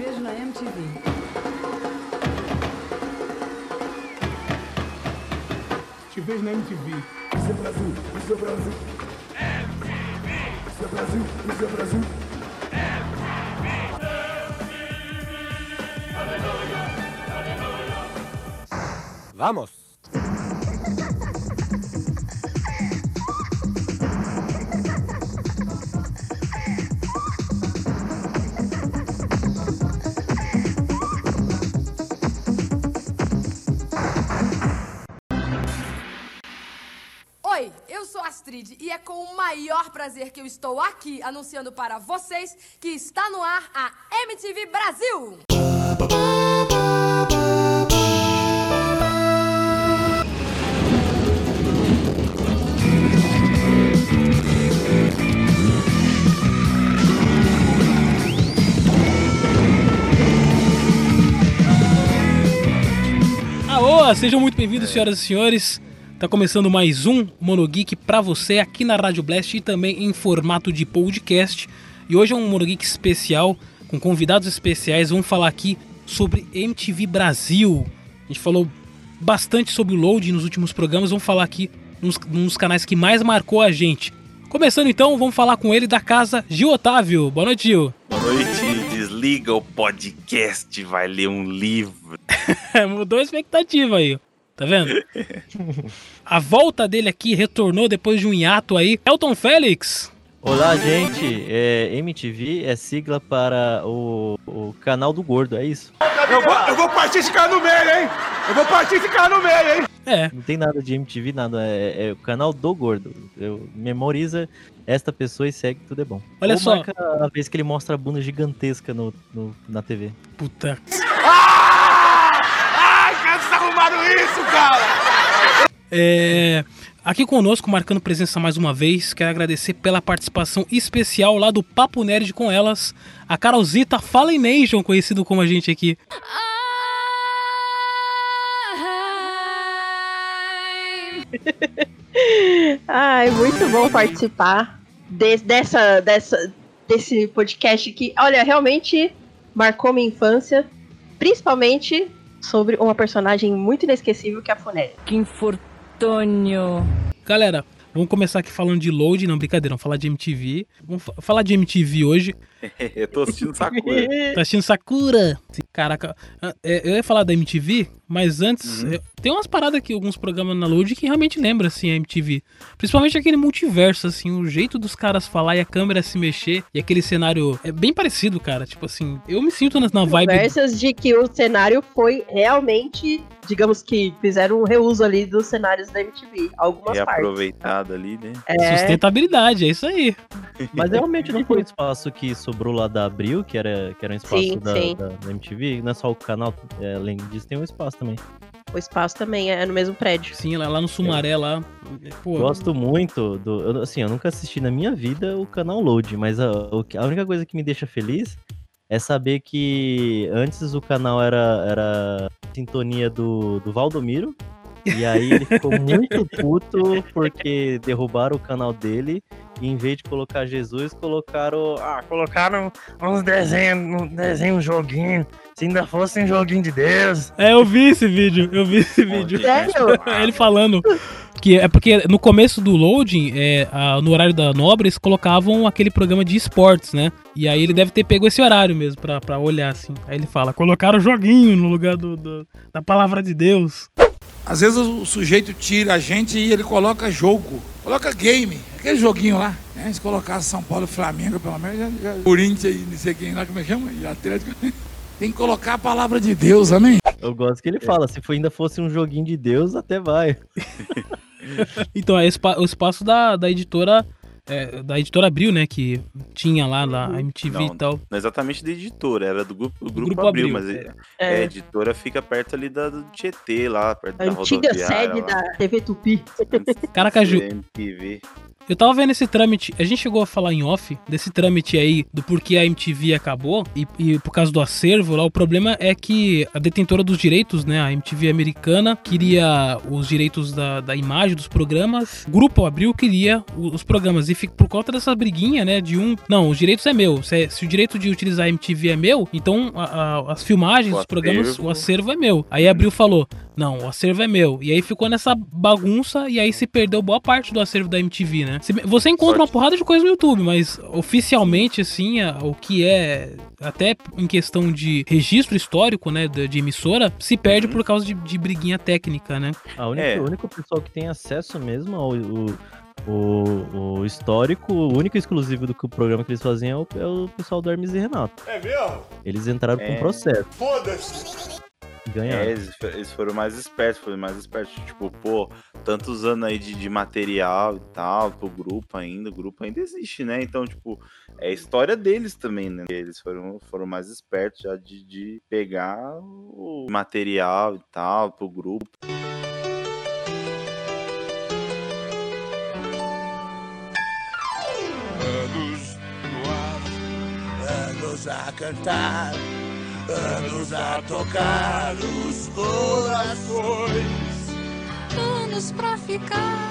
vejo na MTV. Te vejo na MTV. Isso é Brasil, isso é Brasil. MTV. Isso é Brasil, isso é Brasil. Vamos. Prazer que eu estou aqui anunciando para vocês que está no ar a MTV Brasil. Aô, sejam muito bem-vindos, senhoras e senhores. Tá começando mais um Monogeek pra você aqui na Rádio Blast e também em formato de podcast. E hoje é um Monogeek especial com convidados especiais. Vamos falar aqui sobre MTV Brasil. A gente falou bastante sobre o Load nos últimos programas. Vamos falar aqui nos, nos canais que mais marcou a gente. Começando então, vamos falar com ele da casa, Gil Otávio. Boa noite, Gil. Boa noite, desliga o podcast, vai ler um livro. Mudou a expectativa aí. Tá vendo? A volta dele aqui retornou depois de um hiato aí. Elton Félix. Olá, gente. É, MTV é sigla para o, o canal do gordo, é isso? Eu vou, eu vou partir ficar no meio, hein? Eu vou partir ficar no meio, hein? É, Não tem nada de MTV, nada. É, é o canal do gordo. Eu, memoriza esta pessoa e segue, tudo é bom. Olha Ou só. a vez que ele mostra a bunda gigantesca no, no- na TV. puta. Arrumaram isso, cara! É, aqui conosco, marcando presença mais uma vez, quero agradecer pela participação especial lá do Papo Nerd com elas, a Carolzita Fallen Nation, conhecido como a gente aqui. Ai, muito bom participar de- dessa, dessa, desse podcast que, olha, realmente marcou minha infância, principalmente sobre uma personagem muito inesquecível que é a Funeri. Que infortúnio. Galera, vamos começar aqui falando de Load, não, brincadeira, vamos falar de MTV. Vamos fa- falar de MTV hoje. Eu tô assistindo Sakura. Tá assistindo Sakura? Caraca, ah, é, eu ia falar da MTV, mas antes, Uhum. tem umas paradas aqui, alguns programas na Load que realmente lembra, assim, a MTV. Principalmente aquele multiverso, assim, o jeito dos caras falar e a câmera se mexer e aquele cenário é bem parecido, cara. Tipo assim, eu me sinto na, na vibe. Conversas de que o cenário foi realmente, digamos que fizeram um reuso ali dos cenários da MTV, algumas partes. aproveitado ali, né? É, Sustentabilidade, é isso aí. Mas realmente não foi espaço que sobrou lá da Abril, que era, que era um espaço Sim, da, sim. da- da MTV. Não é só o canal, é, além disso tem um espaço também. o espaço também é no mesmo prédio. Sim, lá, lá no Sumaré, lá. Pô, Gosto muito do. eu, assim, eu nunca assisti na minha vida o canal Load, mas a, a única coisa que me deixa feliz é saber que antes o canal era, era sintonia do, do Valdomiro. E aí ele ficou muito puto porque derrubaram o canal dele. E em vez de colocar Jesus, colocaram. Ah, colocaram uns desenhos, um desenho, um joguinho. Se ainda fosse um joguinho de Deus. É, eu vi esse vídeo, eu vi esse vídeo. Sério? Ele falando que é porque no começo do loading, é, a- no horário da Nobre, eles colocavam aquele programa de esportes, né? E aí ele deve ter pego esse horário mesmo pra, pra olhar assim. Aí ele fala: colocaram o joguinho no lugar do, do- da palavra de Deus. Às vezes o sujeito tira a gente e ele coloca jogo, coloca game, aquele joguinho lá. Né? Se colocasse São Paulo e Flamengo, pelo menos, já, já, Corinthians e não sei quem lá, como é que chama? E Atlético. Tem que colocar a palavra de Deus, amém? Eu gosto que ele fala, se for- ainda fosse um joguinho de Deus, até vai. Então, é o espaço da, da editora. É, da editora Abril, né? Que tinha lá na MTV Não, e tal. Não é exatamente da editora, era do grupo, do grupo, Grupo Abril, Abril, mas é. é, É, a editora fica perto ali da, do Tietê, lá, perto a da antiga rodoviária. sede lá. da TV Tupi. Caraca, Ju, MTV. Eu tava vendo esse trâmite, a gente chegou a falar em off desse trâmite aí do porquê a MTV acabou e, e por causa do acervo lá, o problema é que a detentora dos direitos, né, a MTV americana, queria os direitos da, da imagem dos programas, o Grupo Abril queria os programas e por conta dessa briguinha, né? De um. Não, os direitos é meu. Se, se o direito de utilizar a MTV é meu, então a- a- as filmagens, O os programas, o acervo é meu. Aí Abril falou: não, o acervo é meu. E aí ficou nessa bagunça e aí se perdeu boa parte do acervo da MTV, né? Você encontra uma porrada de coisa no YouTube, mas oficialmente, assim, o que é. Até em questão de registro histórico, né, de, emissora, se perde Uhum. por causa de, de briguinha técnica, né? A única, É. O único pessoal que tem acesso mesmo ao o, o, o histórico, o único exclusivo do que o programa que eles faziam é o, é o pessoal do Hermes e Renato. É mesmo? Eles entraram com É. um processo Foda-se. Ganharam. É, eles, eles foram mais espertos, foram mais espertos. Tipo, pô, tantos anos aí de, de material e tal, pro grupo ainda, o grupo ainda existe, né? Então, tipo, é a história deles também, né? Eles foram, foram mais espertos já de, de pegar o material e tal, pro grupo. Anos no ar, anos a cantar, anos a tocar os corações Anos pra ficar.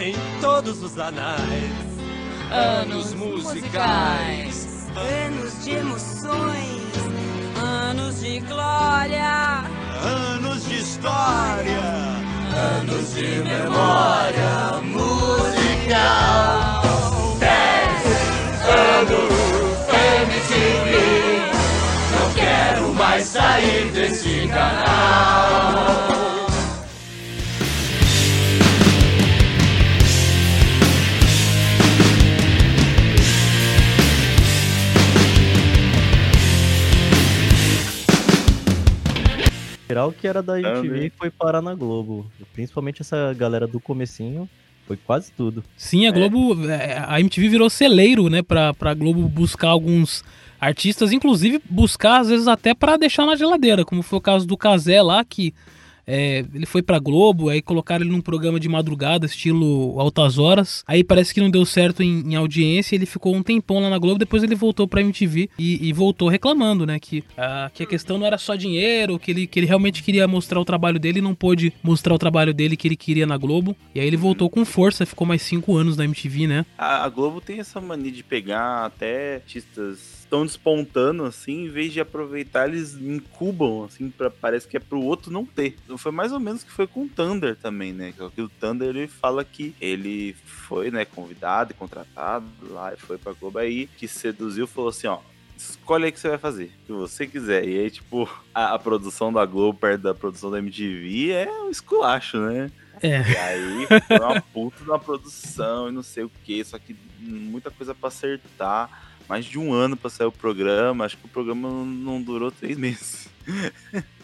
em todos os anais. Anos musicais. Anos de emoções. Anos de glória. Anos de história, anos de memória musical. Mais sair desse canal. Geral que era da MTV Também. foi parar na Globo. Principalmente essa galera do comecinho, foi quase tudo. Sim, a Globo, é, a MTV virou celeiro, né, pra, pra Globo buscar alguns artistas, inclusive buscar às vezes até pra deixar na geladeira, como foi o caso do Casé lá, que é, ele foi pra Globo, aí colocaram ele num programa de madrugada, estilo Altas Horas, aí parece que não deu certo em, em audiência, ele ficou um tempão lá na Globo, depois ele voltou pra MTV e, e voltou reclamando, né, que, ah, que a questão não era só dinheiro, que ele, que ele realmente queria mostrar o trabalho dele e não pôde mostrar o trabalho dele que ele queria na Globo, e aí ele voltou com força, ficou mais cinco anos na MTV, né? A, a Globo tem essa mania de pegar até artistas tão despontando assim, em vez de aproveitar, eles incubam, assim, pra, parece que é pro outro não ter. Foi mais ou menos que foi com o Thunder também, né? Que o Thunder ele fala que ele foi, né, convidado e contratado lá e foi pra Globo aí, que seduziu, falou assim, ó. Escolhe aí o que você vai fazer, o que você quiser. E aí, tipo, a, a produção da Globo perto da produção da MTV é um esculacho, né? É. E aí foi uma puta da produção e não sei o que, só que muita coisa pra acertar. Mais de um ano pra sair o programa, acho que o programa não, durou três meses.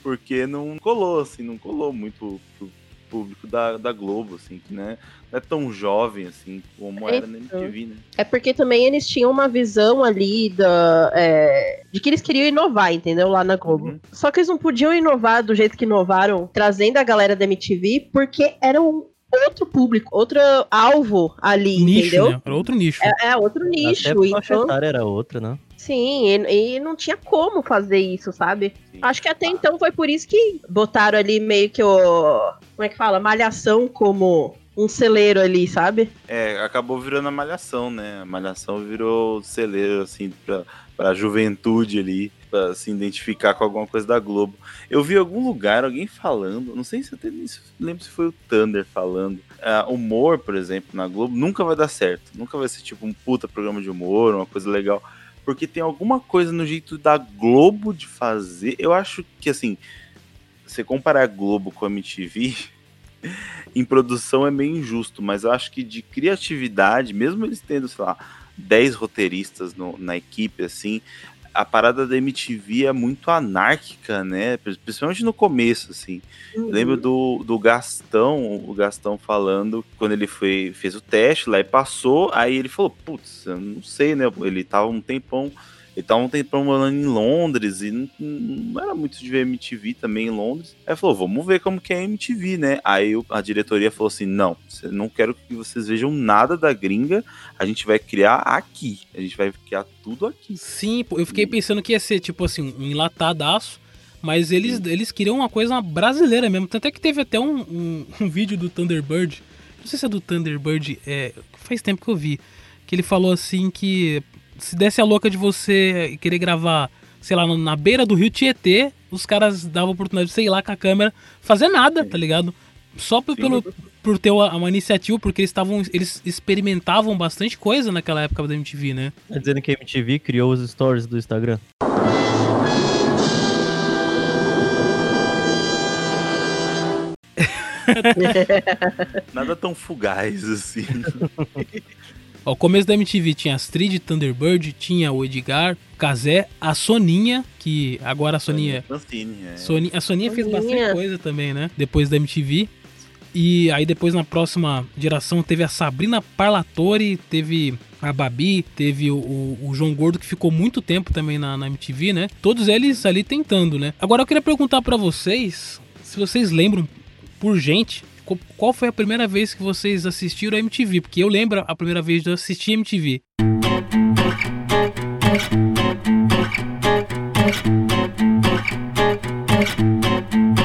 Porque não colou, assim, não colou muito pro público da, da Globo, assim, que né, não é tão jovem assim como era na Então. MTV, né? É porque também eles tinham uma visão ali da, é, de que eles queriam inovar, entendeu? Lá na Globo. Uhum. Só que eles não podiam inovar do jeito que inovaram, trazendo a galera da MTV, porque era um outro público, outro alvo ali, nicho, entendeu? né? Era outro nicho. É, é outro nicho. Até a Então, etária era outra, né? sim, e, e não tinha como fazer isso, sabe? Sim. Acho que até então foi por isso que botaram ali meio que o. Como é que fala? Malhação como um celeiro ali, sabe? É, acabou virando a Malhação, né? A Malhação virou celeiro, assim, pra, pra juventude ali, pra se identificar com alguma coisa da Globo. Eu vi algum lugar alguém falando, não sei se se- lembro se foi o Thunder falando. ah, humor, por exemplo, na Globo nunca vai dar certo. Nunca vai ser tipo um puta programa de humor, uma coisa legal. Porque tem alguma coisa no jeito da Globo de fazer. Eu acho que, assim, você comparar a Globo com a MTV, em produção é meio injusto, mas eu acho que de criatividade, mesmo eles tendo, sei lá, 10 roteiristas no- na equipe, assim, a parada da MTV é muito anárquica, né? Principalmente no começo, assim. Eu lembro do, do Gastão, o Gastão falando, quando ele foi, fez o teste lá e passou, aí ele falou, putz, eu não sei, né? Ele tava um tempão, ele tava um tempão morando em Londres e não, não era muito de ver MTV também em Londres. Aí falou, vamos ver como que é MTV, né? Aí a diretoria falou assim, não, não quero que vocês vejam nada da gringa, a gente vai criar aqui, a gente vai criar tudo aqui. Sim, eu fiquei pensando que ia ser, tipo assim, um enlatadaço. Mas eles, eles queriam uma coisa brasileira mesmo. Tanto é que teve até um, um, um vídeo do Thunderbird não sei se é do Thunderbird, é, faz tempo que eu vi, que ele falou assim que se desse a louca de você querer gravar, sei lá, na beira do rio Tietê, os caras davam a oportunidade de, sei lá, com a câmera, fazer nada, tá ligado? Só por, pelo, por ter uma, uma iniciativa, porque eles estavam. Eles experimentavam bastante coisa naquela época da MTV, né? Tá dizendo que a MTV criou os stories do Instagram? Nada tão fugaz assim. Ó, o começo da MTV tinha Astrid, Thunderbird, tinha o Edgar, Kazé, a Soninha, que agora a Soninha. Francine, é. Soni- a Soninha fez Soninha. bastante coisa também, né? Depois da MTV. E aí depois na próxima geração teve a Sabrina Parlatore, teve a Babi, teve o, o- o João Gordo que ficou muito tempo também na, na MTV, né? Todos eles ali tentando, né? Agora eu queria perguntar pra vocês, se vocês lembram por gente, qual foi a primeira vez que vocês assistiram a MTV? Porque eu lembro a primeira vez de eu assistir a MTV.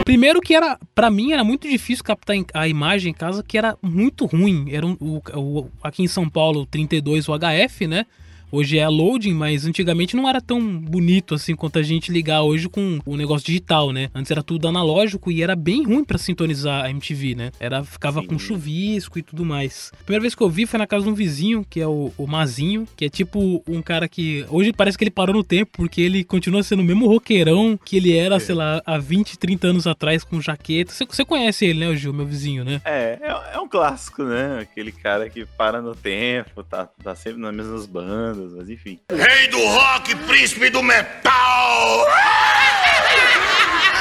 Primeiro que era, Pra mim era muito difícil captar a imagem em casa, que era muito ruim. Era um- o, o- aqui em São Paulo, o 32 UHF, né? Hoje é a loading, mas antigamente não era tão bonito assim quanto a gente ligar hoje com o negócio digital, né? Antes era tudo analógico e era bem ruim pra sintonizar a MTV, né? Era ficava com chuvisco e tudo mais. A primeira vez que eu vi foi na casa de um vizinho, que é o, o Mazinho, que é tipo um cara que hoje parece que ele parou no tempo, porque ele continua sendo o mesmo roqueirão que ele era, sei lá, há 20, 30 anos atrás com jaqueta. Você, você conhece ele, né, o Gil, meu vizinho, né? É, é, é um clássico, né? Aquele cara que para no tempo, tá, tá sempre nas mesmas bandas, mas enfim. Rei do rock, príncipe do metal!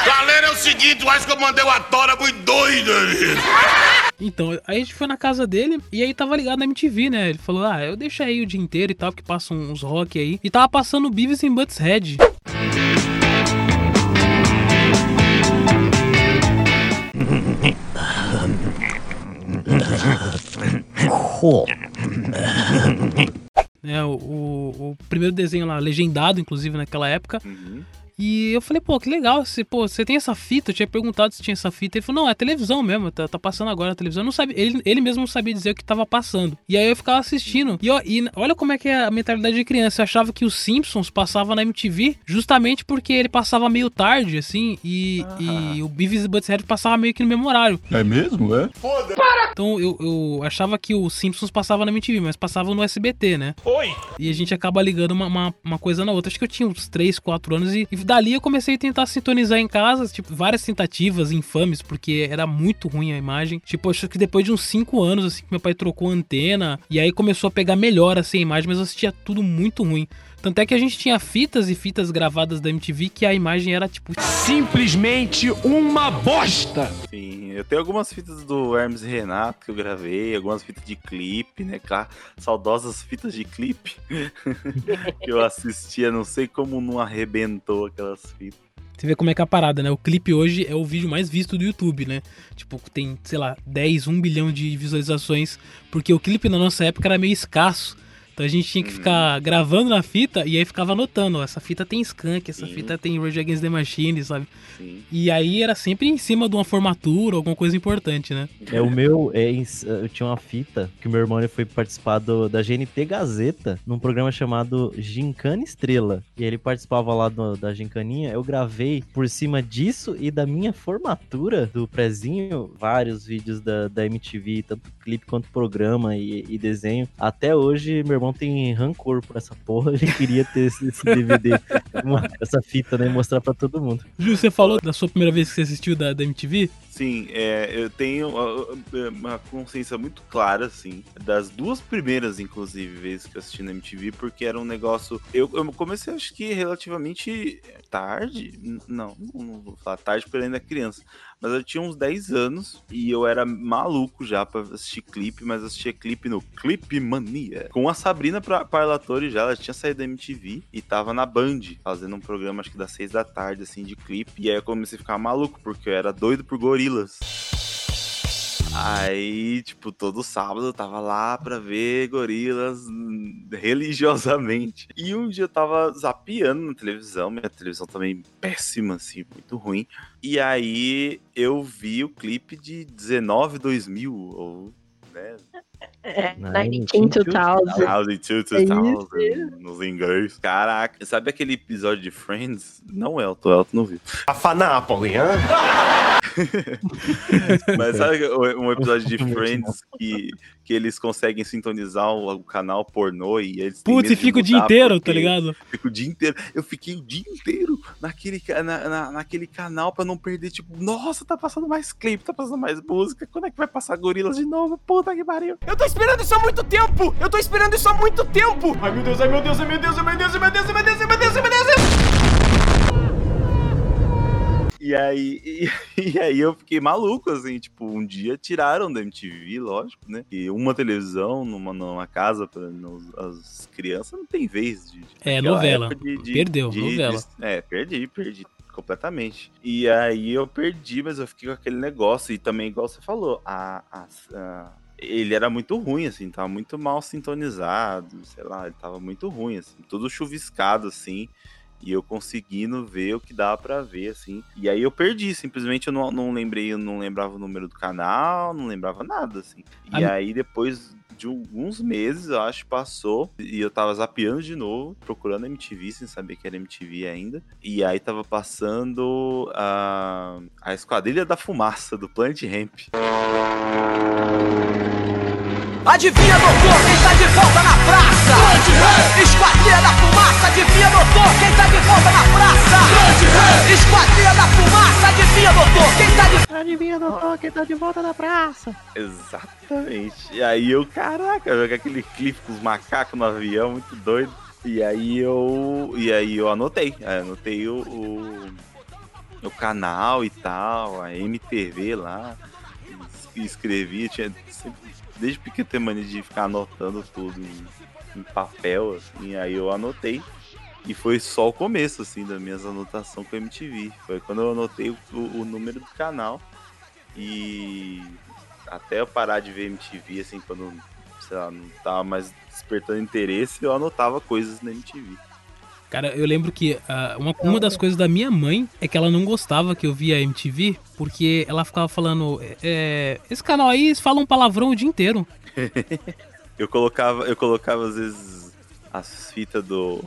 Galera, é o seguinte, eu acho que eu mandei uma tora muito doida. Então, aí a gente foi na casa dele e aí tava ligado na MTV, né? Ele falou, ah, eu deixo aí o dia inteiro e tal, porque passa uns rock aí. E tava passando Beavis and Butthead. né, o, o, o primeiro desenho lá, legendado, inclusive, naquela época. Uhum. E eu falei, pô, que legal, você, pô, você tem essa fita? Eu tinha perguntado se tinha essa fita. Ele falou, não, é televisão mesmo, tá, tá passando agora na televisão. Eu não sabia, ele, ele mesmo não sabia dizer o que tava passando. E aí eu ficava assistindo. E, ó, e olha como é que é a mentalidade de criança. Eu achava que os Simpsons passava na MTV justamente porque ele passava meio tarde, assim, e, e o Beavis e Butthead passava meio que no mesmo horário. É mesmo, é? Então eu, eu achava que os Simpsons passava na MTV, mas passava no SBT, né? Oi! E a gente acaba ligando uma, uma, uma coisa na outra. Acho que eu tinha uns 3, 4 anos e, e dali eu comecei a tentar sintonizar em casa, tipo, várias tentativas infames, porque era muito ruim a imagem. Tipo, acho que depois de uns 5 anos, assim, que meu pai trocou a antena, e aí começou a pegar melhor, assim, a imagem, mas eu assistia tudo muito ruim. Tanto é que a gente tinha fitas e fitas gravadas da MTV que a imagem era, tipo, Simplesmente uma bosta! Sim, eu tenho algumas fitas do Hermes e Renato que eu gravei, algumas fitas de clipe, né? Saudosas fitas de clipe que eu assistia, não sei como não arrebentou aquelas fitas. Você vê como é que é a parada, né? O clipe hoje é o vídeo mais visto do YouTube, né? Tipo, tem, sei lá, 10, 1 bilhão de visualizações, porque o clipe na nossa época era meio escasso. Então a gente tinha que ficar gravando na fita e aí ficava anotando, ó, essa fita tem Skank, essa Sim. fita tem Rage Against the Machine, sabe? Sim. E aí era sempre em cima de uma formatura, alguma coisa importante, né? É o meu. É, em- eu tinha uma fita que o meu irmão foi participar do- da GNT Gazeta num programa chamado Gincana Estrela. E ele participava lá do- da Gincaninha. Eu gravei por cima disso e da minha formatura do prezinho vários vídeos da, da MTV, tanto clipe quanto programa e, e desenho. Até hoje, meu irmão tem rancor por essa porra. Ele queria ter esse, esse DVD, uma- essa fita, né? Mostrar pra todo mundo. Ju, você falou da sua primeira vez que você assistiu da, da MTV? Sim, é, eu tenho uh, uma consciência muito clara, assim, das duas primeiras, inclusive, vezes que eu assisti na MTV, porque era um negócio. Eu, eu comecei, acho que relativamente tarde. Não, não vou falar tarde porque eu ainda era criança. Mas eu tinha uns 10 anos e eu era maluco já pra assistir clipe, mas assistia clipe no Clipe Mania. Com a Sabrina Parlatore já, ela tinha saído da MTV e tava na Band, fazendo um programa, acho que das 6 da tarde, assim, de clipe. E aí eu comecei a ficar maluco, porque eu era doido por gorilas. Aí, tipo, todo sábado eu tava lá pra ver gorilas religiosamente. E um dia eu tava zapeando na televisão, minha televisão também péssima, assim, muito ruim. E aí eu vi o clipe de 19 2000, ou né? É, Nine 192000. Howdy to É. 2000, nos inglês. Caraca, sabe aquele episódio de Friends? Não, Elton, Elton não viu. A Fanápolis, hein? Mas sabe um episódio de Friends que, que eles conseguem sintonizar o, o canal pornô e eles Putz, e fica o dia inteiro, tá ligado? Fica o dia inteiro. Eu fiquei o dia inteiro naquele, na, na- naquele canal pra não perder, tipo, nossa, tá passando mais clipe, tá passando mais música. Quando é que vai passar gorilas de novo? Puta que pariu. Eu tô esperando isso há muito tempo! Eu tô esperando isso há muito tempo! Ai meu Deus, ai meu Deus, ai meu Deus, ai meu Deus, ai meu Deus, ai meu Deus, ai meu Deus, ai meu Deus! E aí, e, e aí eu fiquei maluco, assim, tipo, um dia tiraram da MTV, lógico, né? E uma televisão numa, numa casa para as crianças não tem vez de. de- É, novela. de- de- Perdeu, de- novela. é, perdi, perdi completamente. E aí eu perdi, mas eu fiquei com aquele negócio. E também, igual você falou, a, a- a- ele era muito ruim, assim, tava muito mal sintonizado, sei lá, ele tava muito ruim, assim, todo chuviscado, assim. E eu conseguindo ver o que dava pra ver, assim. E aí eu perdi, simplesmente eu não, não lembrei, eu não lembrava o número do canal, não lembrava nada, assim. E A- aí depois de alguns meses, eu acho, passou, e eu tava zapeando de novo, procurando MTV, sem saber que era MTV ainda. E aí tava passando a, a Esquadrilha da Fumaça, do Planet Ramp. Adivinha, doutor, quem tá de volta na praça? Esquadrilha da fumaça, adivinha, doutor, quem tá de volta na praça? Esquadrilha da fumaça, adivinha, doutor, quem tá de Adivinha, doutor, quem tá de volta na praça? Exatamente. E aí eu, caraca, eu aquele clipe com os macacos no avião, muito doido. E aí eu. E aí eu anotei. Aí anotei o, o, o canal e tal, a MTV lá. es- Escrevi, tinha sempre, desde pequeno ter mania de ficar anotando tudo em, em papel, assim, aí eu anotei. E foi só o começo, assim, das minhas anotações com a MTV. Foi quando eu anotei o- o número do canal. E até eu parar de ver MTV, assim, quando, sei lá, não tava mais despertando interesse, eu anotava coisas na MTV. Cara, eu lembro que ah, uma, uma das coisas da minha mãe é que ela não gostava que eu via MTV, porque ela ficava falando, é, esse canal aí eles falam palavrão o dia inteiro. Eu colocava, eu colocava às vezes as fitas do,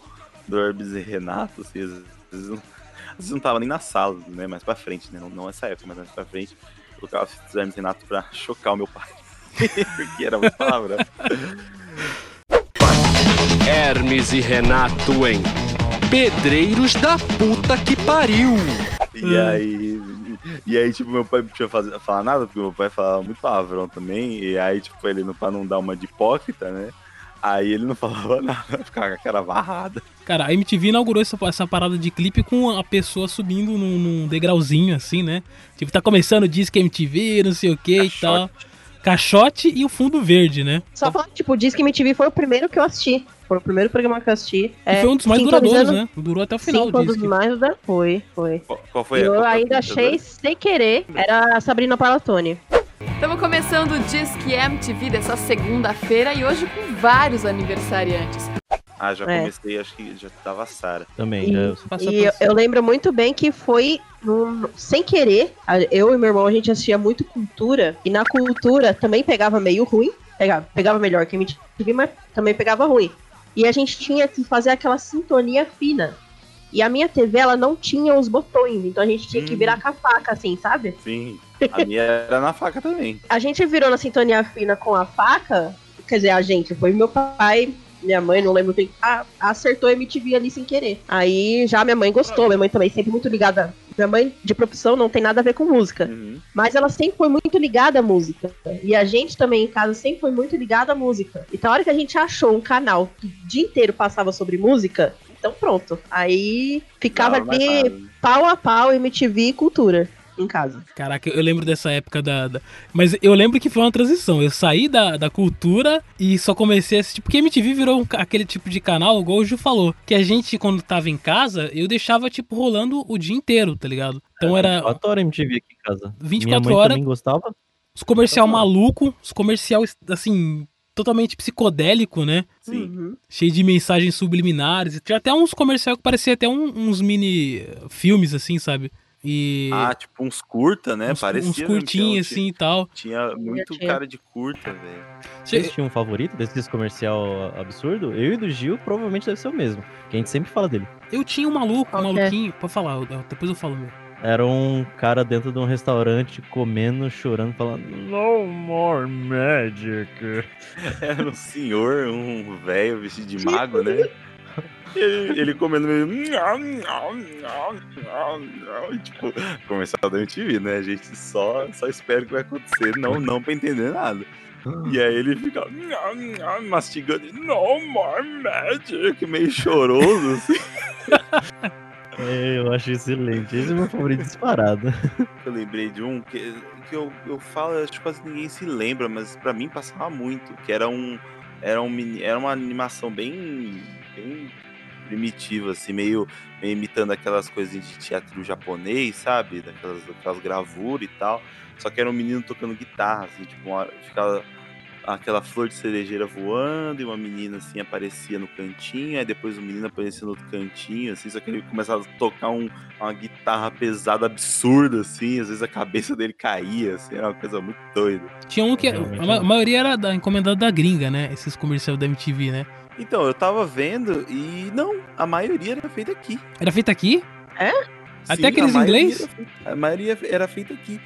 do Hermes e Renato, assim, às vezes, não, às vezes não tava nem na sala, né, mais pra frente, né, não, não essa época, mas mais pra frente, eu colocava as fitas do Hermes e Renato pra chocar o meu pai, porque era muito palavrão. Hermes e Renato em Pedreiros da puta que pariu! E aí, e aí, tipo, meu pai não tinha fazer, falar nada, porque meu pai falava muito palavrão também. E aí, tipo, ele não, pra não dar uma de hipócrita, né? Aí ele não falava nada, ficava com a cara barrada. Cara, a MTV inaugurou essa, essa parada de clipe com a pessoa subindo num, num degrauzinho assim, né? Tipo, tá começando o disco MTV, não sei o que e tal. Caixote e o fundo verde, né? Só falar, tipo, o Disque MTV foi o primeiro que eu assisti. Foi o primeiro programa que eu assisti. E foi um dos mais duradouros, né? Durou até o final Sim, o foi um dos mais da Foi, foi. Qual, qual foi eu qual foi ainda achei, sem querer, era a Sabrina Palatone. Estamos começando o Disque MTV dessa segunda-feira e hoje com vários aniversariantes. Ah, já É. comecei, acho que já tava a Sara. Também, E, já. Passou e eu, lembro muito bem que foi num- sem querer. Eu e meu irmão a gente assistia muito cultura. E na cultura também pegava meio ruim. Pegava, pegava melhor que a MTV, mas também pegava ruim. E a gente tinha que fazer aquela sintonia fina. E a minha TV, ela não tinha os botões. Então a gente tinha que Hum. virar com a faca, assim, sabe? Sim, a minha era na faca também. A gente virou na sintonia fina com a faca. Quer dizer, a gente, foi meu pai, minha mãe, não lembro a- acertou a MTV ali sem querer. Aí já minha mãe gostou, minha mãe também sempre muito ligada. Minha mãe de profissão não tem nada a ver com música. Uhum. Mas ela sempre foi muito ligada à música. E a gente também em casa sempre foi muito ligada à música. Então a hora que a gente achou um canal que o dia inteiro passava sobre música, então pronto. Aí ficava Não, ali pau a pau MTV e cultura em casa. Caraca, eu lembro dessa época da, da- Mas eu lembro que foi uma transição. Eu saí da, da cultura e só comecei a assistir. Porque MTV virou um aquele tipo de canal, igual o Ju falou. Que a gente, quando tava em casa, eu deixava, tipo, rolando o dia inteiro, tá ligado? Então era 24 horas MTV aqui em casa. 24 Minha mãe horas. também gostava. os comercial maluco, os comercial, assim, totalmente psicodélico, né? Sim. Uhum. Cheio de mensagens subliminares. Tinha até uns comercial que parecia até um- uns mini filmes, assim, sabe? E Ah, tipo uns curta, né? uns, Parecia. uns curtinhos tinha- assim e tal. Tinha muito tinha. cara de curta, velho. Vocês tinham um favorito desses comercial absurdo? Eu e do Gil provavelmente deve ser o mesmo. Que a gente sempre fala dele. Eu tinha um maluco, um maluquinho. Pode falar, depois eu falo meu. Era um cara dentro de um restaurante comendo, chorando, falando No more magic. Era um senhor, um velho vestido de mago, né? Ele, ele comendo meio. Tipo, comercial da MTV, né? A gente só, só espera o que vai acontecer, não, não pra entender nada. E aí ele fica mastigando, no more magic, meio choroso, assim. É, eu acho excelente. Esse é meu favorito disparado. Eu lembrei de um que, que eu, eu falo, acho que quase ninguém se lembra, mas pra mim passava muito, que era um. Era, um, era uma animação bem, bem primitiva, assim, meio, meio imitando aquelas coisas de teatro japonês, sabe? Daquelas, daquelas gravuras e tal. Só que era um menino tocando guitarra, assim, tipo, uma ficava aquela flor de cerejeira voando e uma menina assim aparecia no cantinho, aí depois o menino aparecia no outro cantinho, assim, só que ele começava a tocar um- uma guitarra pesada, absurda, assim, às vezes a cabeça dele caía, assim, era uma coisa muito doida. Tinha um que. A, é. a maioria era da encomendada da gringa, né? Esses comerciais da MTV, né? Então, eu tava vendo e não, a maioria era feita aqui. Era feito aqui? Até Sim, aqueles inglês? era feita- A maioria era feita aqui.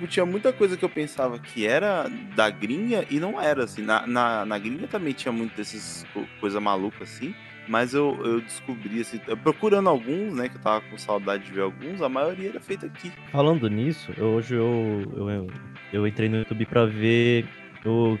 Tipo, tinha muita coisa que eu pensava que era da gringa e não era, assim. Na, na, na gringa também tinha muito desses co- coisa maluca, assim. Mas eu, eu descobri, assim, procurando alguns, né, que eu tava com saudade de ver alguns, a maioria era feita aqui. Falando nisso, hoje eu, eu, eu, eu entrei no YouTube pra ver o,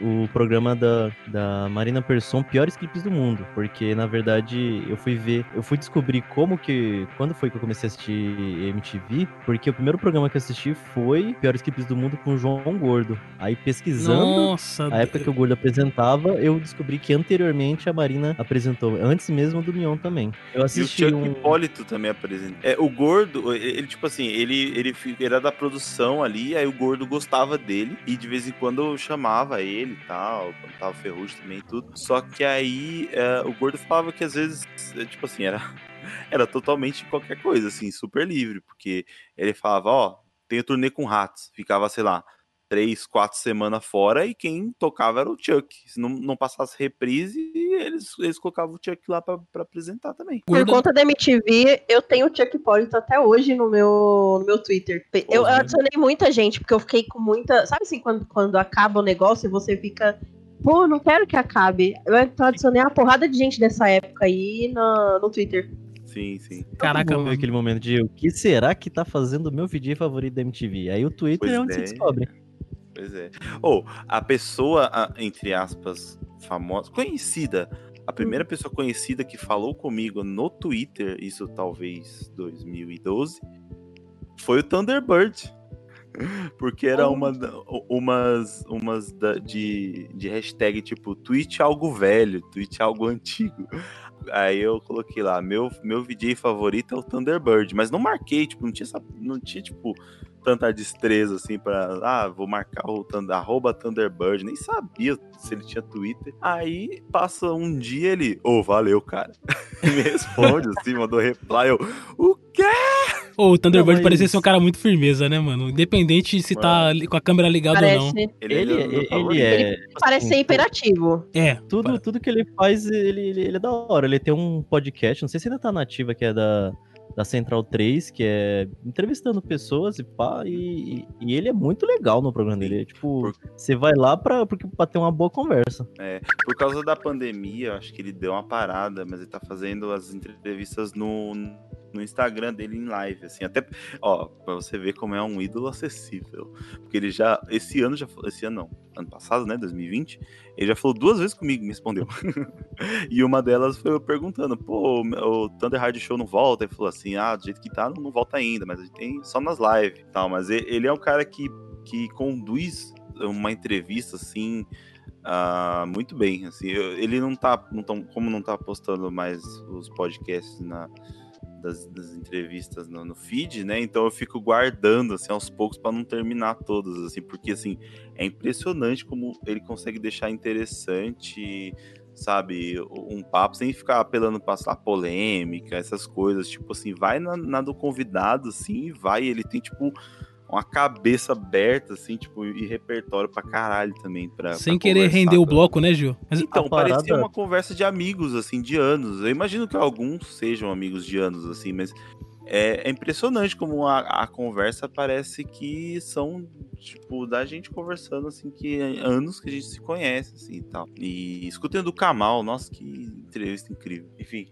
o programa da, da Marina Persson, Piores Clipes do Mundo. Porque, na verdade, eu fui ver, eu fui descobrir como que. Quando foi que eu comecei a assistir MTV? Porque o primeiro programa que eu assisti foi Piores Clipes do Mundo com o João Gordo. Aí pesquisando. Nossa, A época que o Gordo apresentava, eu descobri que anteriormente a Marina apresentou, antes mesmo do Mion também. Eu E o assisti Chuck um. Hipólito também apresenta. É, o Gordo, ele, tipo assim, ele, ele, era da produção ali, aí o Gordo gostava dele, e de vez em quando eu chamava ele e tal, quando tava Ferrugem também e tudo. Só que aí é, o Gordo falava que às vezes, é, tipo assim, era, era totalmente qualquer coisa, assim, super livre, porque ele falava, ó, tenho turnê com ratos, ficava, sei lá, três, quatro semanas fora, e quem tocava era o Chuck. Se não, não passasse reprise, eles, eles colocavam o Chuck lá pra, pra apresentar também. Por conta da MTV, eu tenho o Chuck Polito até hoje no meu, no meu Twitter. Eu Porra. adicionei muita gente, porque eu fiquei com muita. Sabe assim, quando, quando acaba o negócio e você fica. Pô, não quero que acabe. Eu então adicionei uma porrada de gente dessa época aí no, no Twitter. Sim, sim. Caraca, Todo mundo mano. aquele momento de o que será que tá fazendo o meu VJ favorito da MTV? Aí o Twitter Pois é onde é. se descobre. Pois é. Ou, a pessoa, a- entre aspas, famosa, conhecida, a primeira pessoa conhecida que falou comigo no Twitter, isso talvez 2012, foi o Thunderbird. Porque era uma, umas, umas da- de, de hashtag tipo tweet algo velho, tweet algo antigo. Aí eu coloquei lá, meu, meu VJ favorito é o Thunderbird, mas não marquei, tipo, não tinha, não tinha tipo, tanta destreza assim pra. Ah, vou marcar o Thunder, arroba Thunderbird. Nem sabia se ele tinha Twitter. Aí passa um dia ele. Ô, valeu, cara. E me responde assim, mandou reply. Eu, o quê? Ô, o Thunderbird Não, mas- parecia ser um cara muito firmeza, né, mano? Independente se tá ali com a câmera ligada ou não. Parece, Ele, Ele, é meu ele, favorito. é. parece ser assim, imperativo. É. Tudo, tudo que ele faz, ele, ele, ele é da hora. Ele tem um podcast, não sei se ainda tá nativa, que é da, da Central 3, que é entrevistando pessoas e pá. E, e ele é muito legal no programa dele. É, tipo, você vai lá pra, porque, pra ter uma boa conversa. Por causa da pandemia, acho que ele deu uma parada, mas ele tá fazendo as entrevistas no, no Instagram dele em live, assim, até, ó, pra você ver como é um ídolo acessível, porque ele já, esse ano já, esse ano não, ano passado, né, 2020, ele já falou duas vezes comigo, me respondeu, e uma delas foi eu perguntando, pô, o Thunder Hard Show não volta, ele falou assim, ah, do jeito que tá, não, volta ainda, mas a gente tem só nas lives, e tal, mas ele é um cara que, que conduz uma entrevista, assim, ah, muito bem, assim, ele não tá, não tão, como não tá postando mais os podcasts na, das, das entrevistas no, no feed, né, então eu fico guardando, assim, aos poucos para não terminar todas, assim, porque, assim, é impressionante como ele consegue deixar interessante sabe, um papo sem ficar apelando pra a polêmica, essas coisas, tipo assim, vai na, na do convidado, assim, vai, ele tem, tipo, uma cabeça aberta, assim, tipo, e repertório pra caralho também. Pra, Sem pra querer render o bloco, né, Gil? Mas Então, parada- parecia uma conversa de amigos, assim, de anos. Eu imagino que alguns sejam amigos de anos, assim, mas é, é impressionante como a, a conversa parece que são, tipo, da gente conversando, assim, que é anos que a gente se conhece, assim, e tal. E escutando o Kamal, nossa, que entrevista incrível. Enfim,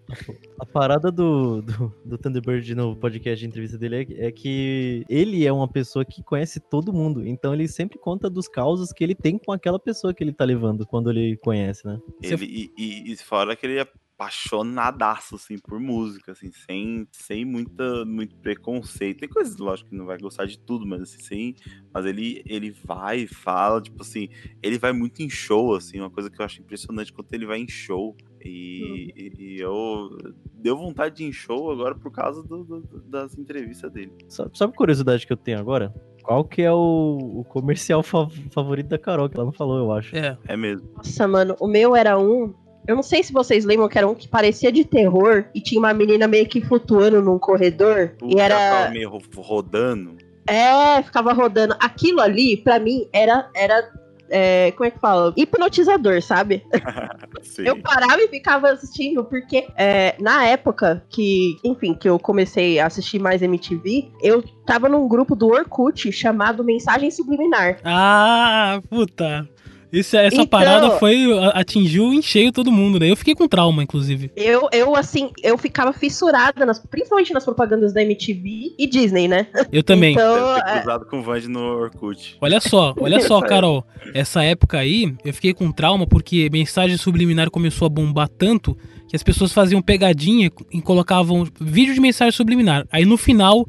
A parada do, do, do Thunderbird no podcast de entrevista dele é, é que ele é uma pessoa que conhece todo mundo. Então ele sempre conta dos causos que ele tem com aquela pessoa que ele tá levando quando ele conhece, né? Ele, e, e, e fora que ele apaixonadaço, assim, por música, assim, sem, sem muita, muito preconceito. Tem coisas, lógico, que não vai gostar de tudo, mas assim, sem... Mas ele, ele vai e fala, tipo assim, ele vai muito em show, assim, uma coisa que eu acho impressionante quando ele vai em show. E, e- e eu... Deu vontade de ir em show agora por causa do- do- das entrevistas dele. Sabe, sabe a curiosidade que eu tenho agora? Qual que é o, o comercial fa- favorito da Carol, que ela não falou, eu acho. É, É mesmo. Nossa, mano, o meu era um. Eu não sei se vocês lembram que era um que parecia de terror e tinha uma menina meio que flutuando num corredor. O e era. tava meio ro- rodando. É, ficava rodando. Aquilo ali, pra mim, era. era é, como é que fala? Hipnotizador, sabe? Eu parava e ficava assistindo, porque é, na época que, enfim, que eu comecei a assistir mais MTV, eu tava num grupo do Orkut chamado Mensagem Subliminar. Ah, puta. Esse, essa Então- parada foi. atingiu em cheio todo mundo, né? Eu fiquei com trauma, inclusive. Eu, eu, assim, eu ficava fissurada, nas- principalmente nas propagandas da MTV e Disney, né? Eu também. Então, ter é, cruzado com o Vand no Orkut. Olha só, olha só, Carol. Essa época aí, eu fiquei com trauma porque mensagem subliminar começou a bombar tanto que as pessoas faziam pegadinha e colocavam vídeo de mensagem subliminar. Aí no final.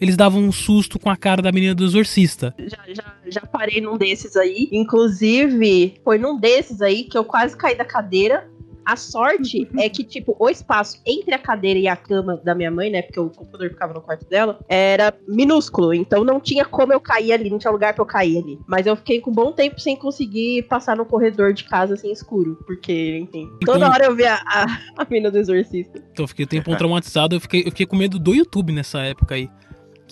Eles davam um susto com a cara da menina do exorcista. já, já, já parei num desses aí. Inclusive, foi num desses aí que eu quase caí da cadeira. A sorte é que, tipo, o espaço entre a cadeira e a cama da minha mãe, né? Porque o computador ficava no quarto dela, era minúsculo. Então não tinha como eu cair ali, não tinha lugar pra eu cair ali. Mas eu fiquei com um bom tempo sem conseguir passar no corredor de casa assim escuro. Porque, enfim. Toda Então- hora eu via a, a mina do exorcista. Então eu fiquei o tempo traumatizado, eu fiquei, eu fiquei com medo do YouTube nessa época aí.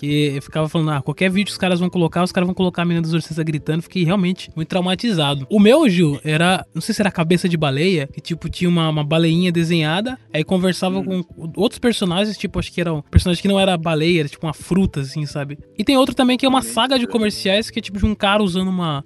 Que eu ficava falando, ah, qualquer vídeo os caras vão colocar, os caras vão colocar a menina do exorcista gritando, fiquei realmente muito traumatizado. O meu, Gil, era, não sei se era cabeça de baleia, que tipo, tinha uma, uma baleinha desenhada, aí conversava com outros personagens, tipo, acho que era um personagem que não era baleia, era tipo uma fruta, assim, sabe? E tem outro também que é uma saga de comerciais, que é tipo de um cara usando uma.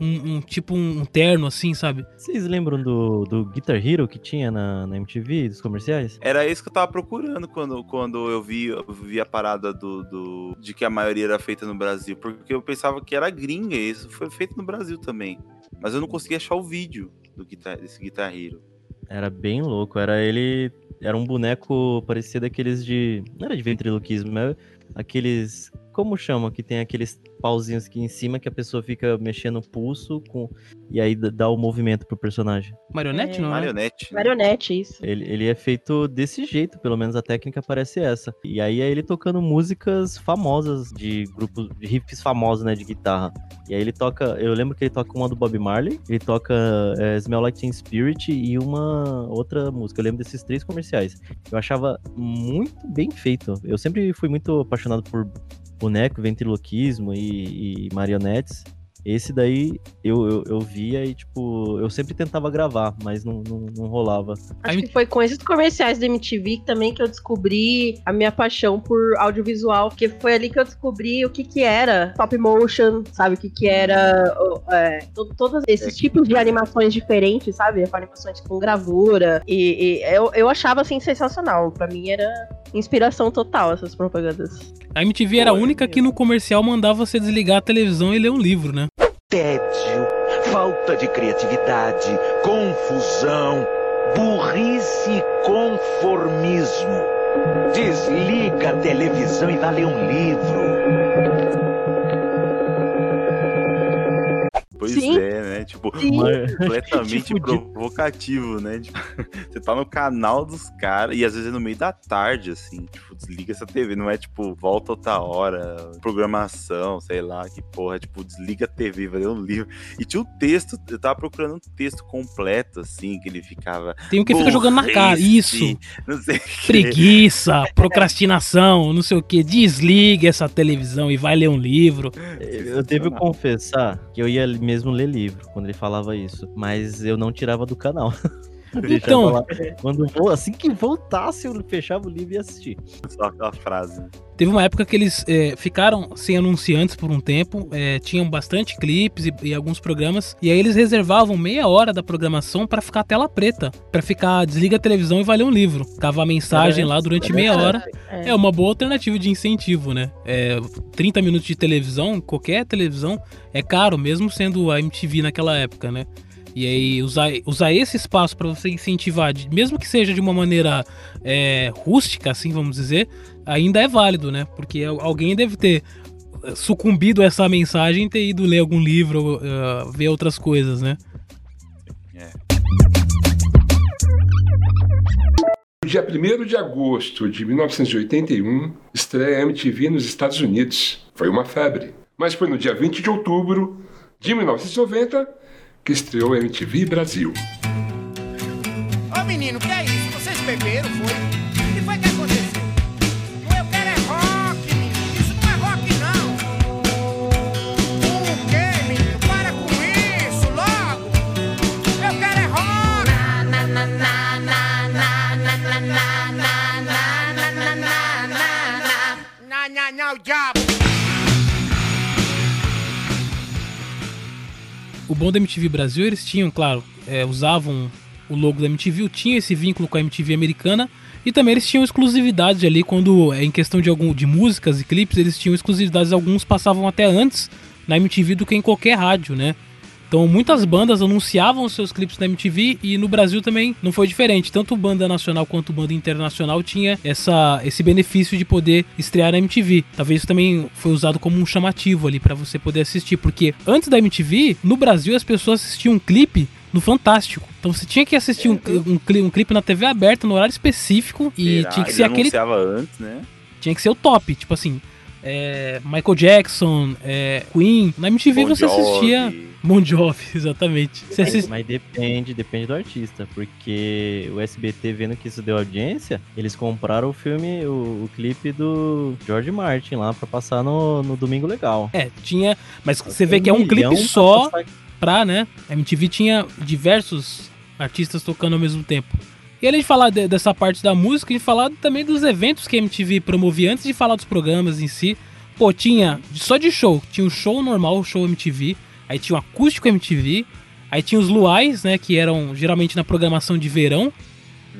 Um, um- tipo um terno, assim, sabe? Vocês lembram do, do Guitar Hero que tinha na, na MTV, dos comerciais? Era isso que eu tava procurando quando, quando eu vi, eu vi a parada do, do- de que a maioria era feita no Brasil. Porque eu pensava que era gringa e isso foi feito no Brasil também. Mas eu não consegui achar o vídeo do guitar, desse Guitar Hero. Era bem louco. Era ele. Era um boneco parecia daqueles de. Não era de ventriloquismo, mas aqueles. Como chama? Que tem aqueles pauzinhos aqui em cima que a pessoa fica mexendo o pulso com. E aí dá- o movimento pro personagem. Marionete, É. não é? Marionete. Marionete, isso. Ele, ele é feito desse jeito, pelo menos a técnica parece essa. E aí é ele tocando músicas famosas de grupos, de riffs famosos, né, de guitarra. E aí ele toca, eu lembro que ele toca uma do Bob Marley, ele toca é, Smell Like Teen Spirit e uma outra música. Eu lembro desses três comerciais. Eu achava muito bem feito. Eu sempre fui muito apaixonado por boneco, ventriloquismo e, e marionetes. Esse daí eu, eu, eu via e, tipo, eu sempre tentava gravar, mas não, não, não rolava. Acho que foi com esses comerciais da MTV também que eu descobri a minha paixão por audiovisual, porque foi ali que eu descobri o que que era stop motion, sabe? O que que era é, to- todos esses tipos de animações diferentes, sabe? Animações com gravura. E, e eu, eu achava assim sensacional. Pra mim era inspiração total essas propagandas. A MTV era a única que no comercial mandava você desligar a televisão e ler um livro, né? tédio, falta de criatividade, confusão, burrice e conformismo. Desliga a televisão e vá ler um livro. Pois Sim. é, né? Tipo, Sim. completamente fudido. provocativo, né? Tipo, você tá no canal dos caras e às vezes é no meio da tarde, assim. Tipo, desliga essa TV, não é tipo, volta outra hora, programação, sei lá, que porra, tipo, desliga a TV, vai ler um livro. E tinha um texto, eu tava procurando um texto completo, assim, que ele ficava. Tem um que fica jogando na cara, isso. Não sei. Preguiça, procrastinação, não sei o que. Desliga essa televisão e vai ler um livro. Eu devo confessar que eu ia mesmo ler livro quando ele falava isso, mas eu não tirava do canal. Então- lá. quando vou, assim que voltasse, eu fechava o livro e ia assistir. Só aquela frase. Teve uma época que eles é, ficaram sem anunciantes por um tempo, é, tinham bastante clipes e, e alguns programas, e aí eles reservavam meia hora da programação pra ficar tela preta, Pra ficar desliga a televisão e vai ler um livro. Ficava a mensagem lá durante meia hora. É uma boa alternativa de incentivo, né? É, 30 minutos de televisão, qualquer televisão, é caro, mesmo sendo a MTV naquela época, né? E aí, usar, usar esse espaço para você incentivar, mesmo que seja de uma maneira é, rústica, assim, vamos dizer, ainda é válido, né? Porque al- alguém deve ter eh, sucumbido a essa mensagem e ter ido ler algum livro, ou, eh, ver outras coisas, né? No dia 1 de agosto de 1981, estreia MTV nos Estados Unidos. Foi uma febre. Mas foi no dia 20 de outubro de 1990 que estreou a MTV Brasil. Ô menino, que é isso? Vocês beberam, foi? O que foi que aconteceu? Eu quero é rock, menino. Isso não é rock, não. O quê, menino? Para com isso, logo. Eu quero é rock. Na, na, na, na, na, na, na, na, na, na, na, na, na, na, na. Na, na, na, o diabo. O bom da MTV Brasil, eles tinham, claro, é, usavam o logo da MTV, tinha esse vínculo com a MTV americana e também eles tinham exclusividade ali quando, é, em questão de algum de músicas e clipes, eles tinham exclusividades, alguns passavam até antes na MTV do que em qualquer rádio, né? Então muitas bandas anunciavam seus clipes na MTV e no Brasil também não foi diferente. Tanto banda nacional quanto banda internacional tinha essa, esse benefício de poder estrear na MTV. Talvez isso também foi usado como um chamativo ali pra você poder assistir, porque antes da MTV, no Brasil as pessoas assistiam um clipe no Fantástico. Então você tinha que assistir um, um, um clipe na TV aberta no horário específico e Será? tinha que Ele ser aquele anunciava antes, né? tinha que ser o top, tipo assim, é, Michael Jackson, é, Queen. Na MTV Bon você assistia Bon Jovi, exatamente. Você Mas, assist... mas depende, depende do artista, porque o SBT vendo que isso deu audiência, eles compraram o filme, o, o clipe do George Martin lá pra passar no, no Domingo Legal. É, tinha, mas você vê que é um clipe pra só passar- pra, né? A MTV tinha diversos artistas tocando ao mesmo tempo. E além de falar de- dessa parte da música, a gente falar também dos eventos que a MTV promovia antes de falar dos programas em si. Pô, tinha só de show, tinha o show normal, o show MTV, aí tinha o acústico MTV, aí tinha os luais, né, que eram geralmente na programação de verão,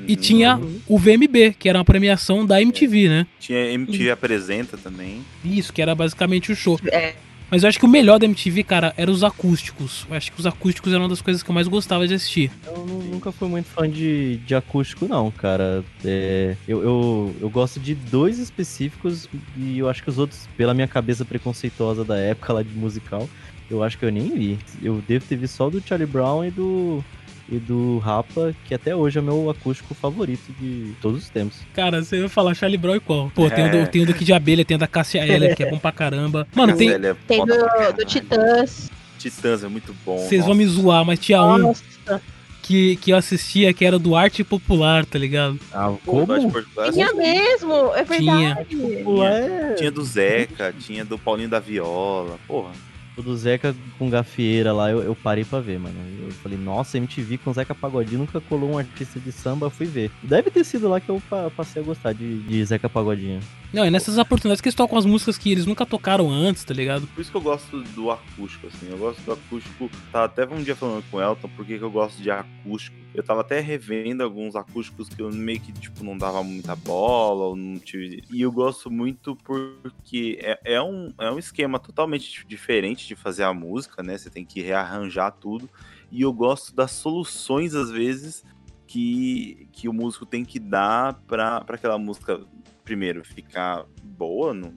e tinha o VMB, que era uma premiação da MTV, né? Tinha MTV Apresenta também. Isso, que era basicamente o show. É. Mas eu acho que o melhor da MTV, cara, eram os acústicos. Eu acho que os acústicos eram uma das coisas que eu mais gostava de assistir. Eu nu- nunca fui muito fã de, de acústico, não, cara. É, eu, eu, eu gosto de dois específicos e eu acho que os outros, pela minha cabeça preconceituosa da época lá de musical, eu acho que eu nem vi. Eu devo ter visto só do Charlie Brown e do, e do Rapa, que até hoje é meu acústico favorito de todos os tempos. Cara, você vai falar Charlie Brown e qual? Pô, tem, o É. do, tem o do Kid de Abelha, tem o da Cássia Eller, que é bom pra caramba. Mano, tem. É Tem do, do Titãs. Titãs é muito bom. Vocês vão me zoar, mas tinha um que, que eu assistia que era do Arte Popular, tá ligado? Ah, Pô, do Arte como? Portugal, Tinha mesmo, é Tinha. verdade. Tinha, tinha do Zeca, tinha do Paulinho da Viola. Porra. O do Zeca com gafieira lá, eu, eu parei pra ver, mano. Eu falei, nossa, MTV com Zeca Pagodinho nunca colou um artista de samba, fui ver. Deve ter sido lá que eu pa- passei a gostar de, de Zeca Pagodinho. Não, é nessas oportunidades que eles tocam as músicas que eles nunca tocaram antes, tá ligado? Por isso que eu gosto do acústico, assim. Eu gosto do acústico. Tava até um dia falando com o Elton por que que eu gosto de acústico. Eu tava até revendo alguns acústicos que eu meio que, tipo, não dava muita bola, ou não tive. E eu gosto muito porque é, é, um, é um esquema totalmente diferente de fazer a música, né? Você tem que rearranjar tudo. E eu gosto das soluções, às vezes, que, que o músico tem que dar pra, pra aquela música, primeiro, ficar boa no,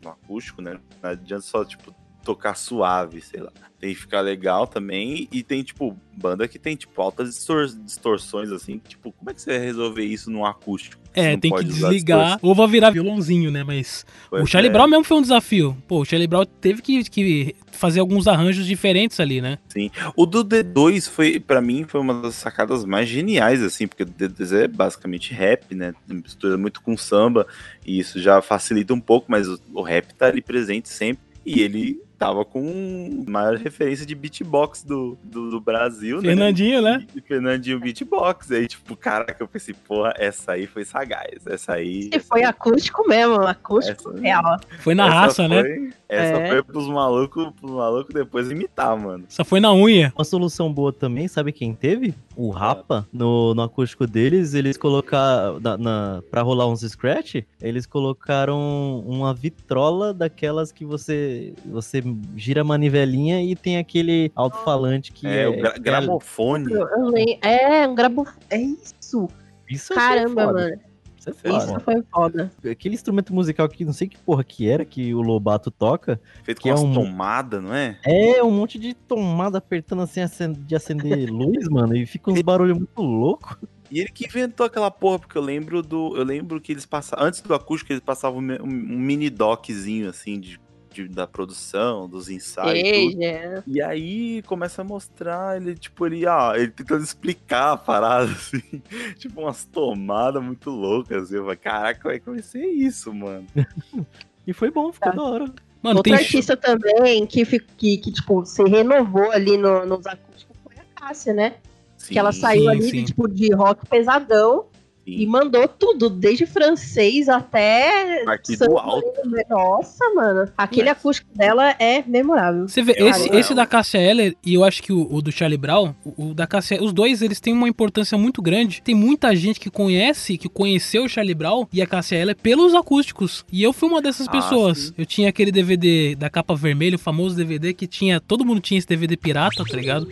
no acústico, né? Não adianta só, tipo, tocar suave, sei lá. Tem que ficar legal também. E tem, tipo, banda que tem, tipo, altas distor distorções, assim. Tipo, como é que você vai resolver isso num acústico? É, tem que desligar ou vai virar violãozinho, né? Mas Pois o Charlie é. Brown mesmo foi um desafio. Pô, o Charlie Brown teve que, que fazer alguns arranjos diferentes ali, né? Sim. O do D2 foi, pra mim, foi uma das sacadas mais geniais, assim, porque o D2 é basicamente rap, né? Mistura muito com samba, e isso já facilita um pouco, mas o, o rap tá ali presente sempre. E ele tava com a maior referência de beatbox do, do, do Brasil, né? Fernandinho, né? E Fernandinho Beatbox. Aí, tipo, caraca, eu pensei, porra, essa aí foi sagaz. Essa aí. E foi acústico mesmo, acústico Essa- real. Foi na essa raça, né? foi- Essa É. foi pros malucos pros malucos depois imitar, mano. Só foi na unha. Uma solução boa também, sabe quem teve? O Rapa, no, no acústico deles, eles colocaram, na, na, pra rolar uns scratch, eles colocaram uma vitrola daquelas que você, você gira a manivelinha e tem aquele alto-falante que É, é... o gra- é- gramofone. É, um grabo. É isso. Isso achei Caramba, mano. Isso é foda. Isso foi foda. Aquele instrumento musical que não sei que porra que era, que o Lobato toca, Feito que com é umas um- tomadas, não é? é um monte de tomada apertando assim de acender luz, mano, e fica uns barulhos muito loucos. E ele que inventou aquela porra, porque eu lembro do. Eu lembro que eles passavam. Antes do acústico, eles passavam um, um mini doczinho, assim, de, de- da produção, dos ensaios. e. Ei, é. E aí começa a mostrar ele, tipo, ele, ah, ele tentando explicar a parada, assim, tipo, umas tomadas muito loucas. Assim, eu falei, caraca, como é que vai ser isso, mano? E foi bom, ficou da hora. Mano, Outro tem. artista também que, que, que, tipo, se renovou ali no, nos acústicos foi a Cássia, né? Sim, que ela saiu sim, ali sim. de, tipo, de rock pesadão sim. e mandou tudo, desde francês até. Aqui samba do alto. Nossa, mano. Aquele Mas- acústico dela é memorável. Você vê, esse, esse da Cássia Eller e eu acho que o, o do Charlie Brown, o, o da Cássia, os dois eles têm uma importância muito grande. Tem muita gente que conhece, que conheceu o Charlie Brown e a Cássia Eller pelos acústicos. E eu fui uma dessas Ah, pessoas. sim. Eu tinha aquele DVD da capa vermelha, o famoso DVD que tinha, todo mundo tinha esse DVD pirata, tá ligado?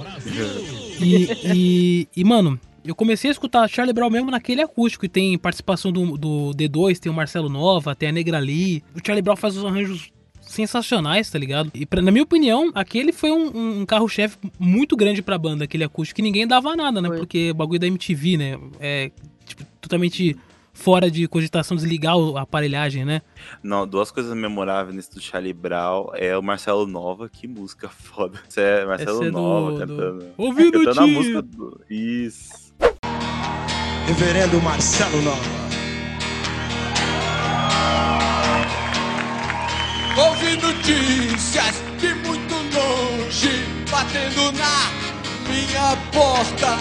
E, e, e, mano, eu comecei a escutar Charlie Brown mesmo naquele acústico. E tem participação do, do D2, tem o Marcelo Nova, tem a Negra Lee. O Charlie Brown faz os arranjos sensacionais, tá ligado? E pra- na minha opinião, aquele foi um, um carro-chefe muito grande pra banda, aquele acústico, que ninguém dava nada, né? Foi. Porque o bagulho da MTV, né? É, tipo, totalmente fora de cogitação desligar o- a aparelhagem, né? Não, duas coisas memoráveis nesse do Charlie Brown é o Marcelo Nova, que música foda. Isso é Marcelo é do- Nova do- cantando. Ouvindo cantando a música do... Isso. Reverendo Marcelo Nova. Ouvi notícias de muito longe batendo na minha porta.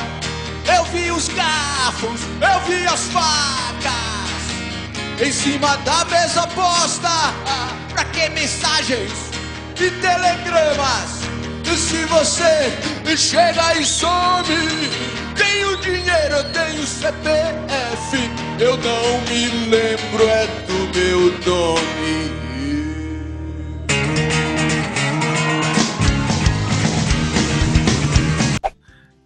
Eu vi os carros, eu vi as facas em cima da mesa posta. Pra que mensagens e telegramas? E se você chega e some, tenho dinheiro, eu tenho CPF, eu não me lembro é do meu nome.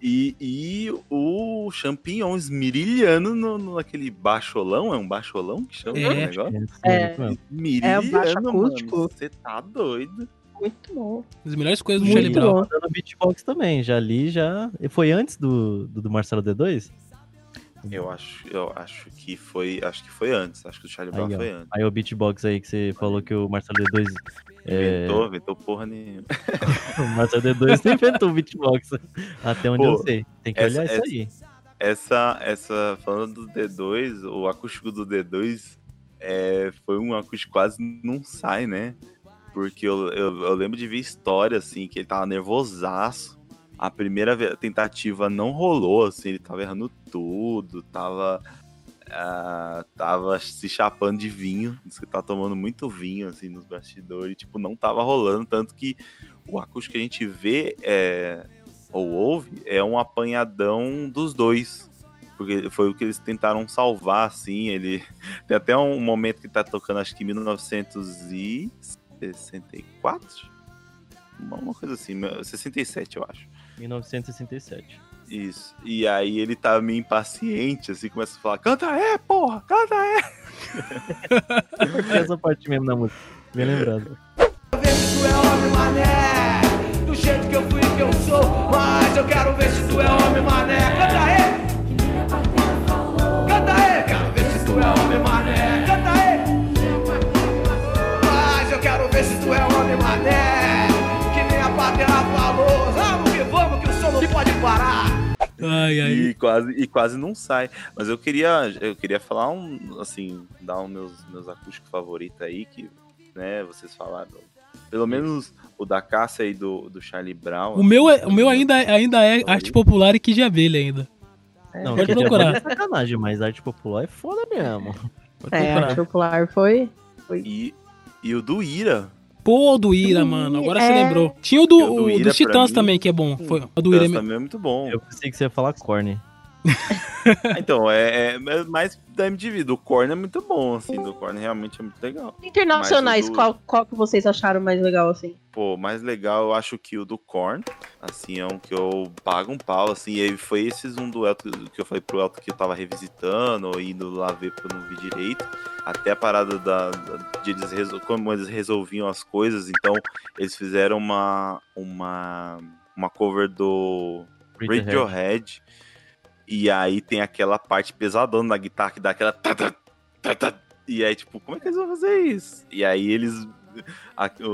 E, e o champignon esmirilhando no, no- naquele baixolão, é um baixolão que chama É. o negócio? É. Esmirilhando, baixo mano. acústico. Você tá doido. Muito bom. As melhores coisas do Muito Charlie Brown. bom. Tá no beatbox também, já li, já. e Foi antes do, do, do Marcelo D2? Eu acho, eu acho que foi. Acho que foi antes. Acho que o Charlie Brown Aí, ó. foi antes. Aí o beatbox aí que você falou que o Marcelo D2. É, Inventou, inventou porra nenhuma. o Marcelo D2 não inventou o beatbox. Até onde eu Pô, sei. Tem que essa- olhar essa- isso aí. Essa, essa, falando do D2, o acústico do D2 é, foi um acústico quase não sai, né? Porque eu, eu, eu lembro de ver história, assim, que ele tava nervosaço. A primeira tentativa não rolou, assim, ele tava errando tudo, tava. Uh, tava se chapando de vinho, disse que tava tomando muito vinho, assim, nos bastidores, e, tipo, não tava rolando, tanto que o acústico que a gente vê é, ou ouve é um apanhadão dos dois, porque foi o que eles tentaram salvar, assim, ele... Tem até um momento que tá tocando, acho que 1900 e... 64? Uma coisa assim, 67, eu acho. 1967. Isso. E aí ele tá meio impaciente, assim, começa a falar: canta é, porra, canta é! essa parte mesmo da música, bem lembrado. Venezuela, é homem mané, do jeito que eu fui que eu sou, mas eu quero ver se tu é homem mané, canta é! Canta é, quero ver se tu é homem mané, tu é homem mané. Que nem a pátria falou. Vamos que vamos, que o som não pode parar. Ai, ai. E quase, e quase não sai. Mas eu queria, eu queria falar um, assim, dar os meus, meus acústicos favoritos aí, que, né, vocês falaram. Pelo menos o da Cássia e do, do Charlie Brown. O meu, é, o meu ainda, ainda é arte popular e que de abelha ainda. Não, Pode que procurar. é sacanagem, mas arte popular é foda mesmo. Pode É, procurar. arte popular foi. E, e o do Ira. Pô, o do Ira, mano. Agora você é. lembrou. Tinha o do, o do Ira, dos Titãs mim, também, que é bom. Foi, o do Ira. Ira também é muito bom. Eu pensei que você ia falar corne. Então, é, é, é mais da MTV. Do Korn é muito bom, assim. Do Korn realmente é muito legal. Internacionais, do- qual, qual que vocês acharam mais legal, assim? Pô, mais legal eu acho que o do Korn, assim, é um que eu pago um pau, assim, e aí foi esses um duelo que eu falei pro Elton que eu tava revisitando, ou indo lá ver porque eu não vi direito, até a parada da, da- de eles resol- como eles resolviam as coisas, então eles fizeram uma, uma, uma cover do Radiohead. Radiohead, e aí tem aquela parte pesadona da guitarra que dá aquela... E aí, tipo, como é que eles vão fazer isso? E aí eles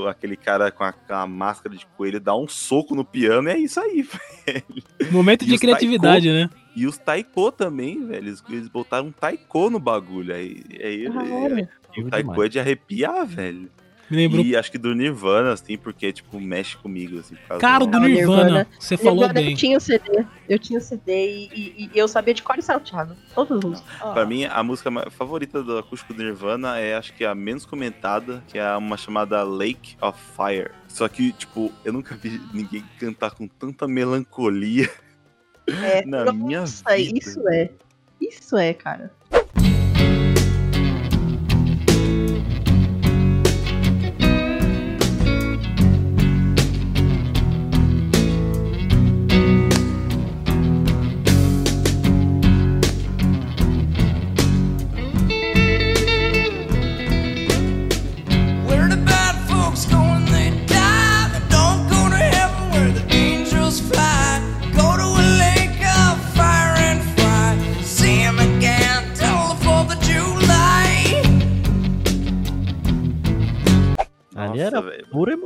aquele cara com a, com a máscara de coelho dá um soco no piano e é isso aí, velho. Momento E de criatividade, taiko- né? E os taiko também, velho. Eles, eles botaram um taiko no bagulho. Aí, aí, Caralho. o taiko é de arrepiar, velho. Me lembrou. E acho que do Nirvana, assim, porque, tipo, mexe comigo, assim. por causa Cara, do Ah, o Nirvana. Nirvana. Você falou Nirvana, bem. Eu tinha o CD, eu tinha o CD e, e- e eu sabia de cor e salteado. Todas as músicas. Pra mim, a música favorita do acústico do Nirvana é, acho que a menos comentada, que é uma chamada Lake of Fire. Só que, tipo, eu nunca vi ninguém cantar com tanta melancolia É, na nossa, minha vida. isso é. Isso é, cara.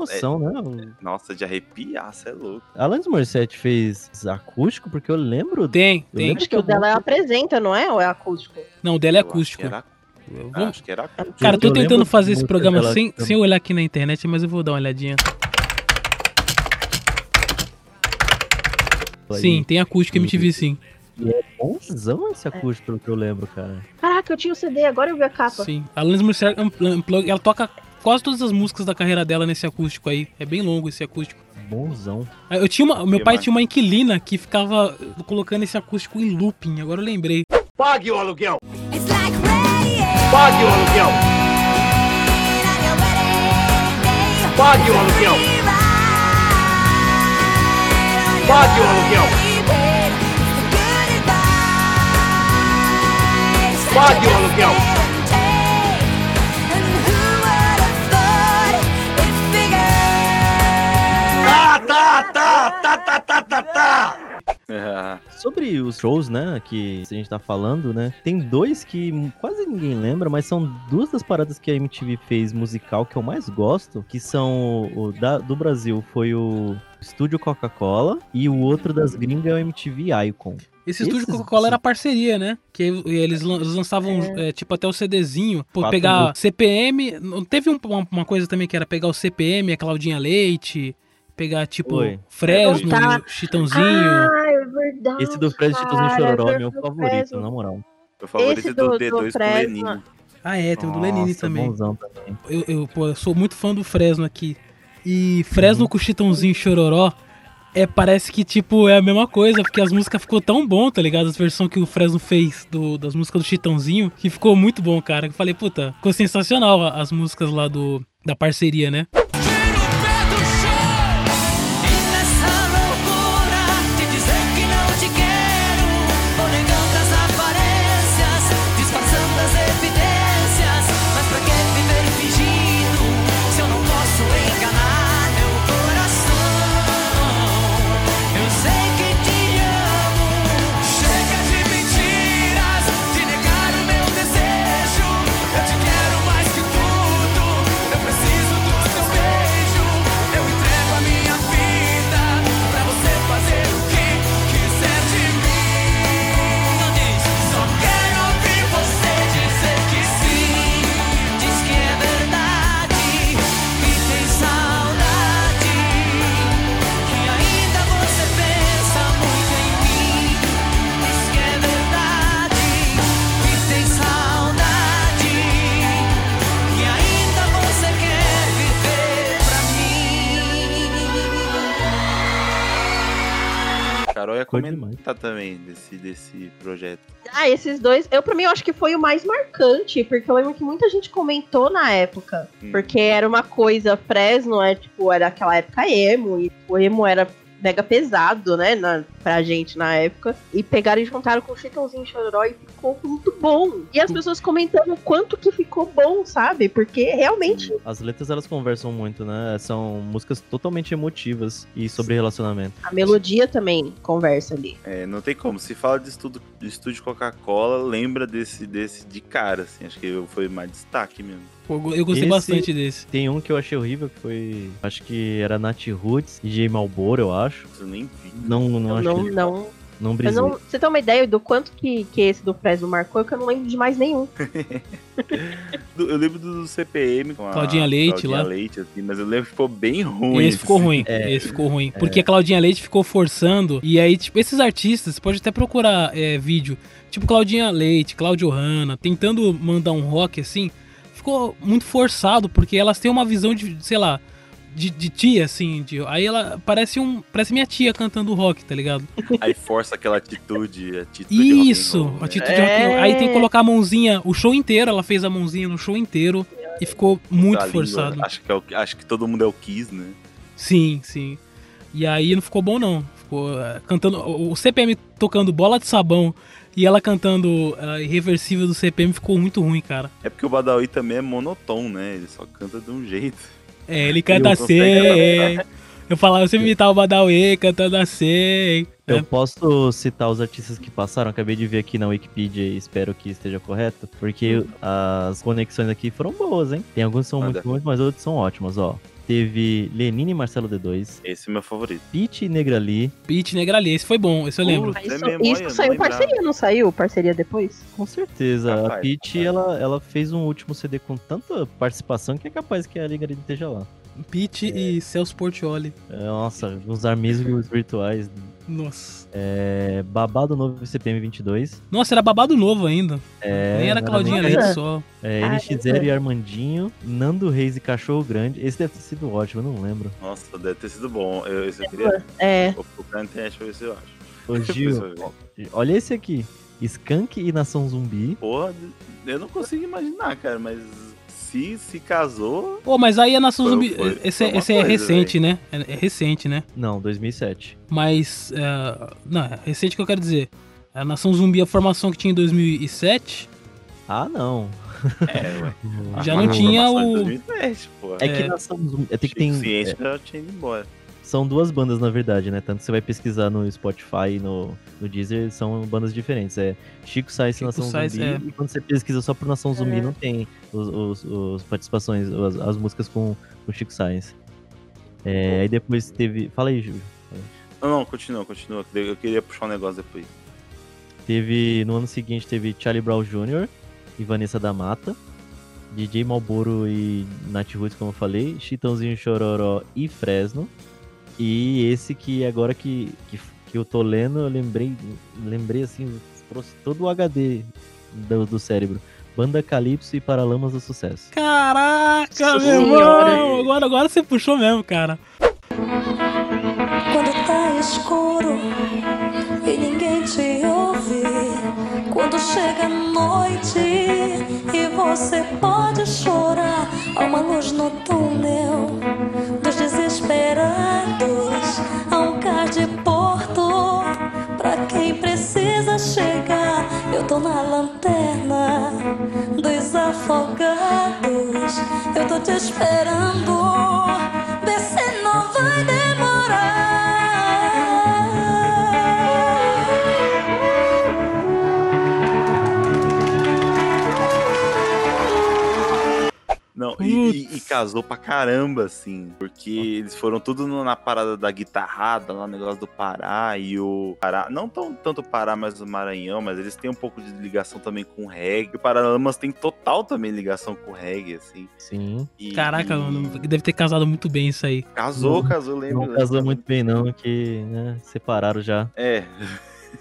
Emoção, né? O- Nossa, de arrepiar, cê é louco. Alanis Morissette fez acústico, porque eu lembro. Tem, Eu tem. lembro Acho que o dela é apresenta, não é? Ou é acústico? Não, o dela é Eu acho acústico. que era- vou- acho que era acústico. Cara, eu tô Eu tentando fazer esse programa sem, sem olhar aqui na internet, mas eu vou dar uma olhadinha. Sim, tem acústico MTV sim. E é bonzão esse acústico, pelo que eu lembro, cara. Caraca, eu tinha o CD, agora eu vi a capa. Sim. A Alanis Morissette Unplugged, ela toca quase todas as músicas da carreira dela nesse acústico aí. É bem longo esse acústico. Bonzão. Ah, Eu tinha uma, meu Que pai mais? tinha uma inquilina que ficava colocando esse acústico em looping. Agora eu lembrei. Pague o aluguel. Like Pague o aluguel. Pague o aluguel. Pague o aluguel. Pague o aluguel. Tá. Ah, Sobre os shows, né, que a gente tá falando, né, tem dois que quase ninguém lembra, mas são duas das paradas que a MTV fez musical que eu mais gosto, que são o da, do Brasil foi o Estúdio Coca-Cola e o outro das gringas é o MTV Icon. Esse estúdio Coca-Cola era parceria, né? Que eles lan- eles lançavam, é, tipo, até o CDzinho. Pô, Quatro pegar. CPM. Não teve um- uma coisa também que era pegar o CPM, a Claudinha Leite. Pegar, tipo, Foi. Fresno, Tá. Chitãozinho. Ah, é verdade. Esse do Fred Chitãozinho Chororó é meu favorito, Fresno. na moral. meu favorito Esse é do, do- D2 do com Fresno. Lenine. Ah, é, tem o do Lenine Nossa, também. também. Eu, eu, pô, eu sou muito fã do Fresno aqui. E Fresno com Chitãozinho Chororó. É, parece que, tipo, é a mesma coisa, porque as músicas ficou tão bom, tá ligado? As versões que o Fresno fez do, das músicas do Chitãozinho, que ficou muito bom, cara. Eu falei, puta, ficou sensacional as músicas lá do, da parceria, né? Comentar também desse, desse projeto. Ah, esses dois, eu pra mim eu acho que foi o mais marcante, porque eu lembro que muita gente comentou na época, Hum. porque era uma coisa Fresno, é tipo, era aquela época emo, e o emo era mega pesado, né, na, pra gente na época, e pegaram e juntaram com o Chitãozinho Chororó e ficou muito bom. E as pessoas comentando o quanto que ficou bom, sabe? Porque realmente As letras elas conversam muito, né? São músicas totalmente emotivas e sobre relacionamento. a melodia também conversa ali. É, não tem como. Se fala de estudo de estúdio Coca-Cola, lembra desse, desse de cara, assim. Acho que foi mais destaque mesmo. Eu gostei Esse- bastante desse. Tem um que eu achei horrível, que foi. Acho que era Nat Roots e J Malboro, eu acho. Eu nem vi. Não, não, Eu acho não, que- não, não eu brisei. não, você tem uma ideia do quanto que, que esse do Fresno marcou, que eu não lembro de mais nenhum. Eu lembro do CPM com a Claudinha Leite Claudinha lá. Leite, assim, mas eu lembro que ficou bem ruim. Esse ficou assim. ruim. É. Esse ficou ruim. Porque a Claudinha Leite ficou forçando. E aí, tipo, esses artistas, você pode até procurar é, vídeo. Tipo, Claudinha Leite, Claudio Hanna, tentando mandar um rock assim. Ficou muito forçado, porque elas têm uma visão de, sei lá, de, de tia, assim. De, aí ela parece um. Parece minha tia cantando rock, tá ligado? Aí força aquela atitude, atitude Isso! né? Atitude rock and roll. Aí tem que colocar a mãozinha, o show inteiro, ela fez a mãozinha no show inteiro. E ficou muito Da língua. forçado. Acho que, é o, acho que todo mundo é o Kiss, né? Sim, sim. E aí não ficou bom, não. Ficou eh, cantando. O CPM tocando bola de sabão e ela cantando eh, Irreversível do CPM ficou muito ruim, cara. É porque o Badawi também é monotom, né? Ele só canta de um jeito. É, ele canta assim. Eu falava, eu sempre imitava o Badawi cantando assim. Eu posso citar os artistas que passaram, acabei de ver aqui na Wikipedia e espero que esteja correto, porque as conexões aqui foram boas, hein? Tem alguns que são muito ruins, mas outros são ótimas, ó. Teve Lenine e Marcelo D2, Esse é meu favorito. Pete e Negrali, Pete Negrali, esse foi bom, esse eu lembro. É isso, memória, isso não saiu lembrava. parceria, não saiu? Parceria depois? com certeza. a Capaz, Pete, capaz. ela, ela fez um último CD com tanta participação que é capaz que a Negrali esteja lá. Pete e Celso Portioli. É, Nossa, uns amigos virtuais. Nossa. É, Babado Novo CPM 22. Nossa, era babado novo ainda. É, Nem era Claudinha. Leite só. É, Ah, NX0 e Armandinho, Nando Reis e Cachorro Grande. Esse deve ter sido ótimo, eu não lembro. Nossa, deve ter sido bom. Eu, esse eu queria. É. Vou procurar na internet pra ver se eu acho. Ô Gil, olha esse aqui. Skunk e Nação Zumbi. Porra, eu não consigo imaginar, cara, mas se se casou. Pô, mas aí a Nação Foi- Zumbi. foi- esse foi é, esse é coisa, recente, né? É, é recente, né? Não, 2007. Mas. é, não, é recente que eu quero dizer. A Nação Zumbi, a formação que tinha em 2007, Ah, não. É, ué. já não tinha o. 2010, porra. É, que É. Nação Zumbi. É, tem que Ciente é, já tinha ido embora. São duas bandas, na verdade, né? Tanto que você vai pesquisar no Spotify e no, no Deezer, são bandas diferentes. É Chico Sainz e Nação Zumbi. é. E quando você pesquisa só por Nação Zumbi, É. não tem os, os, os participações, as, as músicas com o Chico Sainz. É, aí depois teve. Fala aí, Júlio. Não, não, continua, continua. Eu queria puxar um negócio depois. Teve. No ano seguinte teve Charlie Brown Jr. e Vanessa da Mata. DJ Malboro e Nat Roots, como eu falei. Chitãozinho Chororó e Fresno. E esse que agora que, que, que eu tô lendo, eu lembrei. Lembrei assim, trouxe todo o HD do, do cérebro. Banda Calypso e Paralamas do Sucesso. Caraca, meu irmão! Agora, agora você puxou mesmo, cara. Quando tá escuro e ninguém te ouve. Quando chega a noite e você pode chorar. Há uma luz no túnel dos desesperados. De porto pra quem precisa chegar. Eu tô na lanterna dos afogados. Eu tô te esperando. E, e- e casou pra caramba, assim. Porque eles foram tudo no- na parada da guitarrada, lá no negócio do Pará e o Pará. Não tão, tanto o Pará, mas o Maranhão, mas eles têm um pouco de ligação também com o reggae. O Paralamas tem total também ligação com o reggae, assim. Sim. E- Caraca, e mano, deve ter casado muito bem isso aí. Casou, casou, lembro. Não casou muito bem, não, que né, separaram já. É.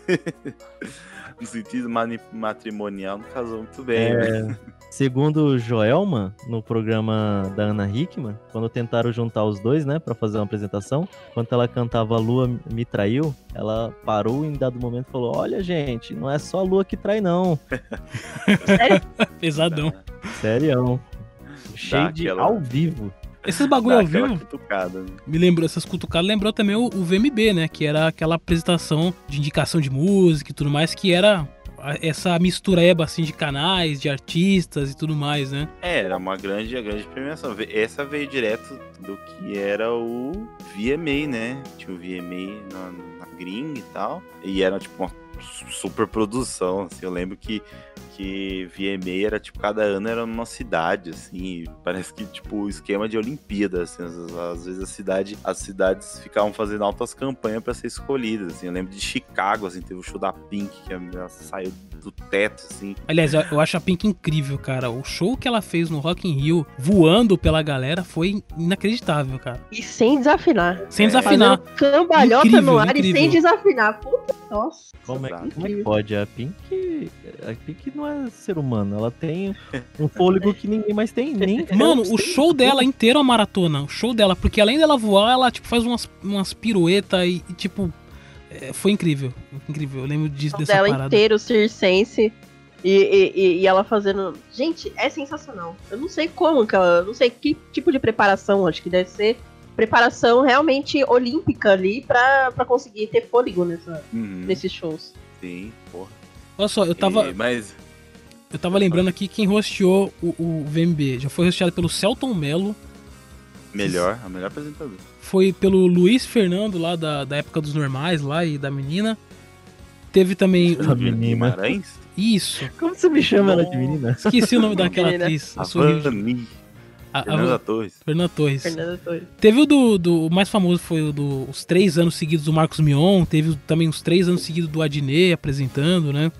no sentido matrimonial, não casou muito bem, É. né? Segundo Joelma, no programa da Ana Hickman, quando tentaram juntar os dois, né, pra fazer uma apresentação, quando ela cantava Lua Me Traiu, ela parou em dado momento e falou: Olha, gente, não é só a lua que trai, não. Pesadão. Sério. Cheio de aquela- ao vivo. Esses bagulho Dá ao vivo cutucada, né? me lembrou, essas cutucadas lembrou também o, o VMB, né? Que era aquela apresentação de indicação de música e tudo mais, que era essa mistureba assim de canais, de artistas e tudo mais, né? É, era uma grande, a grande premiação. Essa veio direto do que era o VMA, né? Tinha o VMA na, na gringa e tal. E era tipo uma super produção, assim. Eu lembro que, que VMA era tipo, cada ano era numa cidade, assim. e Parece que, tipo, o esquema de Olimpíada, assim. Às, às vezes a cidade, as cidades ficavam fazendo altas campanhas pra ser escolhidas, assim. Eu lembro de Chicago, assim, teve o show da Pink, que a menina saiu do teto, assim. Aliás, eu, eu acho a Pink incrível, cara. O show que ela fez no Rock in Rio, voando pela galera, foi inacreditável, cara. E sem desafinar. Sem desafinar. Fazendo cambalhota Incrível, no ar e incrível. sem desafinar. Puta, nossa. Como é, como é que pode? A Pink. A Pink não é ser humano. Ela tem um fôlego que ninguém mais tem. Nem Mano, o show dela inteiro é uma maratona. O show dela, porque além dela voar, ela tipo, faz umas, umas piruetas e, e, tipo. é, foi incrível. Incrível. Eu lembro disso, O dessa dela parada. inteiro, circense. E, e, e- e ela fazendo. Gente, é sensacional. Eu não sei como que ela. Não sei que tipo de preparação. Acho que deve ser preparação realmente olímpica ali pra, pra conseguir ter fôlego nessa, Uhum, nesses shows. Sim, porra. Olha só, eu tava, E- mas eu tava lembrando aqui quem hosteou o, o VMB. Já foi hosteado pelo Celton Mello, melhor, a melhor apresentadora. foi pelo Luiz Fernando lá da, da época dos normais lá e da menina. Teve também A o, menina. Isso. Como você me chama ela de menina? Esqueci o nome daquela Menina. atriz. A. Vani, A- a- Fernanda Torres. Fernanda Torres. Fernanda Torres. Teve o do, do. O mais famoso foi o dos os três anos seguidos do Marcos Mion. Teve também os três anos seguidos do Adnet apresentando, né?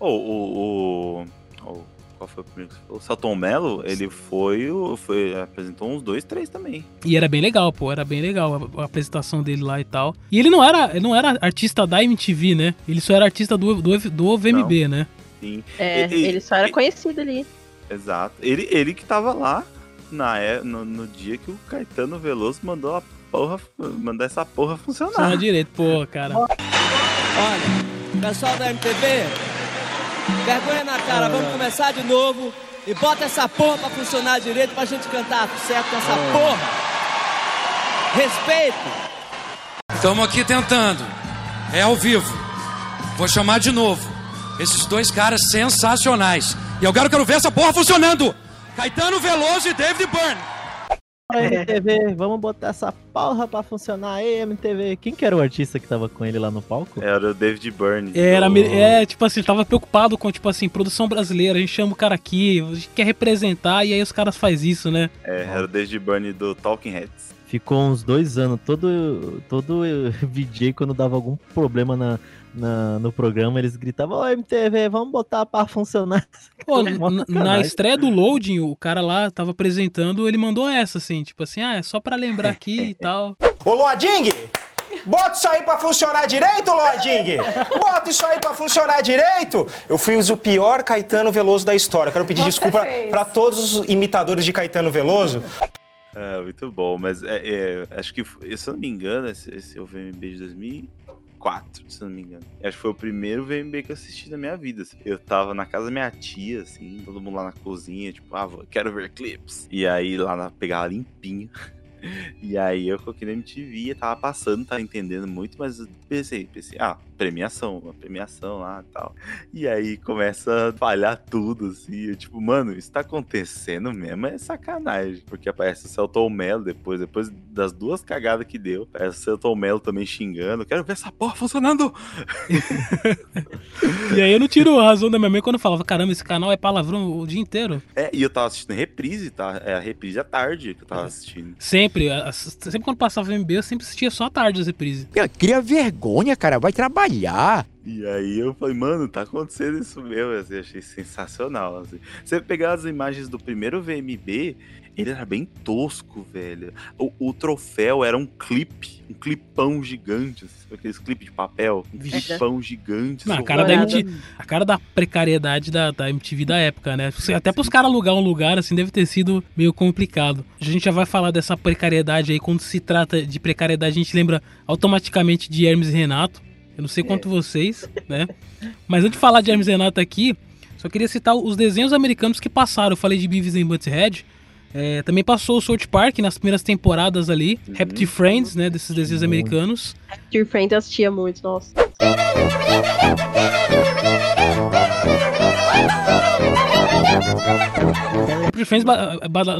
Oh, o, o, o- Qual foi o primeiro que você falou? O Celton Mello, ele foi, o- foi. apresentou uns dois, três também. E era bem legal, pô. Era bem legal a, a apresentação dele lá e tal. E ele não era, ele não era artista da MTV, né? Ele só era artista do, do, do VMB, né? Sim. É, E- e- ele só era e- conhecido ali. Exato. Ele, ele que tava lá na, é- no, no dia que o Caetano Veloso mandou a porra. Mandar essa porra Funciona funcionar. direito, pô, cara. Olha, pessoal da MTV, vergonha na cara, vamos começar de novo e bota essa porra pra funcionar direito pra gente cantar certo nessa porra. Respeito. Estamos aqui tentando. É ao vivo. Vou chamar de novo. Esses dois caras sensacionais. E eu quero, quero ver essa porra funcionando. Caetano Veloso e David Byrne. MTV, vamos botar essa porra pra funcionar aí, MTV. Quem que era o artista que tava com ele lá no palco? Era o David Byrne. Era, do- é, tipo assim, tava preocupado com, tipo assim, produção brasileira, a gente chama o cara aqui, a gente quer representar, e aí os caras fazem isso, né? É, era o David Byrne do Talking Heads. Ficou uns dois anos, todo, todo VJ, quando dava algum problema na, na- no programa, eles gritavam, ô MTV, vamos botar pra funcionar. Pô, na- estreia do Loading, o cara lá tava apresentando, ele mandou essa, assim, tipo assim, ah, é só pra lembrar aqui e tal. Ô Loding, bota isso aí pra funcionar direito, Loding! Bota isso aí pra funcionar direito! Eu fiz o pior Caetano Veloso da história. Quero pedir Você desculpa pra todos os imitadores de Caetano Veloso. É, muito bom, mas é, é, acho que, se eu não me engano, esse, esse é o VMB de 2004, se eu não me engano. Acho que foi o primeiro VMB que eu assisti na minha vida. assim. Eu tava na casa da minha tia, assim, todo mundo lá na cozinha, tipo, ah, quero ver clips. E aí lá na, pegava limpinho. E aí eu coloquei na MTV, tava passando, tava entendendo muito, mas pensei, pensei, ah, premiação, uma premiação lá e tal. E aí começa a falhar tudo, assim. Eu, tipo, mano, isso tá acontecendo mesmo, é sacanagem. Porque aparece o Celton Mello depois, depois das duas cagadas que deu. Aparece o Celton Mello também xingando. Quero ver essa porra funcionando. E aí eu não tiro a razão da minha mãe quando eu falava, caramba, esse canal é palavrão o dia inteiro. É, e eu tava assistindo reprise, tá? É a reprise à tarde que eu tava assistindo. Sempre, a- sempre quando passava MB, eu sempre assistia só à tarde as reprises. Cria vergonha, cara. Vai trabalhar. E aí eu falei, mano, tá acontecendo isso mesmo, assim, eu achei sensacional, assim. Você pegar as imagens do primeiro VMB, ele era bem tosco, velho. O, o troféu era um clipe, um clipão gigante, assim, aqueles clipes de papel, um clipão gigante. Não, a assim, cara da. MTV, a cara da precariedade da, da MTV da época, né? Até pros caras alugar um lugar, assim, deve ter sido meio complicado. A gente já vai falar dessa precariedade aí. Quando se trata de precariedade, a gente lembra automaticamente de Hermes e Renato. Eu não sei quanto vocês, né? Mas antes de falar de Hermes e Renato aqui, só queria citar os desenhos americanos que passaram. Eu falei de Beavis and Butthead. É, também passou o South Park nas primeiras temporadas ali. Happy Friends, né? Desses desenhos americanos. Dear Friends eu assistia muito, nossa. Happy Friends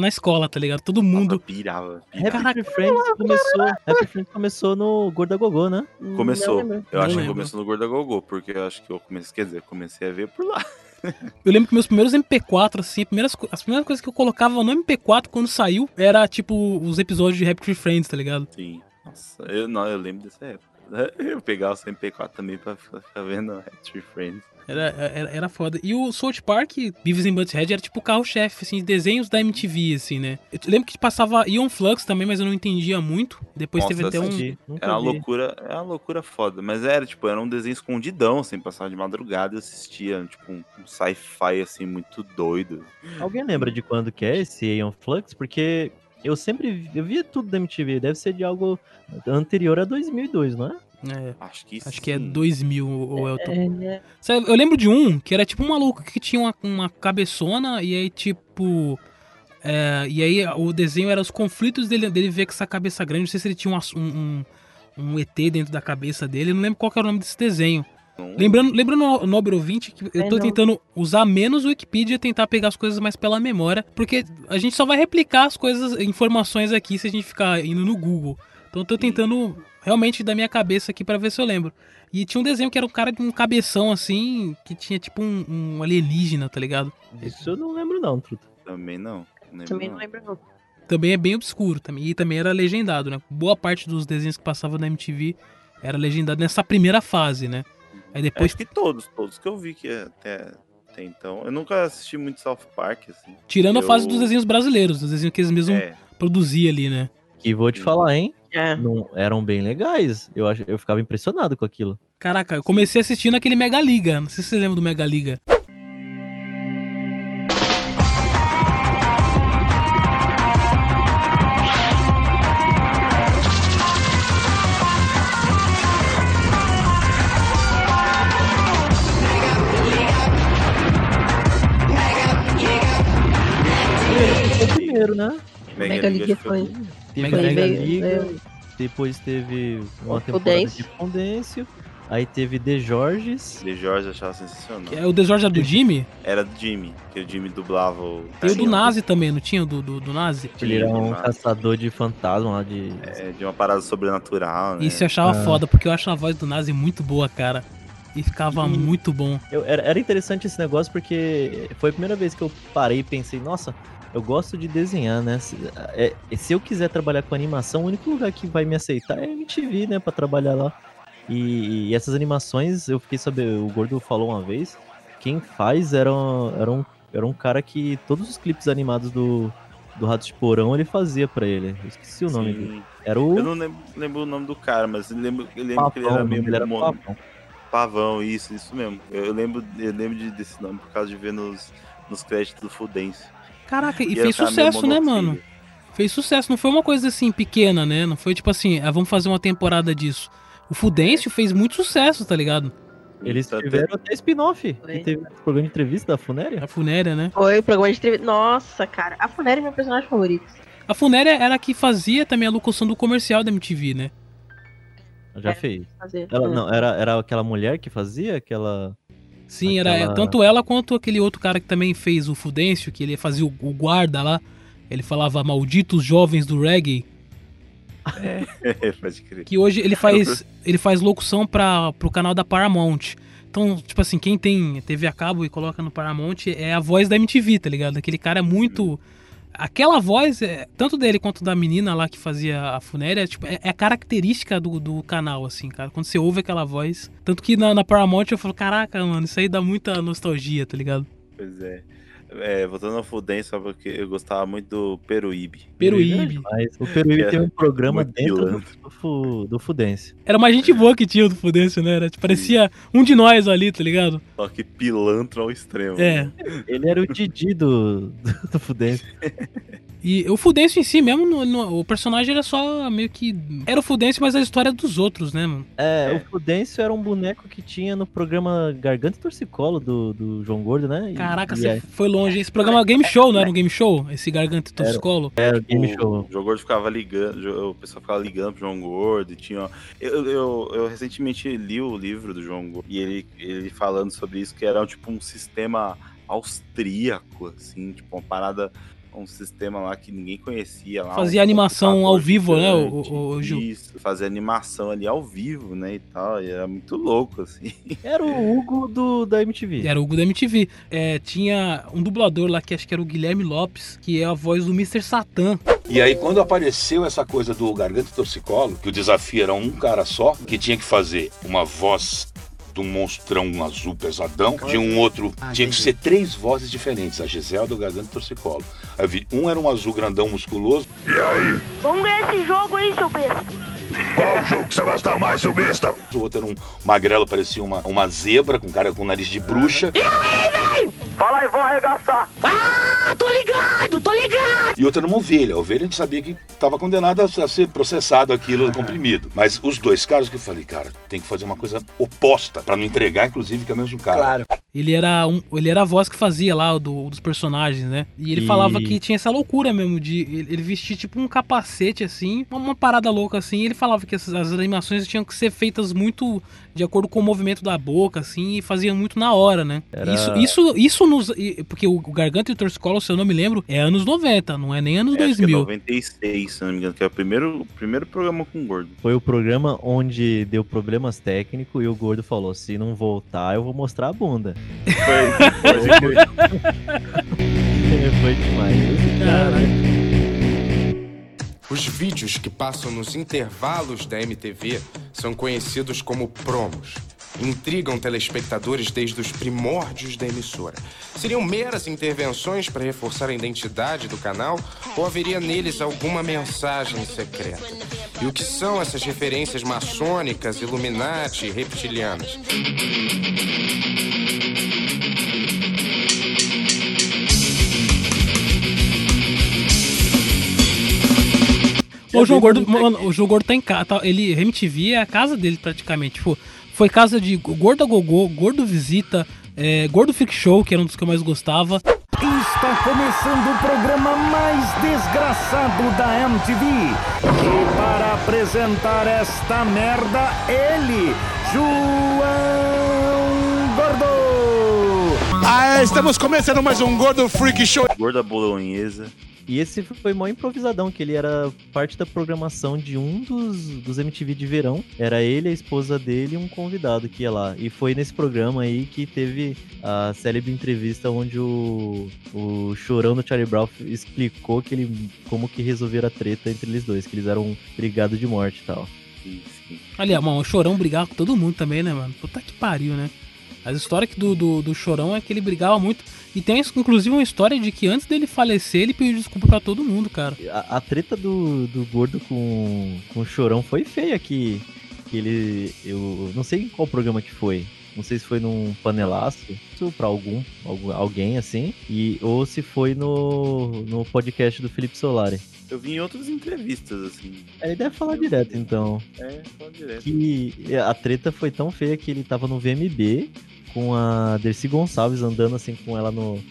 na escola, tá ligado? Todo mundo. Pirava. Happy Friends começou, Happy Friends começou no Gorda Gogô, né? Começou. Eu acho que começou no Gorda Gogô, porque eu acho que eu comecei, quer dizer, comecei a ver por lá. Eu lembro que meus primeiros MP4, assim, primeiras, as primeiras coisas que eu colocava no MP4 quando saiu era tipo os episódios de Happy Friends, tá ligado? Sim. Nossa, eu, não, eu lembro dessa época. Eu pegava o MP4 também pra ficar ficar vendo Happy Friends. Era, era, era foda. E o South Park, Beavis and Butthead, era tipo o carro-chefe, assim, de desenhos da MTV, assim, né? Eu lembro que passava Ion Flux também, mas eu não entendia muito. Depois Nossa, teve até um... Era uma loucura, era uma loucura foda. Mas era, tipo, era um desenho escondidão, assim, passava de madrugada e assistia, tipo, um, um sci-fi, assim, muito doido. Alguém lembra de quando que é esse Aeon Flux? Porque eu sempre vi- eu via tudo da MTV, deve ser de algo anterior a 2002, não é? É, acho que Acho que é 2000, o Elton. É, Sabe, Eu lembro de um que era tipo um maluco que tinha uma, uma cabeçona e aí, tipo. é, e aí o desenho era os conflitos dele, dele ver com essa cabeça grande. Não sei se ele tinha um, um, um, um ET dentro da cabeça dele. Eu não lembro qual que era o nome desse desenho. Lembrando, lembrando o nobre ouvinte que eu É, tô não. tentando usar menos o Wikipedia e tentar pegar as coisas mais pela memória, porque a gente só vai replicar as coisas, informações aqui se a gente ficar indo no Google. Então eu tô tentando realmente da minha cabeça aqui pra ver se eu lembro. E tinha um desenho que era um cara de um cabeção assim, que tinha tipo um, um alienígena, tá ligado? Isso eu não lembro não, truta. Também não. Também não. não lembro, não. Também é bem obscuro também. E também era legendado, né? Boa parte dos desenhos que passavam na MTV era legendado nessa primeira fase, né? Aí depois Acho que todos, todos que eu vi que até, até então. Eu nunca assisti muito South Park, assim. Tirando a Eu- fase dos desenhos brasileiros, dos desenhos que eles mesmos É. produziam ali, né? Que vou te falar, hein? É. Não, eram bem legais. Eu, acho, eu ficava impressionado com aquilo. Caraca, eu comecei assistindo aquele Mega Liga. Não sei se você lembra do Mega Liga. Foi o primeiro, né? Mega Mega Liga Liga foi. Teve Mega Mega, Liga. Liga, É. depois teve uma O temporada de Fondêncio, aí teve The Jorges. The George eu achava sensacional. É o The George era do Jimmy. Era do Jimmy, que o Jimmy dublava o. Tem o do Nazi também, não tinha o do, do, do Nazi? Ele era um caçador de fantasma lá de. É, de uma parada sobrenatural, né? Isso eu achava Ah. foda, porque eu acho a voz do Nazi muito boa, cara. E ficava muito bom. Eu- era, era interessante esse negócio porque foi a primeira vez que eu parei e pensei, nossa, eu gosto de desenhar, né? Se, é- se eu quiser trabalhar com animação, o único lugar que vai me aceitar é a MTV, né? Pra trabalhar lá. E, e essas animações, eu fiquei sabendo, o Gordo falou uma vez, quem faz era, um- era, um, era um cara que todos os clipes animados do, do Ratos de Porão ele fazia pra ele. Eu esqueci o nome dele. Era o Eu não lembro, lembro o nome do cara, mas eu lembro, eu lembro que ele Pavão, era meio dele era Pavão. Pavão, isso, isso mesmo. Eu, eu lembro, eu lembro de- desse nome por causa de ver nos, nos créditos do Fudêncio. Caraca, e E fez sucesso, né, mano? Fez sucesso, não foi uma coisa assim pequena, né? Não foi tipo assim, ah, vamos fazer uma temporada disso. O Fudêncio fez muito sucesso, tá ligado? Eles é- tiveram até spin-off, que teve programa de entrevista da Funéria. A Funéria, né? Foi programa de entrevista. Nossa, cara. A Funéria é meu personagem favorito. A Funéria era a que fazia também a locução do comercial da MTV, né? Já É. fez. Fazer. Ela, não, era, era aquela mulher que fazia aquela. Sim, era Aquela- tanto ela quanto aquele outro cara que também fez o Fudêncio, que ele fazia o, o guarda lá. Ele falava malditos jovens do reggae. Pode crer. Que hoje ele faz ele faz locução para pro canal da Paramount. Então, tipo assim, quem tem TV a cabo e coloca no Paramount é a voz da MTV, tá ligado? Aquele cara é muito Aquela voz, é, tanto dele quanto da menina lá que fazia a funéria, tipo, é, é característica do, do canal, assim, cara. Quando você ouve aquela voz. Tanto que na, na Paramount eu falo, caraca, mano, isso aí dá muita nostalgia, tá ligado? Pois é. É, voltando ao Fudêncio, só porque eu gostava muito do Peruíbe. Peruíbe. Mas o Peruíbe tem um programa dentro do, do, Fu- do Fudêncio. Era uma gente boa que tinha o do Fudêncio, né? Era, tipo, parecia um de nós ali, tá ligado? Só que pilantra ao extremo. É. Ele era o Didi do, do, do Fudêncio. E o Fudêncio em si mesmo, no- no- o personagem era só meio que. Era o Fudêncio, mas a história é dos outros, né, mano? É, o Fudêncio era um boneco que tinha no programa Garganta e Torcicolo do, do João Gordo, né? E- Caraca, e você aí- foi longe. Esse programa é Game Show, não era um game show? Esse Garganta e Toscolo? Era o game show. O João Gordo ficava ligando, o pessoal ficava ligando pro João Gordo e tinha. Eu, eu, eu recentemente li o livro do João Gordo e ele, ele falando sobre isso, que era tipo um sistema austríaco, assim, tipo, uma parada. Um sistema lá que ninguém conhecia. Lá, Fazia um animação ao vivo, né, o- o- o Gil? Isso, fazia animação ali ao vivo, né, e tal. E era muito louco, assim. Era o Hugo do, da MTV. Era o Hugo da MTV. É, tinha um dublador lá que acho que era o Guilherme Lopes, que é a voz do Mr. Satan. E aí, quando apareceu essa coisa do Garganta Torcicolo, que o desafio era um cara só, que tinha que fazer uma voz de um monstrão azul pesadão, de um outro. tinha que ser três vozes diferentes: a Gisela do Garganta e Torcicolo. Aí eu vi- um era um azul grandão musculoso. E aí? Vamos ganhar esse jogo aí, seu besta. Qual jogo que você gosta mais, seu besta? O outro era um magrelo, parecia uma, uma zebra, com cara com nariz de bruxa. Fala aí, vou arregaçar. Ah, tô ligado, tô ligado. E outro era uma ovelha. A ovelha a gente sabia que estava condenada a ser processado aquilo comprimido. Mas os dois caras que eu falei, cara, tem que fazer uma coisa oposta, pra não entregar, inclusive, que é o mesmo cara. Ele era, um, ele era a voz que fazia lá o do, dos personagens, né? E ele E- falava que tinha essa loucura mesmo de ele, ele vestir tipo um capacete assim, uma, uma parada louca assim. E ele falava que essas, as animações tinham que ser feitas muito de acordo com o movimento da boca, assim, e fazia muito na hora, né? Era- Isso, isso, isso nos. Porque o Garganta e o Torcicolo, se eu não me lembro, é anos 90, não é nem anos É, acho que é 2000. 96, se não me engano, que é o primeiro, o primeiro programa com o Gordo. Foi o programa onde deu problemas técnicos e o Gordo falou: se não voltar, eu vou mostrar a bunda. Foi demais. Esse cara. Os vídeos que passam nos intervalos da MTV são conhecidos como promos. Intrigam telespectadores desde os primórdios da emissora. Seriam meras intervenções para reforçar a identidade do canal ou haveria neles alguma mensagem secreta? E o que são essas referências maçônicas, Illuminati e reptilianas? O João Gordo, mano, o João Gordo tá em casa. tá- ele, MTV é a casa dele praticamente. Tipo, foi casa de Gordo Gogô, Gordo Visita, é, Gordo Freak Show, que era um dos que eu mais gostava. Está começando o programa mais desgraçado da MTV. E para apresentar esta merda, ele, João Gordo. Ah, estamos começando mais um Gordo Freak Show. Gorda bolonhesa. E esse foi mó improvisadão, que ele era parte da programação de um dos, dos MTV de verão. Era ele, a esposa dele e um convidado que ia lá. E foi nesse programa aí que teve a célebre entrevista onde o, o chorão do Charlie Brown explicou que ele, como que resolveram a treta entre eles dois, que eles eram brigados de morte e tal. Aliás, mano, o Chorão brigava com todo mundo também, né, mano? Puta que pariu, né? As histórias do, do, do Chorão é que ele brigava muito. E tem, inclusive, uma história de que antes dele falecer, ele pediu desculpa pra todo mundo, cara. A, a treta do, do gordo com, com o chorão foi feia. Que ele. Eu não sei em qual programa que foi. Não sei se foi num panelaço pra algum, algum alguém assim. E, ou se foi no, no podcast do Felipe Solari. Eu vi em outras entrevistas, assim. Ele deve falar direto, então. É, fala direto. Que a treta foi tão feia que ele tava no VMB com a Dercy Gonçalves andando assim com ela no.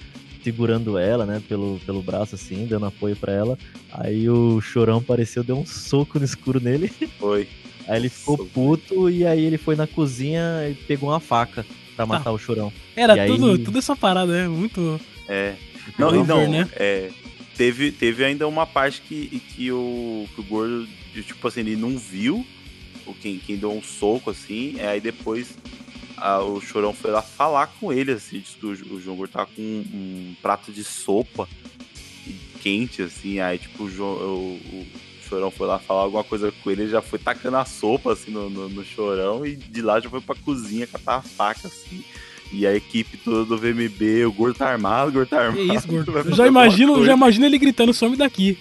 Segurando ela, né, pelo, pelo braço, assim, dando apoio pra ela. Aí o chorão apareceu, deu um soco no escuro nele. Foi. Aí ele ficou puto e aí ele foi na cozinha e pegou uma faca pra matar o chorão. Era E aí- tudo, tudo essa parada, né? Muito. É. Não, e não, né? é, teve, teve ainda uma parte que, que, o, que o Gordo, tipo assim, ele não viu o quem, quem deu um soco, assim, é, aí depois a- o Chorão foi lá falar com ele, assim, disse que o, o João Gordo tava com um, um prato de sopa quente, assim, aí tipo o, Jo- o- o Chorão foi lá falar alguma coisa com ele, ele já foi tacando a sopa assim no, no, no Chorão e de lá já foi pra cozinha catar a faca, assim. E a equipe toda do VMB, o Gordo tá armado, o Gordo tá armado. Que isso, gordo. Eu já imagino, já imagino ele gritando, some daqui.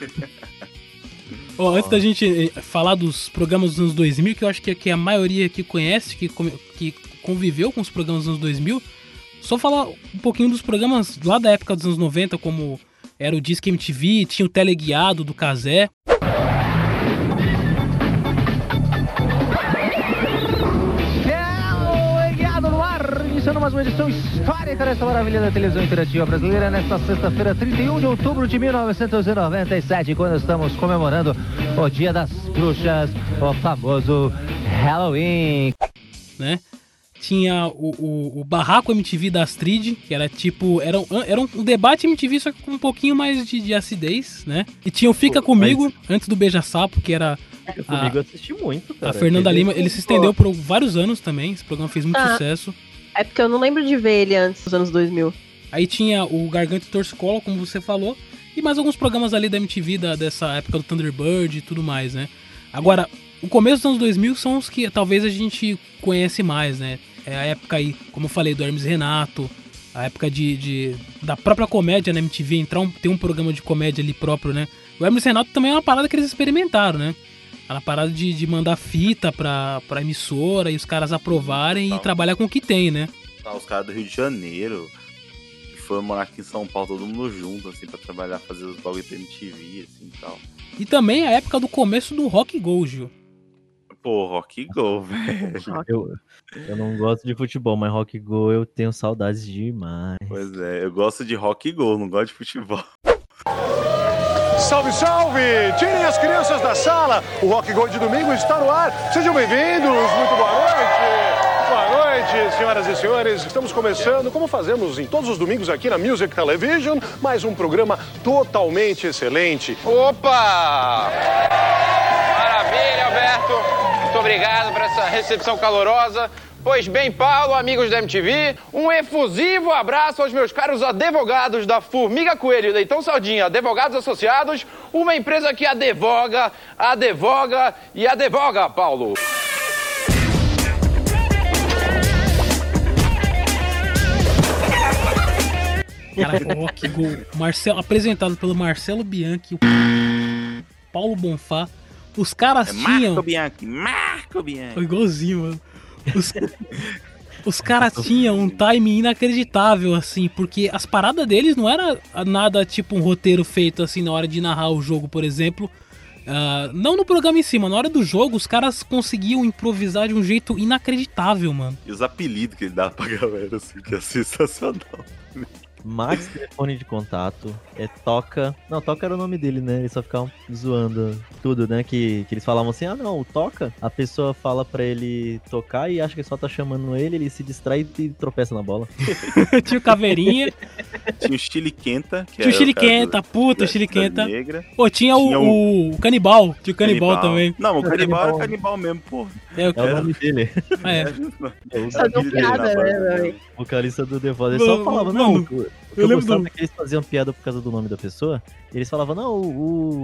Ó, antes da gente eh, falar dos programas dos anos 2000, que eu acho que, que a maioria que conhece, que, que conviveu com os programas dos anos 2000, só falar um pouquinho dos programas lá da época dos anos 90, como era o Disque MTV, tinha o Teleguiado do Casé. Mais uma edição histórica dessa maravilha da televisão interativa brasileira nesta sexta-feira, 31 de outubro de 1997, quando estamos comemorando o Dia das Bruxas, o famoso Halloween. né? Tinha o, o, o Barraco MTV da Astrid, que era tipo. Era um, era um debate MTV, só que com um pouquinho mais de, de acidez, né? E tinha o Fica Comigo, antes do Beija Sapo, que era. Fica a- Comigo eu assisti muito, cara. A Fernanda Lima, ele se estendeu por vários anos também. Esse programa fez muito Ah. sucesso. É porque eu não lembro de ver ele antes dos anos 2000. Aí tinha o Garganta Torcicolo, como você falou, e mais alguns programas ali da MTV da, dessa época do Thunderbird e tudo mais, né? Agora, o começo dos anos 2000 são os que talvez a gente conhece mais, né? É a época aí, como eu falei, do Hermes Renato, a época de, de- da própria comédia na MTV, entrar um, ter um programa de comédia ali próprio, né? O Hermes Renato também é uma parada que eles experimentaram, né? Aquela parada de, de mandar fita pra, pra emissora e os caras aprovarem e trabalhar com o que tem, né? Tá, os caras do Rio de Janeiro foram morar aqui em São Paulo, todo mundo junto, assim, pra trabalhar, fazer os bagulho pra MTV, assim e tal. E também a época do começo do Rock Go, Gil. Pô, Rock Go, velho. Eu, eu não gosto de futebol, mas Rock Go eu tenho saudades demais. Pois é, eu gosto de Rock Go, não gosto de futebol. Salve, salve! Tirem as crianças da sala. O Rock Go de domingo está no ar. Sejam bem-vindos. Muito boa noite. Boa noite, senhoras e senhores. Estamos começando, como fazemos em todos os domingos aqui na Music Television, mais um programa totalmente excelente. Opa! Maravilha, Alberto. Muito obrigado por essa recepção calorosa. Pois bem, Paulo, amigos da MTV, um efusivo abraço aos meus caros advogados da Formiga Coelho e Leitão Saldinha, advogados associados, uma empresa que advoga, advoga e advoga, Paulo. Caraca, o Rock Go. Marcelo, apresentado pelo Marcelo Bianchi, o Paulo Bonfá. Os caras É tinham. Marco Bianchi, Marco Bianchi. Foi igualzinho, mano. Os, os caras tinham um time inacreditável, assim, porque as paradas deles não era nada tipo um roteiro feito assim na hora de narrar o jogo, por exemplo. Ah, não no programa em cima, na hora do jogo, os caras conseguiam improvisar de um jeito inacreditável, mano. E os apelidos que ele dá pra galera, assim, que é sensacional. Max telefone de contato, é Toca. Não, Toca era o nome dele, né? Eles só ficavam zoando tudo, né? Que, que eles falavam assim: ah, não, o Toca. A pessoa fala pra ele tocar e acha que só tá chamando ele, ele se distrai e tropeça na bola. Tinha o Caveirinha. Tinha o Chile Quenta. Que Tinha o era Chile cara do- Quenta, puta, da Chile Cidade Quenta. Negra. Pô, tinha, o, Tinha o, o Canibal. Tinha o Canibal, também. Não, o canibal Canibal. é canibal mesmo, pô. É o É o nome dele. Ah, é. o né, banda. velho? O vocalista do The Voice. Ele só falava, mano, não. O, eu eu, lembro gostava do- é que eles faziam piada por causa do nome da pessoa. Eles falavam, não, o,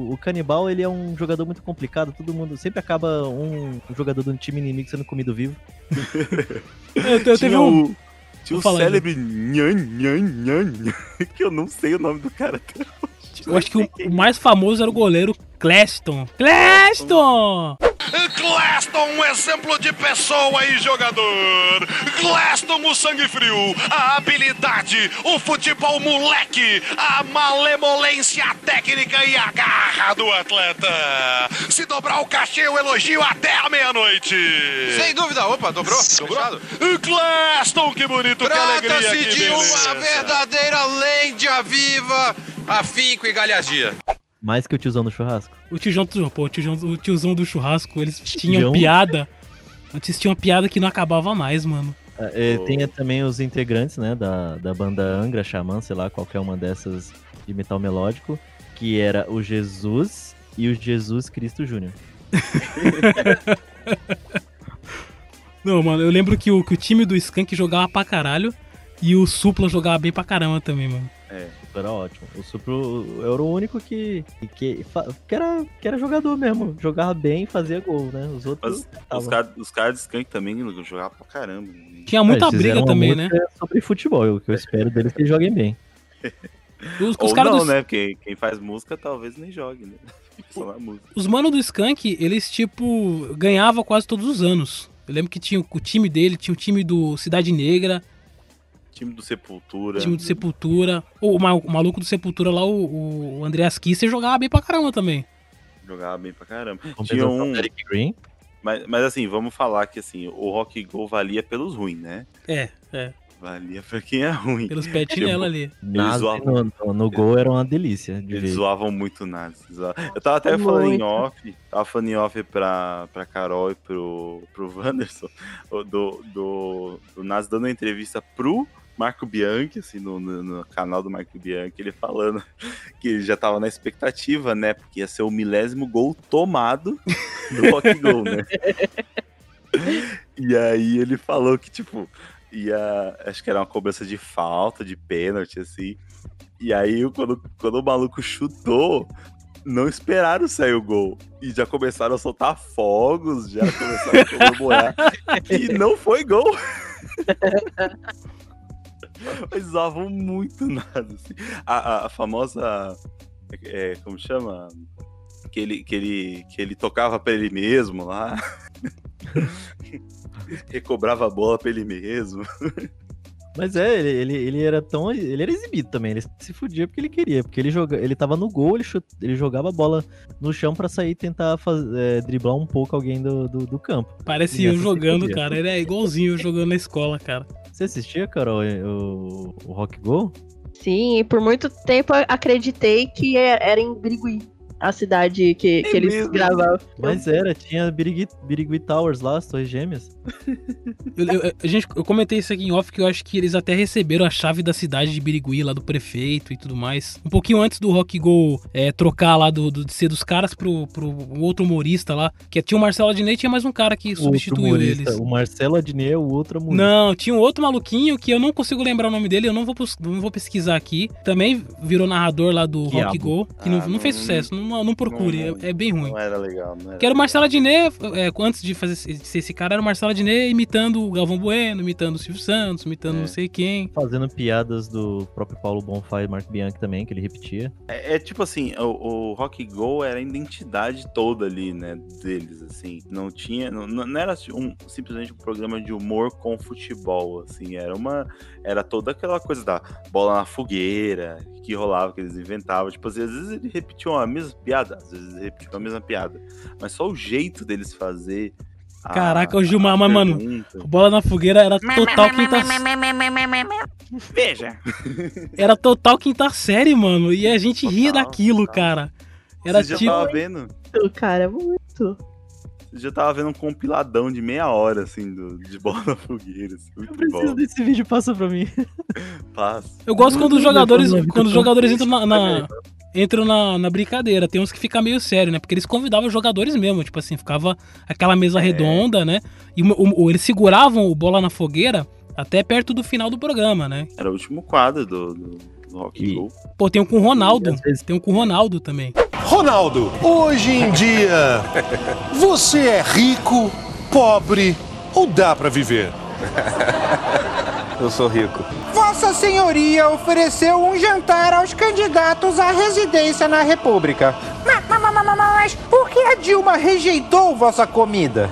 o, o canibal ele é um jogador muito complicado. Todo mundo sempre acaba um, um jogador do time inimigo sendo comido vivo. Eu, eu teve Tinha um. o, tinha falar, célebre Nhan, Nhan, Nhan, que eu não sei o nome do cara até hoje. Eu acho que o, o mais famoso era o goleiro Cleston. Cleston! Glaston, um exemplo de pessoa e jogador. Glaston, o sangue frio, a habilidade, o futebol moleque, a malemolência técnica e a garra do atleta. Se dobrar o cachê, eu elogio até a meia-noite. Sem dúvida, opa, dobrou? Dobrou? Glaston, que bonito, que alegria, Trata-se de uma beleza. verdadeira lenda viva, afinco e galhardia. Mais que o tiozão do churrasco. O tiozão do, pô, o tiozão, o tiozão do churrasco, eles tinham Tiozão? piada. Antes tinha uma piada que não acabava mais, mano. É, tem também os integrantes, né, da, da banda Angra, Xamã, sei lá, qualquer uma dessas de metal melódico, que era o Jesus e o Jesus Cristo Júnior. Não, mano, eu lembro que o, que o time do Skank jogava pra caralho e o Supla jogava bem pra caramba também, mano. É. Era ótimo. O Supro era o único que, que, que, era, que era jogador mesmo. Jogava bem e fazia gol, né? Os outros. Mas os caras os cara de Skank também jogavam pra caramba. Tinha muita briga também, né? Sobre futebol. O que eu espero deles é que eles joguem bem. Os, os Ou caras não, dos- né? Porque quem faz música talvez nem jogue, né? Os manos do Skank, eles, tipo, ganhavam quase todos os anos. Eu lembro que tinha o time dele, tinha o time do Cidade Negra, Time do Sepultura. time do Sepultura. O, ma- o maluco do Sepultura lá, o, o Andreas Kisser, jogava bem pra caramba também. Jogava bem pra caramba. Tinha Compensação um. Eric Green. Mas, mas assim, vamos falar que assim, o Rock Go valia pelos ruins, né? É, é. Valia pra quem é ruim. Pelos petinela ali. Eles zoavam, no, no, no gol era uma delícia de eles ver. zoavam muito Nazi. zoavam. Eu tava até falando em Muito. off, tava falando em off pra, pra Carol e pro, pro Wanderson, do, do, do Nazi dando uma entrevista pro Marco Bianchi, assim, no, no, no canal do Marco Bianchi, ele falando que ele já tava na expectativa, né? Porque ia ser o milésimo gol tomado do Rock Go, né? E aí ele falou que, tipo, ia. Acho que era uma cobrança de falta, de pênalti, assim. E aí, quando, quando o maluco chutou, não esperaram sair o gol. E já começaram a soltar fogos, já começaram a comemorar. e não foi gol. Eles usavam muito nada. Assim. A, a- a famosa. é, como chama? Que ele, que, ele, que ele tocava pra ele mesmo lá. Recobrava a bola pra ele mesmo. Mas é, ele, ele, ele era tão. Ele era exibido também, ele se fudia porque ele queria. Porque ele, joga, ele tava no gol, ele, chut- ele jogava a bola no chão pra sair e tentar faz- é, driblar um pouco alguém do, do, do campo. Parecia eu jogando, cara. Ele é igualzinho eu jogando na escola, cara. Você assistia, Carol, o, o Rock Go? Sim, e por muito tempo acreditei que é- era em Birigui, a cidade que, que eles gravavam. Mas era, tinha Birigui, Birigui Towers lá, as torres gêmeas. Eu, eu- a gente, eu comentei isso aqui em off que eu acho que eles até receberam a chave da cidade de Birigui, lá do prefeito e tudo mais. Um pouquinho antes do Rock Go é, trocar lá do, do- de ser dos caras pro, pro outro humorista lá. Que tinha o Marcelo Adnet e tinha mais um cara que outro substituiu humorista, eles. O Marcelo Adnet é o outro humorista. Não, tinha um outro maluquinho que eu não consigo lembrar o nome dele, eu não vou, não vou pesquisar aqui. Também virou narrador lá do Quiabo. Rock Go, que não, Ah, não fez não- sucesso, não, não procure, não- é, é bem ruim. Não era legal, não era Que era o Marcelo Adnet, é, antes de fazer de ser esse cara, era o Marcelo Adnet imitando o Galvão Bueno, imitando o Silvio Santos, imitando não sei quem. Fazendo piadas do próprio Paulo Bonfá e Marco Bianchi também, que ele repetia. É, é tipo assim, o, o Rock Go era a identidade toda ali, né, deles, assim. Não tinha, não, não era um, simplesmente um programa de humor com futebol, assim. Era uma, era toda aquela coisa da bola na fogueira que rolava, que eles inventavam. Tipo, assim, às vezes eles repetiam a mesma piada, às vezes eles repetiam a mesma piada. Mas só o jeito deles fazer. a- Caraca, o Gilmar, mas, mano, bola na fogueira era total quinta Veja! Era total quinta série, mano. E a gente ria daquilo, cara. Era Você já tipo. tava vendo? Cara, muito. Eu já tava vendo um compiladão de meia hora, assim, do, de bola na fogueira. Assim, muito Preciso bom. desse vídeo, passa pra mim. Passa. Eu gosto quando os jogadores, quando os jogadores entram na, na- entram na, na brincadeira. Tem uns que fica meio sério, né? Porque eles convidavam os jogadores mesmo, tipo assim, ficava aquela mesa redonda, né? E o- o- eles seguravam o bola na fogueira até perto do final do programa, né? Era o último quadro do, do, do Rock Go. Pô, tem um com o Ronaldo, tem um com o Ronaldo também. Ronaldo, hoje em dia, você é rico, pobre ou dá pra viver? Eu sou rico. Vossa Senhoria ofereceu um jantar aos candidatos à residência na República. Ma- ma- ma- ma- ma- Mas por que a Dilma rejeitou vossa comida?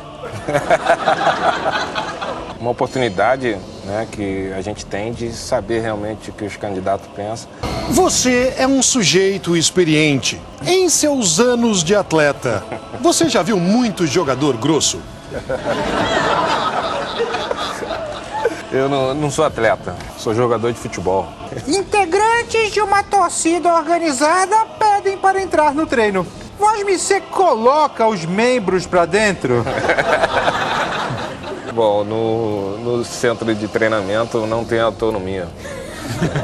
Uma oportunidade né, que a gente tem de saber realmente o que os candidatos pensam. Você é um sujeito experiente. Em seus anos de atleta, você já viu muito jogador grosso? Eu não, não sou atleta, sou jogador de futebol. Integrantes de uma torcida organizada pedem para entrar no treino. Vós me se coloca os membros pra dentro? Bom, no, no centro de treinamento não tem autonomia.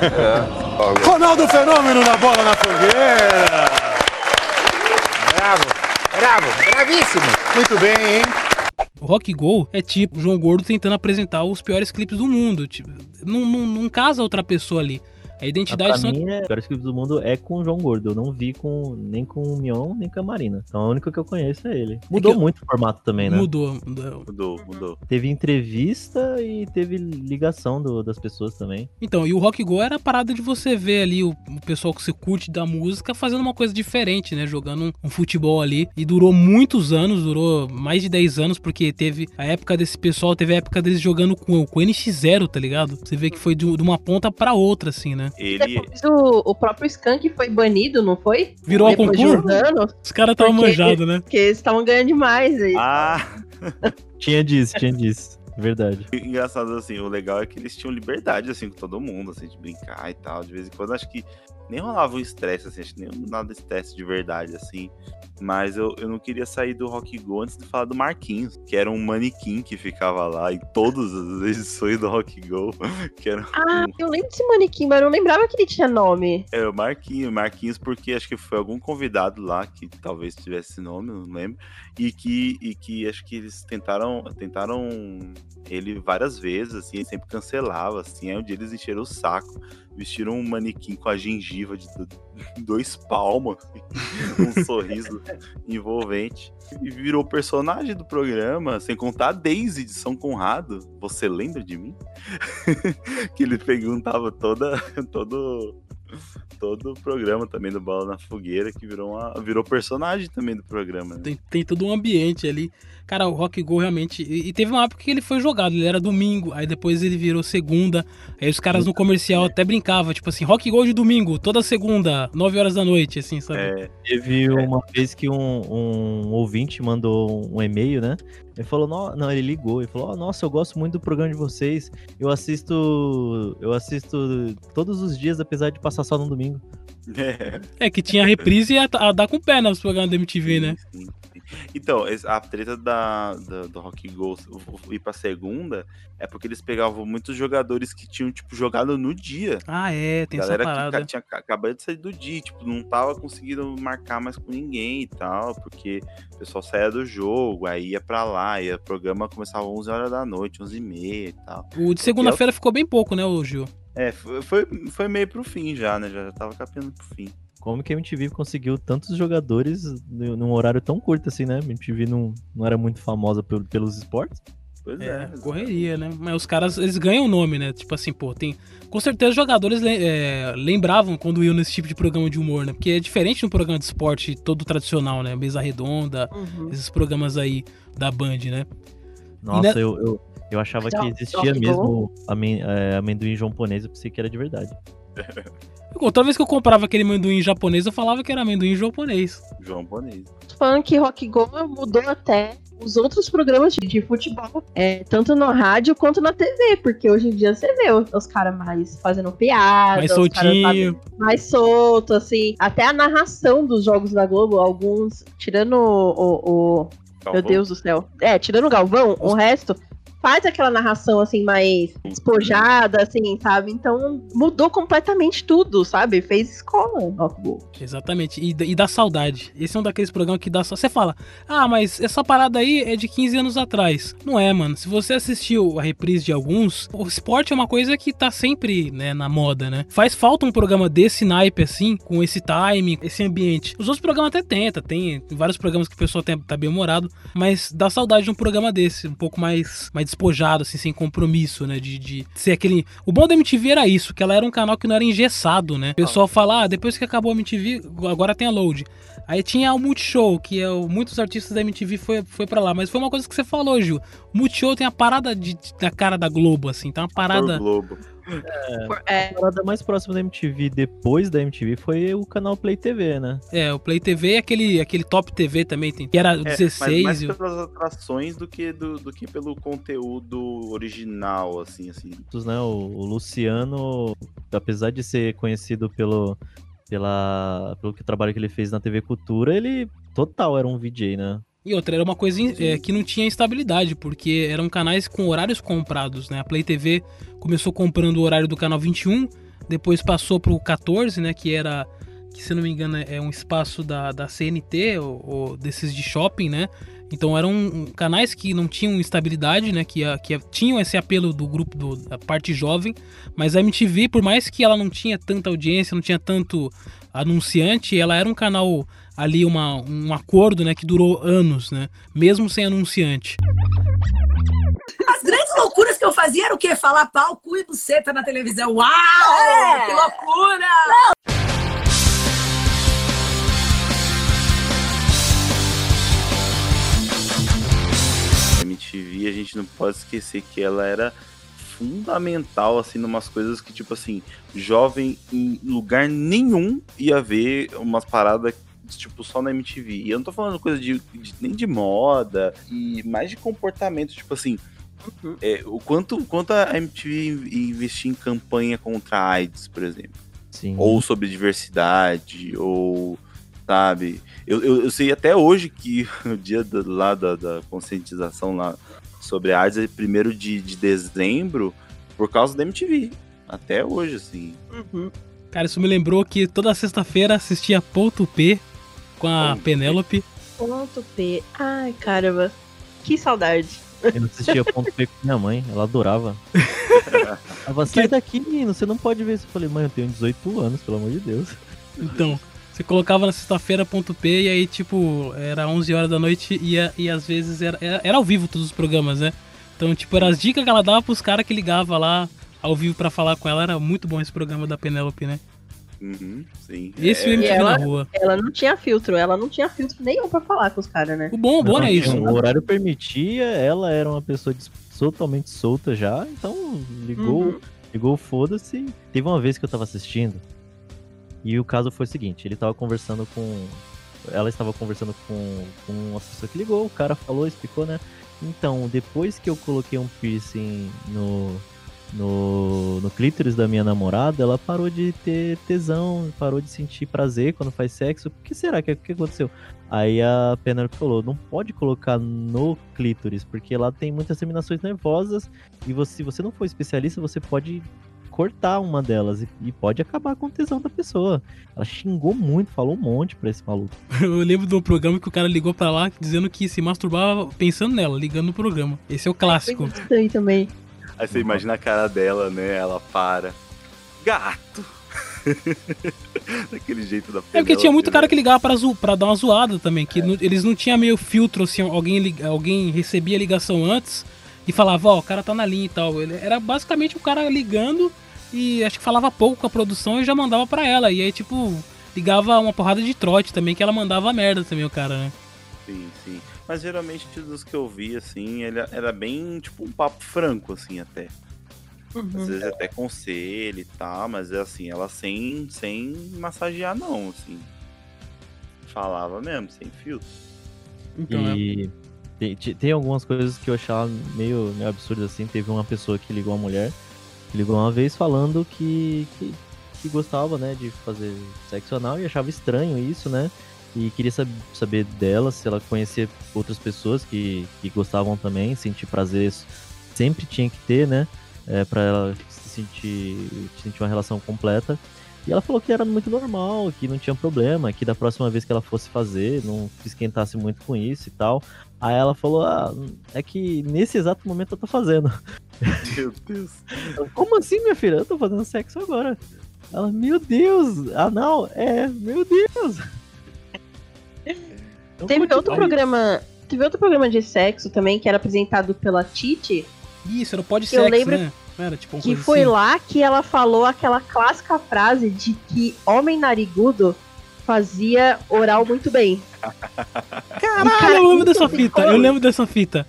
É. Ronaldo Fenômeno na bola na fogueira! Bravo, bravo, bravíssimo. Muito bem, hein? O Rock Go é tipo João Gordo tentando apresentar os piores clipes do mundo. Tipo, não, não, não casa outra pessoa ali. A identidade pra são. mim, é, Melhores Clipes do Mundo é com o João Gordo. Eu não vi com, nem com o Mion, nem com a Marina. Então a única que eu conheço é ele. Mudou que- muito o formato também, né? Mudou, mudou. Mudou, mudou. Teve entrevista e teve ligação do- das pessoas também. Então, e o Rock Go era a parada de você ver ali o, o pessoal que você curte da música fazendo uma coisa diferente, né? Jogando um, um futebol ali. E durou muitos anos, durou mais de 10 anos, porque teve a época desse pessoal, teve a época deles jogando com, com o NX0, tá ligado? Você vê que foi de, de uma ponta pra outra, assim, né? Ele. Depois o, o próprio Skank foi banido, não foi? Virou ao concurso? Os caras estavam manjados, né? Porque eles estavam ganhando demais. aí. Ah! Tinha disso, tinha disso. Verdade. Engraçado assim, o legal é que eles tinham liberdade assim com todo mundo, assim, de brincar e tal. De vez em quando acho que nem rolava um estresse, assim, acho que nem nada de estresse de verdade, assim. Mas eu, eu não queria sair do Rock Go antes de falar do Marquinhos, que era um manequim que ficava lá em todas as edições do Rock Go. Que era Ah, eu lembro desse manequim, mas eu não lembrava que ele tinha nome. É, o Marquinhos, Marquinhos, porque acho que foi algum convidado lá que talvez tivesse esse nome, não lembro. E que, e que acho que eles tentaram, tentaram ele várias vezes, assim, ele sempre cancelava, assim. Aí um dia eles encheram o saco, vestiram um manequim com a gengiva de do- dois palmos, um sorriso envolvente. E virou personagem do programa, sem contar a Daisy de São Conrado. Você lembra de mim? que ele perguntava toda, todo, todo o programa também do Bola na Fogueira, que virou, uma, virou personagem também do programa. Né? Tem, tem todo um ambiente ali. Cara, o Rock Go realmente. E, e teve uma época que ele foi jogado, ele era domingo, aí depois ele virou segunda. Aí os caras no comercial até brincavam, tipo assim, Rock Go de domingo, toda segunda, 9 horas da noite, assim, sabe? É, Teve uma vez que um, um ouvinte mandou um e-mail, né? Ele falou, "No- não, ele ligou e falou, "Oh, nossa, eu gosto muito do programa de vocês. Eu assisto. Eu assisto todos os dias, apesar de passar só no domingo. É que tinha a reprise e a, a dar com o pé nos programas da MTV, né? Então, a treta da, da- do Rock Go ir pra segunda é porque eles pegavam muitos jogadores que tinham, tipo, jogado no dia. Ah, é, tem essa Galera que parada. ca- tinha ca- acabado de sair do dia, tipo, não tava conseguindo marcar mais com ninguém e tal, porque o pessoal saía do jogo, aí ia pra lá, e o programa começava 11 horas da noite, 11 e meia e tal. O de segunda-feira ficou bem pouco, né, ô Gil? É, foi, foi, meio pro fim já, né? Já, já tava caminhando pro fim. Como que a MTV conseguiu tantos jogadores no- num horário tão curto assim, né? A MTV não, não era muito famosa pelo- pelos esportes. Pois É, correria, né? Mas os caras, eles ganham o nome, né? Tipo assim, pô, tem. Com certeza os jogadores é, lembravam quando iam nesse tipo de programa de humor, né? Porque é diferente de um programa de esporte todo tradicional, né? Mesa redonda, Uhum. esses programas aí da Band, né? Nossa, ne- eu, eu, eu achava que Já- existia ficou? mesmo é, amendoim japonês, eu pensei que era de verdade. Toda vez que eu comprava aquele amendoim japonês, eu falava que era amendoim japonês. Falando que Rock Go mudou até os outros programas de, de futebol, é, tanto no rádio quanto na TV, porque hoje em dia você vê os, os caras mais fazendo piada, Mais os caras, soltinho. mais solto, assim. Até a narração dos jogos da Globo, alguns, tirando o. o- o- meu? Deus do céu. É, tirando o Galvão, o resto. Faz aquela narração assim mais despojada, assim, sabe? Então mudou completamente tudo, sabe? Fez escola, Rock Go. Exatamente. E, e dá saudade. Esse é um daqueles programas que dá só. Você fala, ah, mas essa parada aí é de 15 anos atrás. Não é, mano. Se você assistiu a reprise de alguns, o esporte é uma coisa que tá sempre, né, na moda, né? Faz falta um programa desse naipe, assim, com esse time, esse ambiente. Os outros programas até tenta, tem vários programas que o pessoal tem, tá bem humorado, mas dá saudade de um programa desse, um pouco mais, mais despojado, assim, sem compromisso, né? De, de ser aquele. O bom da MTV era isso, que ela era um canal que não era engessado, né? O pessoal fala, ah, depois que acabou a MTV, agora tem a Load. Aí tinha o Multishow, que é o, muitos artistas da MTV foi, foi para lá, mas foi uma coisa que você falou, Gil. O Multishow tem a parada de, da cara da Globo, assim, tá uma parada. Globo. É, A parada mais próxima da MTV depois da MTV foi o canal Play TV, né? É, o Play TV e aquele, aquele Top TV também tem, que era É, 16 mas mais e o- pelas atrações do que, do, do que pelo conteúdo original, assim, assim. Né? O, o Luciano, apesar de ser conhecido pelo, pela, pelo que o trabalho que ele fez na TV Cultura, ele total era um VJ, né? E outra, era uma coisa é, que não tinha estabilidade, porque eram canais com horários comprados, né? A Play TV começou comprando o horário do canal 21, depois passou pro 14, né? Que era, que se não me engano é um espaço da, da CNT, ou, ou desses de shopping, né? Então eram canais que não tinham estabilidade, né? Que, que tinham esse apelo do grupo do, da parte jovem, mas a MTV, por mais que ela não tinha tanta audiência, não tinha tanto anunciante, ela era um canal ali, uma, um acordo, né? Que durou anos, né? Mesmo sem anunciante. As grandes loucuras que eu fazia era o quê? Falar pau, cu e buceta na televisão. Uau! É. Que loucura! MTV, a gente não pode esquecer que ela era fundamental, assim, numas coisas que, tipo assim, jovem em lugar nenhum ia ver umas paradas, tipo, só na MTV. E eu não tô falando coisa de, de- nem de moda, e mais de comportamento, tipo assim, é, o quanto, quanto a MTV investia em campanha contra a AIDS, por exemplo. Sim. Ou sobre diversidade, ou, sabe? Eu, eu, eu sei até hoje que o dia do- lá da, da conscientização lá sobre a AIDS é primeiro de, de dezembro por causa da MTV. Até hoje, assim. Cara, isso me lembrou que toda sexta-feira assistia Ponto P com a Penélope. Ponto P. Ai, caramba. Que saudade. Eu não assistia ponto P com minha mãe, ela adorava. Ela sai daqui, menino, você não pode ver isso. Eu falei, mãe, eu tenho 18 anos, pelo amor de Deus. Então, você colocava na sexta-feira ponto P e aí, tipo, era 11 horas da noite e, e às vezes era, era, era ao vivo todos os programas, né? Então, tipo, eram as dicas que ela dava pros caras que ligavam lá ao vivo pra falar com ela. Era muito bom esse programa da Penélope, né? Uhum, sim. Esse É, MTV E ela, na rua. ela não tinha filtro, ela não tinha filtro nenhum pra falar com os caras, né? O bom, o bom é isso. O horário permitia, ela era uma pessoa totalmente solta já, então ligou, Uhum. ligou foda-se. Teve uma vez que eu tava assistindo, e o caso foi o seguinte, ele tava conversando com. Ela estava conversando com, com uma pessoa que ligou, o cara falou, explicou, né? Então, depois que eu coloquei um piercing no, no, no clítoris da minha namorada, ela parou de ter tesão, parou de sentir prazer quando faz sexo. O que será que, que aconteceu? Aí a Penelope falou, não pode colocar no clítoris, porque lá tem muitas terminações nervosas e você, se você não for especialista, você pode cortar uma delas e, e pode acabar com o tesão da pessoa. Ela xingou muito, falou um monte pra esse maluco. Eu lembro do programa que o cara ligou pra lá dizendo que se masturbava pensando nela, ligando no programa. Esse é o clássico. Isso aí também. Aí você imagina a cara dela, né? Ela para. Gato! Daquele jeito da É porque tinha muito Penélope, cara né? que ligava pra, zo- pra dar uma zoada também, que não- eles não tinham meio filtro, assim, alguém, lig- alguém recebia a ligação antes e falava, ó, o cara tá na linha e tal. Ele- Era basicamente o cara ligando e acho que falava pouco com a produção e já mandava pra ela. E aí, tipo, ligava uma porrada de trote também, que ela mandava merda também, o cara, né? Sim, sim. Mas geralmente dos que eu vi, assim, ele era bem tipo um papo franco, assim, até. Às vezes até conselho e tal, mas é assim, ela sem, sem massagear não, assim. Falava mesmo, sem filtro. Então, é. e tem, ti- tem algumas coisas que eu achava meio, meio absurdas assim. Teve uma pessoa que ligou a mulher, ligou uma vez falando que, que, que gostava, né, de fazer sexo anal e achava estranho isso, né? E queria sab saber dela se ela conhecia outras pessoas que, que gostavam também, sentir prazer sempre tinha que ter, né? É, para ela se sentir, sentir uma relação completa. E ela falou que era muito normal, que não tinha problema, que da próxima vez que ela fosse fazer, não se esquentasse muito com isso e tal. Aí ela falou, ah, é que nesse exato momento eu tô fazendo. Meu Deus. Eu, Como assim, minha filha? Eu tô fazendo sexo agora. Ela, meu Deus, ah não, é, meu Deus. Então, Teve outro programa. Teve outro programa de sexo também que era apresentado pela Titi. Isso, era o pode Que eu lembro né? Era tipo Que foi assim. lá que ela falou aquela clássica frase de que homem narigudo fazia oral muito bem. Caralho, eu lembro dessa fita, eu lembro dessa fita.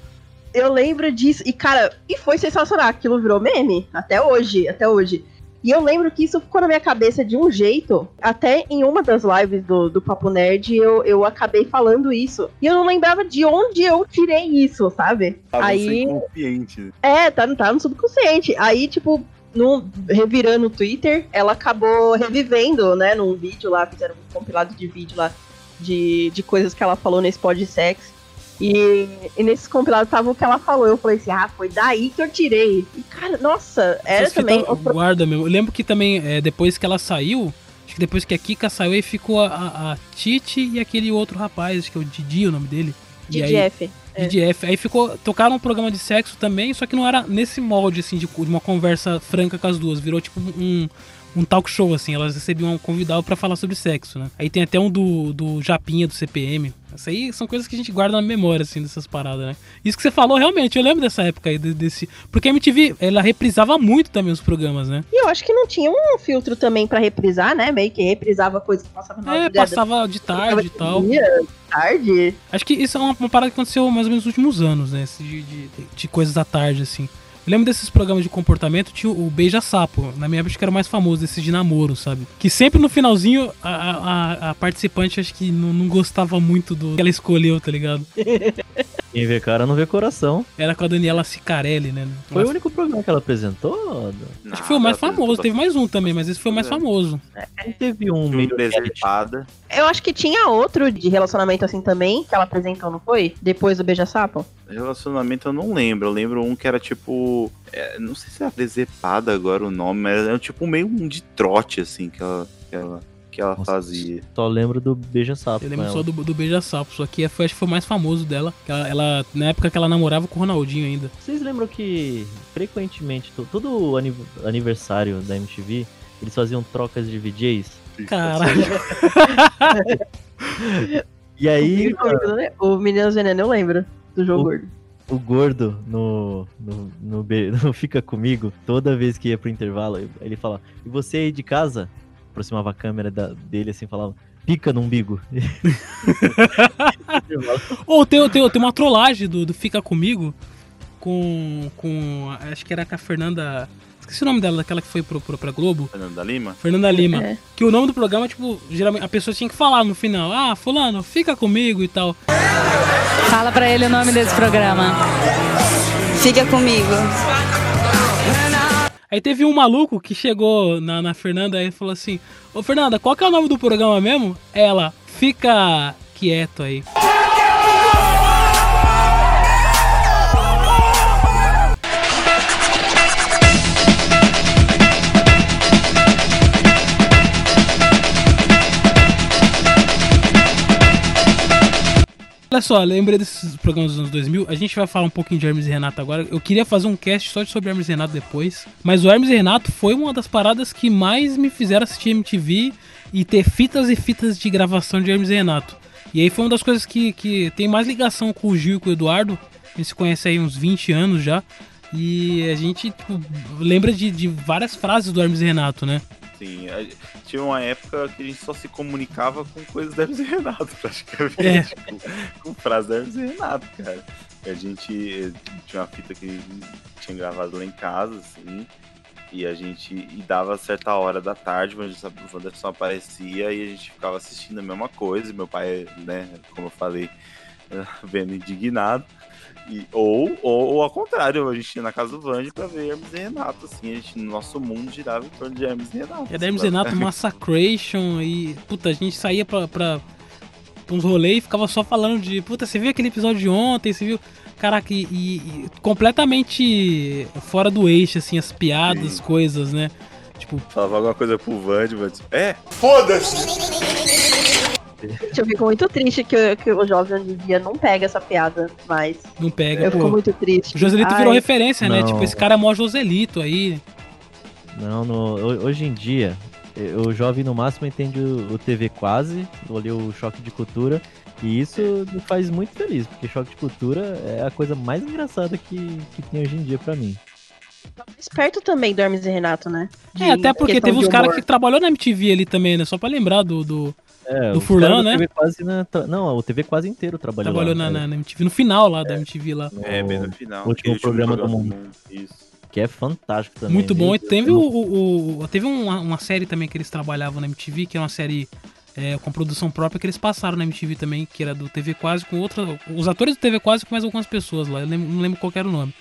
Eu lembro disso. E, cara, e foi sensacional. Aquilo virou meme até hoje, até hoje. E eu lembro que isso ficou na minha cabeça de um jeito. Até em uma das lives do, do Papo Nerd, eu, eu acabei falando isso. E eu não lembrava de onde eu tirei isso, sabe? Tava Aí. inconsciente. É, tá, tá no subconsciente. Aí, tipo, no, revirando o Twitter, ela acabou revivendo, né, num vídeo lá, fizeram um compilado de vídeo lá de, de coisas que ela falou nesse pod sex. E, e nesses compilados tava o que ela falou. Eu falei assim, ah, foi daí que eu tirei. E, cara, nossa, era Essas também. fitas guarda mesmo. Eu lembro que também, é, depois que ela saiu, acho que depois que a Kika saiu, aí ficou a, a, a Titi e aquele outro rapaz, acho que é o Didi o nome dele. DDF. é. Aí ficou. Tocaram um programa de sexo também, só que não era nesse molde, assim, de, de uma conversa franca com as duas. Virou tipo um. Um talk show, assim, elas recebiam um convidado pra falar sobre sexo, né? Aí tem até um do, do Japinha, do CPM. Isso aí são coisas que a gente guarda na memória, assim, dessas paradas, né? Isso que você falou, realmente, eu lembro dessa época aí, de- desse... Porque a MTV, ela reprisava muito também os programas, né? E eu acho que não tinha um filtro também pra reprisar, né? Meio que reprisava coisa que passava na É, passava de tarde e tal. dia, tarde. Acho que isso é uma, uma parada que aconteceu mais ou menos nos últimos anos, né? De, de, de coisas da tarde, assim. Eu lembro desses programas de comportamento, tinha o Beija Sapo. Na minha época acho que era o mais famoso, desses de namoro, sabe? Que sempre no finalzinho a, a- a participante acho que não, não gostava muito do que ela escolheu, tá ligado? Quem vê cara não vê coração. Era com a Daniela Sicarelli, né? Foi o único programa que ela apresentou? Acho que foi o mais famoso. Teve mais um também, mas esse foi o mais famoso. Não teve um meio Presepada. Eu acho que tinha outro de relacionamento assim também, que ela apresentou, não foi? Depois do Beija-Sapo. Relacionamento eu não lembro. Eu lembro um que era tipo. é, não sei se é presepada agora o nome, mas era tipo meio um de trote, assim, que ela, que ela, que ela fazia. Só lembro do Beija-Sapo. Eu lembro só do, do Beija Sapo, só que foi, acho que foi o mais famoso dela. que Ela, ela- na época que ela namorava com o Ronaldinho ainda. Vocês lembram que frequentemente, to- todo aniv- aniversário da MTV, eles faziam trocas de VJs? Caralho. E aí, O Meninas Veneno eu lembro do jogo O- gordo. o gordo no, no, no, be- no Fica Comigo, toda vez que ia pro intervalo, ele falava, e você aí de casa? Aproximava a câmera da- dele assim, falava, pica no umbigo. Ou tem, tem, tem uma trollagem do, do Fica Comigo com, com. Acho que era com a Fernanda. Esqueci o nome dela, daquela que foi pro, pro, pra Globo. Fernanda Lima? Fernanda Lima. É. Que o nome do programa, tipo, geralmente a pessoa tinha que falar no final: Ah, Fulano, fica comigo e tal. Fala pra ele o nome desse programa. Fica comigo. Aí teve um maluco que chegou na, na Fernanda e falou assim: Ô Fernanda, qual que é o nome do programa mesmo? Ela, fica quieto aí. Só, lembrei desses programas dos anos 2000. A gente vai falar um pouquinho de Hermes e Renato agora. Eu queria fazer um cast só sobre Hermes e Renato depois. Mas o Hermes e Renato foi uma das paradas que mais me fizeram assistir MTV e ter fitas e fitas de gravação de Hermes e Renato. E aí foi uma das coisas que, que tem mais ligação com o Gil e com o Eduardo. A gente se conhece aí uns 20 anos já. E a gente tipo, lembra de, de várias frases do Hermes e Renato, né? Sim, a- tinha uma época que a gente só se comunicava com coisas da e Renato, praticamente. É. Com, com frases da e Renato, cara. A gente eh, tinha uma fita que tinha gravado lá em casa, assim, e a gente e dava certa hora da tarde, mas o Wanderson aparecia e a gente ficava assistindo a mesma coisa. E meu pai, né, como eu falei, vendo indignado. E, ou, ou, ou ao contrário, a gente ia na casa do Vande pra ver Hermes e Renato, assim, a gente, nosso mundo girava em torno de Hermes e Renato. É da Hermes e Renato, Massacration e. Puta, a gente saía pra, pra, pra uns rolês e ficava só falando de. Puta, você viu aquele episódio de ontem? Você viu. Caraca, e, e- e completamente fora do eixo, assim, as piadas, Sim. coisas, né? Tipo. Falava alguma coisa pro Vande, mas. É! Eu fico muito triste que, que o jovem hoje em dia não pega essa piada mais. Não pega, Eu pô. fico muito triste. O Joselito virou Ai. referência, né? Não. Tipo, esse cara é mó Joselito aí. Não, no- ho- hoje em dia, o jovem no máximo entende o, o TV quase, ali o choque de cultura, e isso me faz muito feliz, porque choque de cultura é a coisa mais engraçada que, que tem hoje em dia pra mim. Esperto também do Hermes e Renato, né? De É, até porque teve uns caras que trabalhou na MTV ali também, né? Só pra lembrar do. do... É, Do Furlan, né? TV quase na, não, o TV quase inteiro trabalhou, Trabalhou lá, na, né? na- na MTV, no final lá da MTV lá. É, bem no final. último aquele programa do mundo. Isso. Que é fantástico também. Muito bom. E teve, o, o- o- teve uma, uma série também que eles trabalhavam na MTV, que é uma série é, com produção própria que eles passaram na MTV também, que era do TV Quase com outra. Os atores do TV Quase com mais algumas pessoas lá. Eu lembro- não lembro qual era o nome.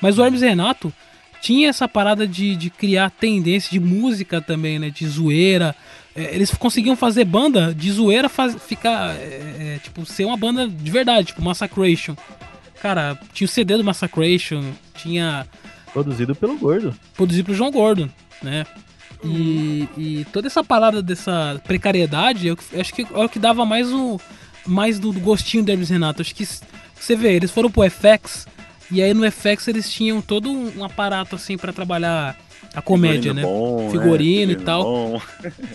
Mas o Hermes e Renato tinha essa parada de, de criar tendência de música também, né? De zoeira. É, eles conseguiam fazer banda de zoeira faz, ficar. é, é, tipo, ser uma banda de verdade, tipo Massacration. Cara, tinha o CD do Massacration, tinha Produzido pelo Gordo. produzir pro João Gordo, né? E, e toda essa parada dessa precariedade, eu, eu acho que é o que dava mais um, mais do, do gostinho e Renato. Acho que você vê, eles foram pro FX e aí no FX eles tinham todo um, um aparato assim pra trabalhar a comédia, né? Figurino bom, né? Figurino e Figurino tal. bom.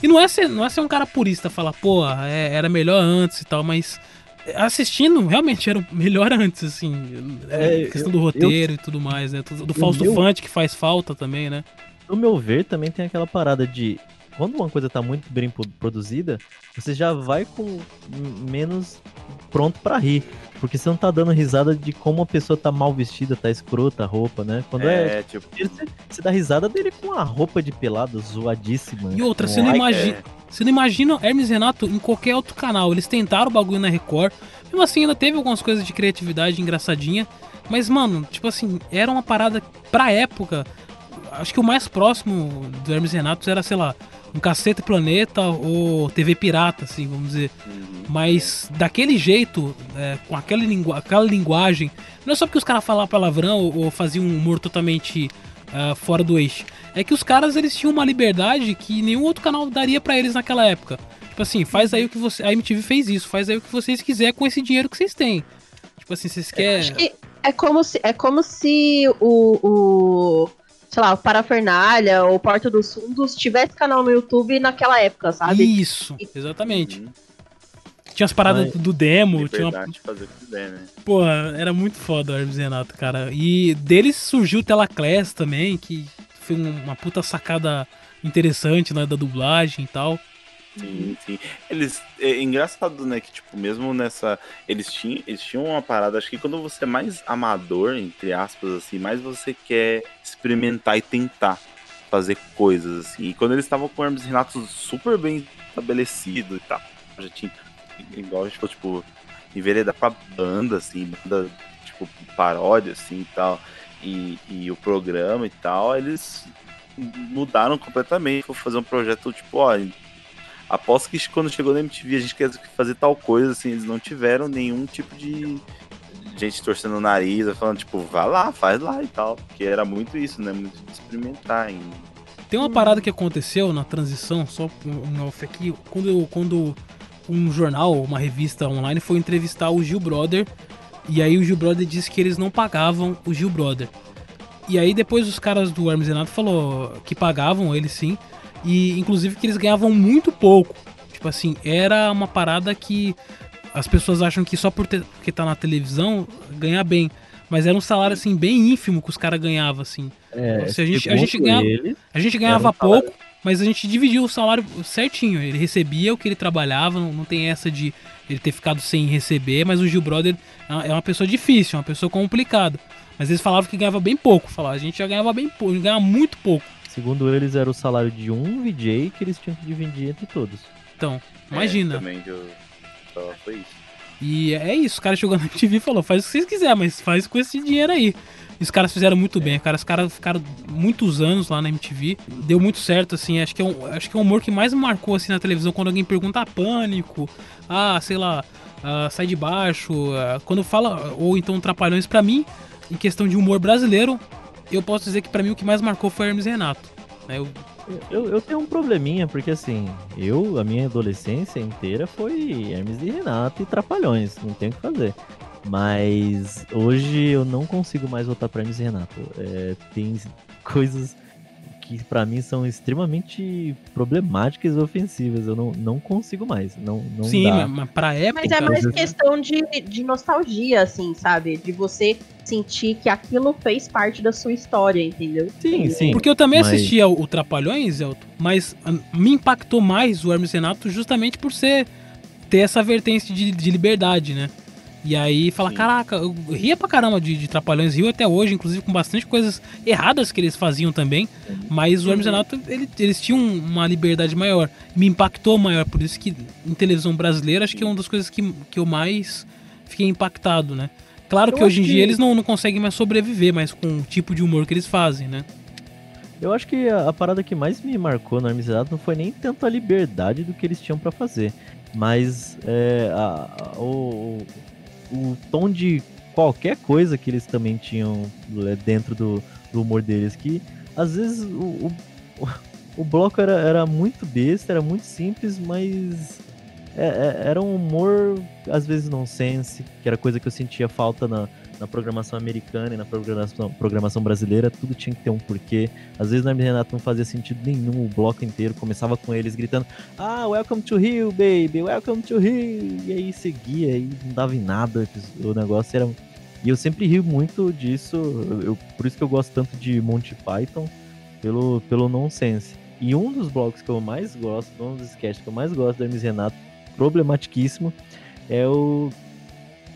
E não é ser, não é ser um cara purista falar, pô, é, era melhor antes e tal, mas assistindo realmente era melhor antes, assim. É, questão eu- do roteiro eu- e tudo mais, né? Do Fausto meu- Fante que faz falta também, né? No meu ver, também tem aquela parada de quando uma coisa tá muito bem pro- produzida, você já vai com menos pronto pra rir. Porque você não tá dando risada de como a pessoa tá mal vestida, tá escrota a roupa, né? Quando é. É, tipo. Você, você dá risada dele com a roupa de pelado zoadíssima. E outra, você não imagina. Você não imagina Hermes Renato em qualquer outro canal. Eles tentaram o bagulho na Record. Mesmo assim, ainda teve algumas coisas de criatividade engraçadinha. Mas, mano, tipo assim, era uma parada pra época. Acho que o mais próximo do Hermes Renato era, sei lá, um Cacete Planeta ou TV Pirata, assim, vamos dizer. Mas daquele jeito, é, com aquela, lingu aquela linguagem, não é só porque os caras falavam palavrão ou, ou faziam um humor totalmente ah, fora do eixo. É que os caras eles tinham uma liberdade que nenhum outro canal daria pra eles naquela época. Tipo assim, faz aí o que você. A MTV fez isso, faz aí o que vocês quiserem com esse dinheiro que vocês têm. Tipo assim, vocês querem. Acho que é como se, é como se o, o sei lá, o Parafernália ou Porta dos Fundos tivesse canal no YouTube naquela época, sabe? Isso, exatamente. Tinha as paradas Mas- do demo, tinha uma, de fazer o que quiser, né? Porra, era muito foda o Hermes Renato, cara. E deles surgiu o Telaclass também, que foi um- uma puta sacada interessante né, da dublagem e tal. Sim, sim. Eles. É engraçado, né? Que, tipo, mesmo nessa. Eles tinham, eles tinham uma parada. Acho que quando você é mais amador, entre aspas, assim, mais você quer experimentar e tentar fazer coisas, assim. E quando eles estavam com o Hermes Renato super bem estabelecido e tal, já tinha. Igual a gente falou, tipo, enveredar pra banda, assim, banda, tipo, paródia, assim e tal. E, e o programa e tal, eles mudaram completamente. Foi fazer um projeto, tipo, ó, Aposto que quando chegou na MTV a gente quer fazer tal coisa, assim, eles não tiveram nenhum tipo de gente torcendo o nariz, falando, tipo, vai lá, faz lá e tal. Porque era muito isso, né? Muito de experimentar ainda. Tem uma parada que aconteceu na transição, só um off aqui, quando, quando um jornal, uma revista online foi entrevistar o Gil Brother, e aí o Gil Brother disse que eles não pagavam o Gil Brother. E aí depois os caras do Hermes Renato falou que pagavam ele sim, e inclusive que eles ganhavam muito pouco. Tipo assim, era uma parada que as pessoas acham que só por ter, porque tá na televisão ganha bem. Mas era um salário assim bem ínfimo que os caras ganhavam assim. É, Se a gente, a gente ganhava, a gente ganhava um pouco, mas a gente dividia o salário certinho. Ele recebia o que ele trabalhava, não, não tem essa de ele ter ficado sem receber, mas o Gil Brother é uma pessoa difícil, é uma pessoa complicada. Mas eles falavam que ganhava bem pouco. Falavam, a gente já ganhava bem pouco, ganhava muito pouco. Segundo eles, era o salário de um VJ que eles tinham que dividir entre todos. Então, imagina. É, também eu só foi isso. E é isso, o cara chegou na MTV e falou, faz o que vocês quiserem, mas faz com esse dinheiro aí. E os caras fizeram muito bem, cara. Os caras ficaram muitos anos lá na MTV. Deu muito certo, assim. Acho que é um, acho que é o humor que mais me marcou assim na televisão quando alguém pergunta ah, pânico, ah, sei lá, ah, sai de baixo. ah, quando fala, ou então Trapalhões, pra mim, em questão de humor brasileiro, eu posso dizer que pra mim o que mais marcou foi Hermes e Renato. né? Eu, Eu, eu tenho um probleminha, porque assim, eu, a minha adolescência inteira foi Hermes e Renato e Trapalhões, não tem o que fazer. Mas hoje eu não consigo mais voltar pra Hermes e Renato. É, tem coisas que pra mim são extremamente problemáticas e ofensivas. Eu não, não consigo mais. Não, não sim, dá. mas, pra época. Mas é mais questão de, de nostalgia, assim, sabe? De você sentir que aquilo fez parte da sua história, entendeu? Sim, sim. Porque eu também Mas- assistia o Trapalhões, Elton, mas ah, me impactou mais o Hermes Renato justamente por ser ter essa vertente de, de liberdade, né? E aí fala, caraca, eu ria pra caramba de, de Trapalhões, rio até hoje, inclusive com bastante coisas erradas que eles faziam também, mas o Hermes Renato, ele- eles tinham uma liberdade maior, me impactou maior, por isso que em televisão brasileira acho que é uma das coisas que, que eu mais fiquei impactado, né? Claro Eu que hoje em acho dia que- eles não, não conseguem mais sobreviver, mas com o tipo de humor que eles fazem, né? Eu acho que a, a parada que mais me marcou no Hermes Renato não foi nem tanto a liberdade do que eles tinham pra fazer, mas é, a- a- o, o, tom de qualquer coisa que eles também tinham é, dentro do, do humor deles, que às vezes o, o, o bloco era, era muito besta, era muito simples, mas é- é- era um humor, às vezes, nonsense, que era coisa que eu sentia falta na, na programação americana e na programação, programação brasileira, tudo tinha que ter um porquê. Às vezes no Hermes Renato não fazia sentido nenhum, o bloco inteiro começava com eles gritando Ah, welcome to Rio, baby, welcome to Rio! E aí seguia, e não dava em nada, o negócio era... E eu sempre rio muito disso, eu, por isso que eu gosto tanto de Monty Python, pelo, pelo nonsense. E um dos blocos que eu mais gosto, um dos sketches que eu mais gosto do Hermes Renato, problematiquíssimo, é o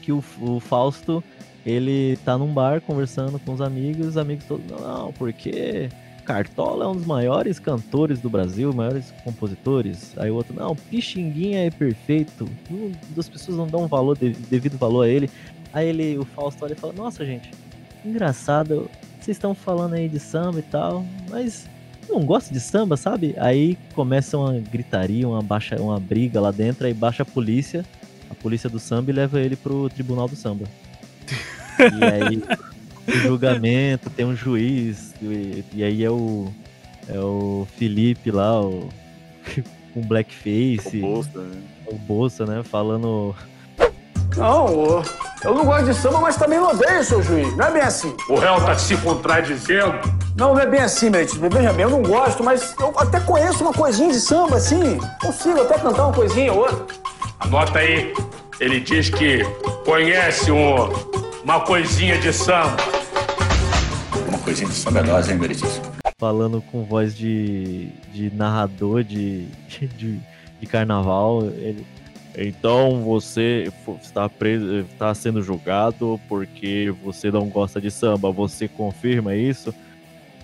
que o, o Fausto, ele tá num bar conversando com os amigos, os amigos todos, não, porque Cartola é um dos maiores cantores do Brasil, maiores compositores. Aí o outro, não, Pixinguinha é perfeito, não- as pessoas não dão valor, de- devido valor a ele. Aí ele, o Fausto olha e fala, nossa gente, engraçado, vocês estão falando aí de samba e tal, mas não gosto de samba, sabe? Aí começa uma gritaria, uma, baixa, uma briga lá dentro, aí baixa a polícia, a polícia do samba e leva ele pro tribunal do samba. E aí, o julgamento, tem um juiz, e, e aí é o, é o Felipe lá, o, com blackface. O Bolsa, né? O Bolsa, né? Falando. Não, eu não gosto de samba, mas também não odeio, seu juiz. Não é bem assim. O réu tá se contradizendo. Não, não é bem assim, Meritíssimo. Veja bem, eu não gosto, mas eu até conheço uma coisinha de samba, assim. Consigo até cantar uma coisinha ou outra. Anota aí. Ele diz que conhece um, uma coisinha de samba. Uma coisinha de samba é nós, hein, Meritíssimo? falando com voz de, de narrador de, de, de carnaval. Ele, então você está preso, está sendo julgado porque você não gosta de samba. Você confirma isso?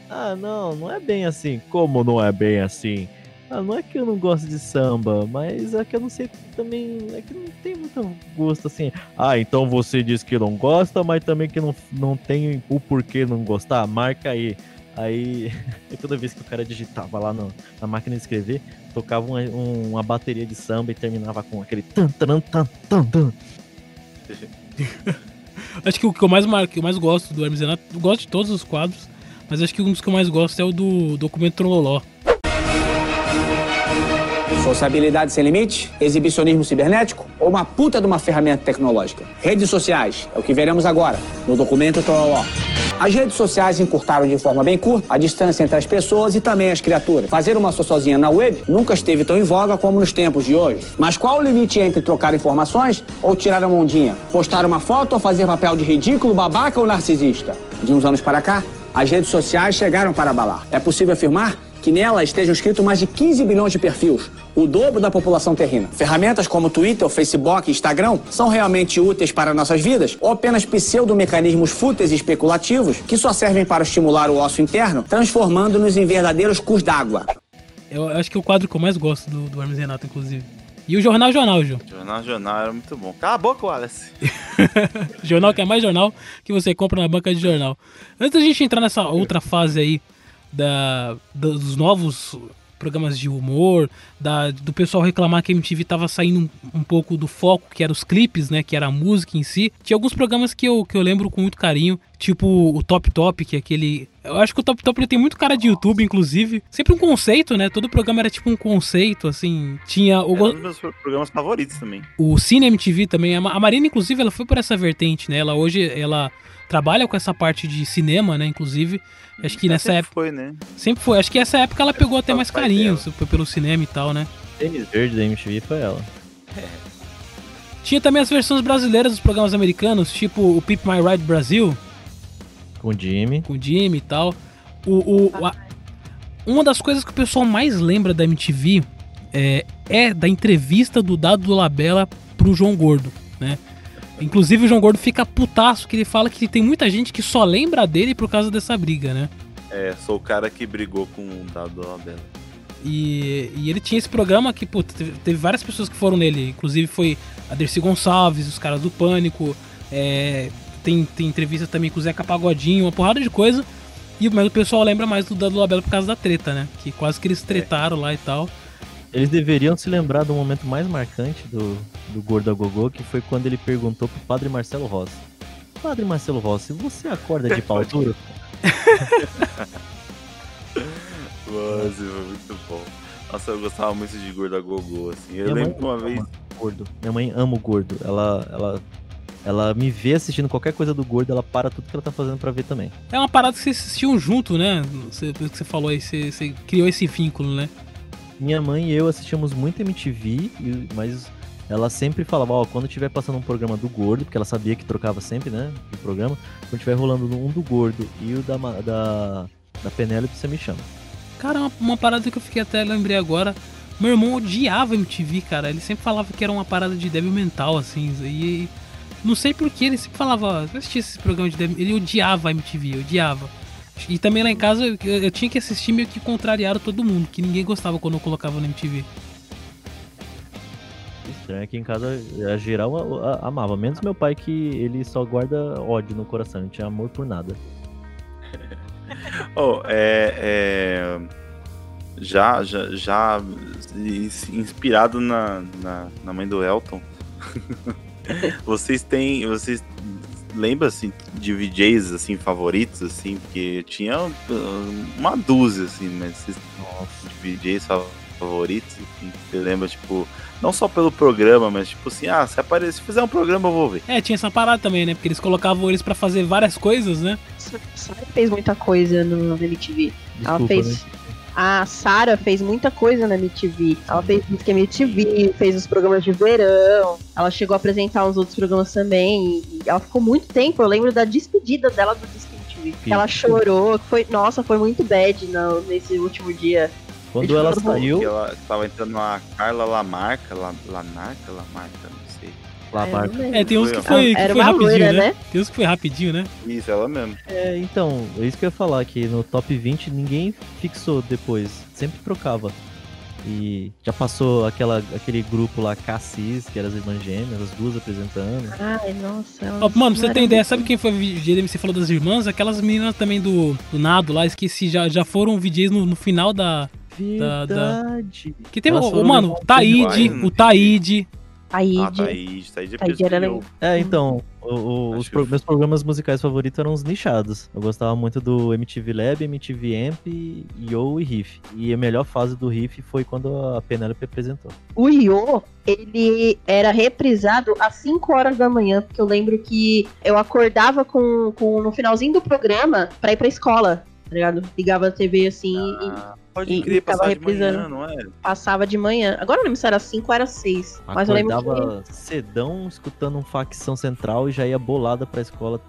Ah, não, não é bem assim. Como não é bem assim? Ah, não é que eu não gosto de samba, mas é que eu não sei também. É que não tem muito gosto assim. Ah, então você diz que não gosta, mas também que não, não tem o porquê não gostar? Marca aí. Aí, toda vez que o cara digitava lá no- na máquina de escrever, tocava uma, um- uma bateria de samba e terminava com aquele tan tan tan tan tan. Acho que o que eu mais marco, eu mais gosto do Hermes Renato, gosto de todos os quadros, mas acho que um dos que eu mais gosto é o do documento Trololó. Sociabilidade sem limite? Exibicionismo cibernético? Ou uma puta de uma ferramenta tecnológica? Redes sociais, é o que veremos agora, no documento Trololó. As redes sociais encurtaram de forma bem curta a distância entre as pessoas e também as criaturas. Fazer uma só sozinha na web nunca esteve tão em voga como nos tempos de hoje. Mas qual o limite entre trocar informações ou tirar uma ondinha? Postar uma foto ou fazer papel de ridículo, babaca ou narcisista? De uns anos para cá, as redes sociais chegaram para abalar. É possível afirmar que nela estejam escritos mais de 15 bilhões de perfis, o dobro da população terrena. Ferramentas como Twitter, Facebook e Instagram são realmente úteis para nossas vidas ou apenas pseudo-mecanismos fúteis e especulativos que só servem para estimular o osso interno, transformando-nos em verdadeiros cus d'água? Eu acho que é o quadro que eu mais gosto do, do Hermes e Renato, inclusive. E o Jornal Jornal, Ju. Jornal Jornal era muito bom. Cala a boca, Wallace. jornal que é mais jornal que você compra na banca de jornal. Antes da gente entrar nessa outra fase aí da, dos novos programas de humor, da, do pessoal reclamar que a MTV tava saindo um, um pouco do foco, que era os clipes, né, que era a música em si. Tinha alguns programas que eu, que eu lembro com muito carinho, tipo o Top Top, que é aquele... Eu acho que o Top Top ele tem muito cara de YouTube, inclusive. Sempre um conceito, né, todo programa era tipo um conceito, assim. Tinha... O, É um dos meus programas favoritos também. o Cine MTV também. A Marina, inclusive, ela foi por essa vertente, né? Ela hoje ela trabalha com essa parte de cinema, né? Inclusive, acho que Ela nessa sempre época foi, né? sempre foi. Acho que essa época ela pegou até mais carinho pelo cinema e tal, né? Tênis verde da MTV foi ela. Tinha também as versões brasileiras dos programas americanos, tipo o Pip My Ride Brasil, Com o Jimmy. com o Jimmy e tal. O, o, a- uma das coisas que o pessoal mais lembra da MTV é, é da entrevista do Dado Labella pro João Gordo, né? Inclusive o João Gordo fica putaço que ele fala que tem muita gente que só lembra dele por causa dessa briga, né? É, sou o cara que brigou com o Dado Labella. E, e ele tinha esse programa que, pô, teve, teve várias pessoas que foram nele. Inclusive foi a Dercy Gonçalves, os caras do Pânico. é, tem, tem entrevista também com o Zeca Pagodinho, uma porrada de coisa. E, mas o pessoal lembra mais do Dado Labella por causa da treta, né? Que quase que eles tretaram lá e tal. Eles deveriam se lembrar do momento mais marcante do, do Gordo a Gogô, que foi quando ele perguntou pro padre Marcelo Rossi. Padre Marcelo Rossi, você acorda de pau duro? Nossa, foi muito bom. Nossa, eu gostava muito de Gorda Gogô, assim. Eu Minha lembro uma vez gordo. Minha mãe ama o gordo. Ela, ela, ela me vê assistindo qualquer coisa do gordo, ela para tudo que ela tá fazendo pra ver também. É uma parada que vocês assistiam junto, né? Você, que você falou aí, você, você criou esse vínculo, né? Minha mãe e eu assistíamos muito MTV, mas ela sempre falava, ó, quando tiver passando um programa do gordo, porque ela sabia que trocava sempre, né, o programa, quando tiver rolando um do gordo e o da, da, da Penélope, você me chama. Cara, uma, uma parada que eu fiquei até lembrei agora. Meu irmão odiava MTV, cara. Ele sempre falava que era uma parada de débil mental, assim. E não sei porquê, ele sempre falava, ó, eu assisti esse programa de débil. Ele odiava a MTV, odiava. E também lá em casa eu, eu tinha que assistir meio que contrariado todo mundo, que ninguém gostava quando eu colocava no MTV. Estranho aqui em casa, a geral a- a- amava, menos meu pai que ele só guarda ódio no coração, não tinha amor por nada. Oh, é, é, já, já, já ins- inspirado na, na, na mãe do Elton. vocês têm, vocês lembram assim de VJs assim favoritos assim, porque tinha uh, uma dúzia assim, mas de fa- favoritos, assim, você lembra tipo não só pelo programa, mas tipo assim, ah, se aparecer, se fizer um programa eu vou ver. É, tinha essa parada também, né? Porque eles colocavam eles pra fazer várias coisas, né? Sarah fez muita coisa no, MTV. ela Desculpa, fez. né? A Sarah fez muita coisa na MTV. Ela fez música MTV, fez os programas de verão. Ela chegou a apresentar uns outros programas também. E ela ficou muito tempo. Eu lembro da despedida dela do Disque MTV. Que ela chorou. que Foi, nossa, foi muito bad no, nesse último dia. Quando ela saiu, ela tava entrando a Carla Lamarca, La, Lanarca, Lamarca, sei. Lamarca. É, tem uns que foi, que foi rapidinho, loira, né? né? Tem uns que foi rapidinho, né? Isso, ela mesmo. É, então, é isso que eu ia falar, que no top 20 ninguém fixou depois, sempre trocava. E já passou aquela, aquele grupo lá, Cassis, que eram as irmãs gêmeas, as duas apresentando. Ai, nossa. mano, pra você ter ideia, sabe quem foi VJ? Você falou das irmãs? Aquelas meninas também do, do Nado lá, esqueci, já, já foram VJs no, no final da. Da, da... Verdade. Que foram mano, o Taíde, o Taíde. Taíde. Ah, Taíde, Taíde é Taíde era pessoal. É, então, o- o- os pro- meus programas musicais favoritos eram os nichados. Eu gostava muito do MTV Lab, MTV Amp, Yo e Riff. E a melhor fase do Riff foi quando a Penélope apresentou. O Io, ele era reprisado às 5 horas da manhã, porque eu lembro que eu acordava com, com no finalzinho do programa pra ir pra escola, tá ligado? Ligava a TV assim Pode e, crer, e tava passar de manhã, não é? Passava de manhã. Agora eu não lembro se era 5 ou era 6. Mas eu lembro Acordava que. cedão, escutando um facção central e já ia bolada pra escola,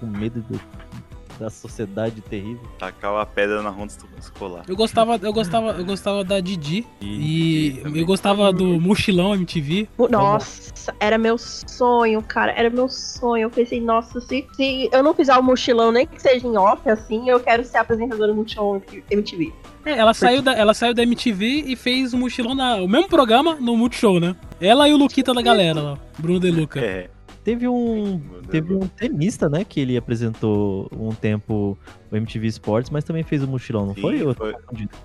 com medo do- da sociedade terrível. Tacava a pedra na ronda escolar. Eu gostava, eu gostava, eu gostava da Didi. E eu gostava do Mochilão MTV. Nossa, era meu sonho, cara. Era meu sonho. Eu pensei, nossa, se, se eu não fizer o mochilão, nem que seja em off, assim, eu quero ser apresentadora do Multishow MTV. É, ela saiu, da, ela saiu da MTV e fez o mochilão na. O mesmo programa no Multishow, né? Ela e o Luquita da galera lá. Bruno De Luca. É. Teve um, teve um tenista, né, que ele apresentou um tempo o MTV Sports, mas também fez o mochilão, não Sim, foi? Foi.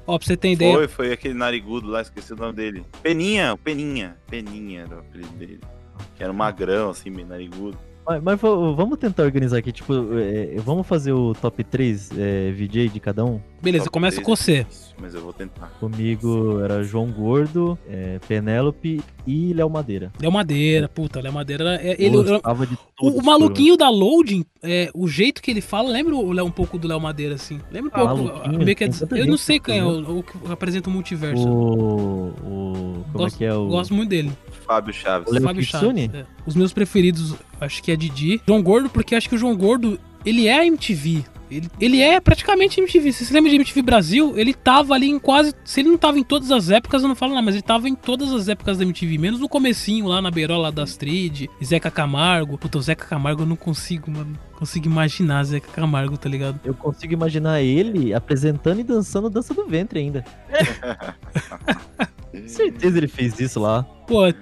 Ó, pra você ter ideia. Foi, foi aquele narigudo lá, esqueci o nome dele. Peninha, o Peninha. Peninha era o apelido dele. Que era um magrão, assim, meio narigudo. Mas, mas vamos tentar organizar aqui, tipo, é, vamos fazer o top 3 é, VJ de cada um? Beleza, Top começa com é você. Mas eu vou tentar. Comigo era João Gordo, é, Penélope e Léo Madeira. Léo Madeira, puta, Léo Madeira. É, ele, Gostava de o, todos o maluquinho da Loading, é, o jeito que ele fala, lembra o Léo um pouco do Léo Madeira, assim? Lembra um Ah, pouco. meio que é- eu não sei quem é fazendo. o, o que apresenta o multiverso. O. o como gosto, é que é o. gosto muito dele. Fábio Chaves. O Léo Fábio Kitsune? Chaves. é. Os meus preferidos, acho que é Didi. João Gordo, porque acho que o João Gordo, ele é MTV. Ele, ele é praticamente MTV. Se você lembra de MTV Brasil, ele tava ali em quase. Se ele não tava em todas as épocas, eu não falo nada, mas ele tava em todas as épocas da MTV, menos no comecinho, lá na beirola da Astrid, Zeca Camargo. Puta, o Zeca Camargo eu não consigo, mano. Consigo imaginar Zeca Camargo, tá ligado? Eu consigo imaginar ele apresentando e dançando dança do ventre ainda. certeza ele fez isso lá. Pô, a,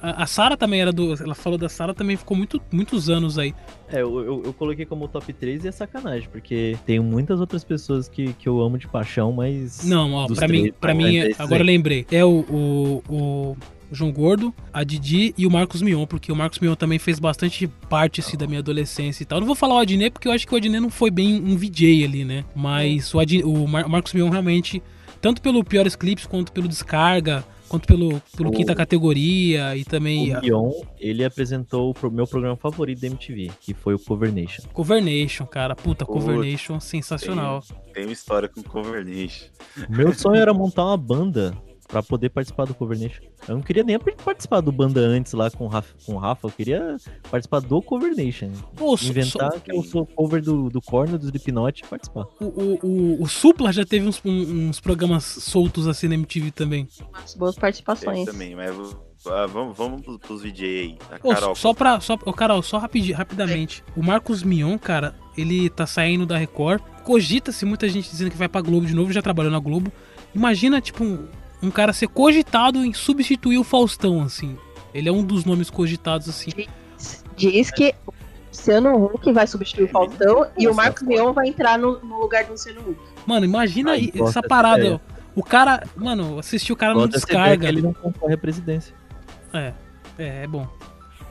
a, a Sara também era do. Ela falou da Sara também ficou muito, muitos anos aí. É, eu, eu, eu coloquei como top 3 e é sacanagem, porque tem muitas outras pessoas que, que eu amo de paixão, mas. Não, ó, pra mim, pra mim, é agora eu lembrei. É o, o, o João Gordo, a Didi e o Marcos Mion, porque o Marcos Mion também fez bastante parte assim, da minha adolescência e tal. Eu não vou falar o Adnet, porque eu acho que o Adnet não foi bem um VJ ali, né? Mas o, Adnet, o Mar- Marcos Mion realmente, tanto pelo Piores Clips quanto pelo Descarga, quanto pelo, pelo O- quinta categoria e também O a Mion, ele apresentou o meu programa favorito da MTV, que foi o Cover Nation. Cover Nation, cara. Puta, Cover Nation sensacional. Tem, tem uma história com Cover Nation. Meu sonho era montar uma banda pra poder participar do Cover Nation. Eu não queria nem participar do banda antes lá com o Rafa, com o Rafa eu queria participar do Cover Nation. Pô, Inventar so- que eu sou cover do, do Corno, do Slipknot e participar. O, o, o, o Supla já teve uns, uns programas soltos assim na MTV também. Boas participações. Tem também, mas ah, vamos, vamos pros, pros VJ aí. Ô, Carol. só pra. Só, ô, Carol, só rapidi, rapidamente. O Marcos Mion, cara, ele tá saindo da Record. Cogita-se muita gente dizendo que vai pra Globo de novo, já trabalhou na Globo. Imagina, tipo, um, um cara ser cogitado em substituir o Faustão, assim. Ele é um dos nomes cogitados, assim. Diz que o Luciano Huck vai substituir o Faustão e o Marcos Mion vai entrar no, no lugar do Luciano Huck. Mano, imagina aí essa parada, ideia. ó. O cara, mano, assistiu o cara no descarga. ele não concorre à presidência. É, é, é bom.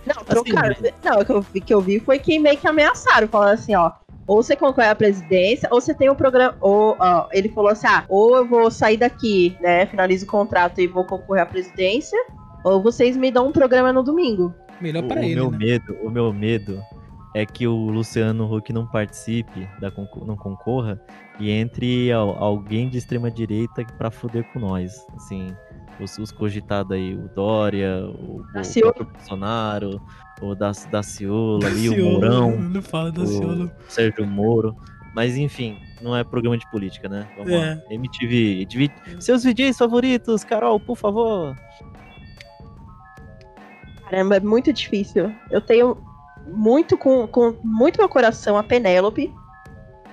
Não, trocaram. Não, o que eu, vi, que eu vi foi que meio que ameaçaram, falando assim, ó. Ou você concorre à presidência, ou você tem um programa. Ou, ó, ele falou assim: ah, ou eu vou sair daqui, né? Finalizo o contrato e vou concorrer à presidência, ou vocês me dão um programa no domingo. Melhor o ele, meu né? medo, o meu medo é que o Luciano Huck não participe, da concor- não concorra e entre al- alguém de extrema direita pra foder com nós, assim, os, os cogitados aí, o Dória, o, o Bolsonaro, o da, Daciolo ali, o Daciolo, Mourão, Não fala da o Ciolo. Sérgio Moro, mas enfim, não é programa de política, né? Vamos É. lá, MTV, divi- seus DJs favoritos, Carol, por favor. Caramba, é muito difícil. Eu tenho muito com, com muito meu coração a Penélope,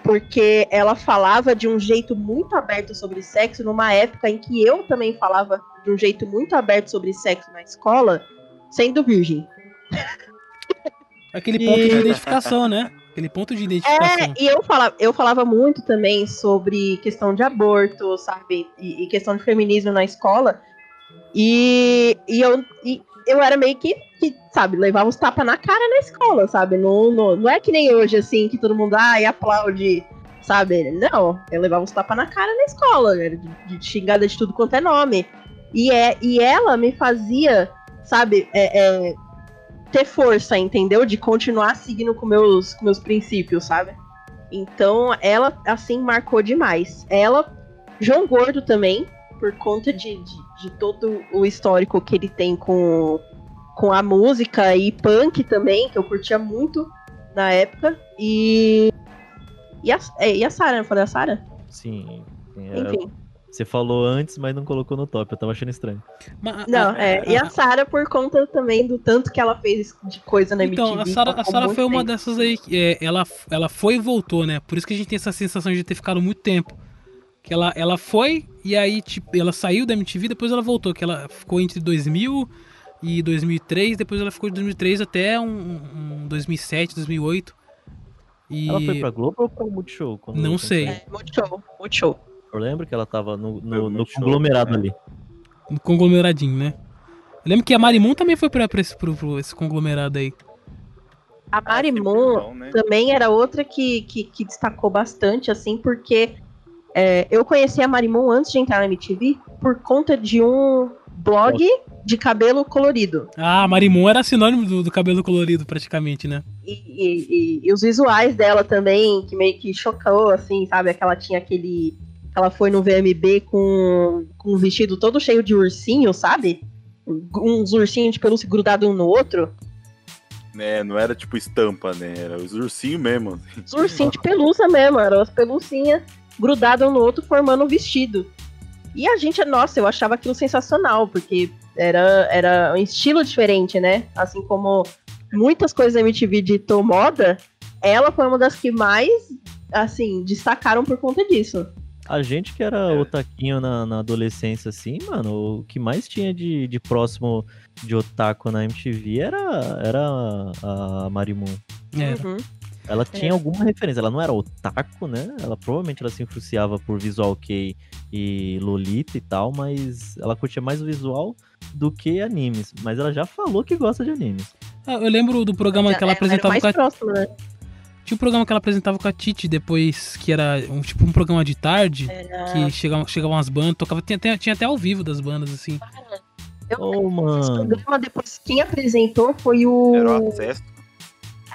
porque ela falava de um jeito muito aberto sobre sexo numa época em que eu também falava de um jeito muito aberto sobre sexo na escola, sendo virgem. Aquele ponto de identificação, né? Aquele ponto de identificação. É, e eu falava, eu falava muito também sobre questão de aborto, sabe? E, e questão de feminismo na escola. E, e, eu, e eu era meio que, que, sabe, levava os tapas na cara na escola, sabe? Não, não, não é que nem hoje, assim, que todo mundo, ai, aplaude, sabe? Não, eu levava os tapas na cara na escola, era de, de xingada de tudo quanto é nome. E, é, e ela me fazia, sabe, é, é, ter força, entendeu? De continuar seguindo com meus, com meus princípios, sabe? Então, ela, assim, marcou demais. Ela, João Gordo também, por conta de, de, de todo o histórico que ele tem com, com a música e punk também, que eu curtia muito na época. E. E a, é, e a Sarah, não falei a Sarah? Sim. é- Enfim. Você falou antes, mas não colocou no top. Eu tava achando estranho. Não, é. E a Sarah por conta também do tanto que ela fez de coisa na MTV. Então, a a muito foi uma tempo. dessas aí. que, é, ela, ela foi e voltou, né? Por isso que a gente tem essa sensação de ter ficado muito tempo. Que ela, ela foi e aí, tipo, ela saiu da MTV depois ela voltou. Que ela ficou entre 2000 e 2003. Depois ela ficou de 2003 até um, um 2007, 2008. E... Ela foi pra Globo ou pra Multishow? Não sei. saiu? Multishow, Multishow. Eu lembro que ela tava no, no, no conglomerado é. ali. No conglomeradinho, né? Eu lembro que a Marimun também foi pra, pra esse, pro- pro esse conglomerado aí. A Marimun né? também era outra que, que, que destacou bastante, assim, porque é, eu conheci a Marimun antes de entrar na MTV por conta de um blog de cabelo colorido. Ah, a Marimun era sinônimo do, do cabelo colorido, praticamente, né? E, e- e- e os visuais dela também, que meio que chocou, assim, sabe? Que ela tinha aquele. Ela foi no VMB com, com um vestido todo cheio de ursinho, sabe? Uns ursinhos de pelúcia grudados um no outro. É, não era tipo estampa, né? Era os ursinhos mesmo. assim. Os ursinhos de pelúcia mesmo, eram as pelucinhas grudadas um no outro formando um vestido. E a gente, nossa, eu achava aquilo sensacional, porque era, era um estilo diferente, né? Assim como muitas coisas da MTV ditou moda, ela foi uma das que mais, assim, destacaram por conta disso. A gente que era otaquinho na, na adolescência, assim, mano, o que mais tinha de, de próximo de otaku na MTV era, era a Marimun. Era. Uhum. Ela tinha alguma referência, ela não era otaku, né? Ela provavelmente ela se influenciava por Visual Kei e Lolita e tal, mas ela curtia mais o visual do que animes. Mas ela já falou que gosta de animes. Ah, Eu lembro do programa que ela Ela era apresentava mais com a, próxima, né? Tinha um programa que ela apresentava com a Titi depois, que era um, tipo um programa de tarde, Era- que chegavam, chegavam as bandas, tocava, tinha até, tinha até ao vivo das bandas, assim. Eu Ô, Esse mano. programa depois quem apresentou foi o Era o acesso.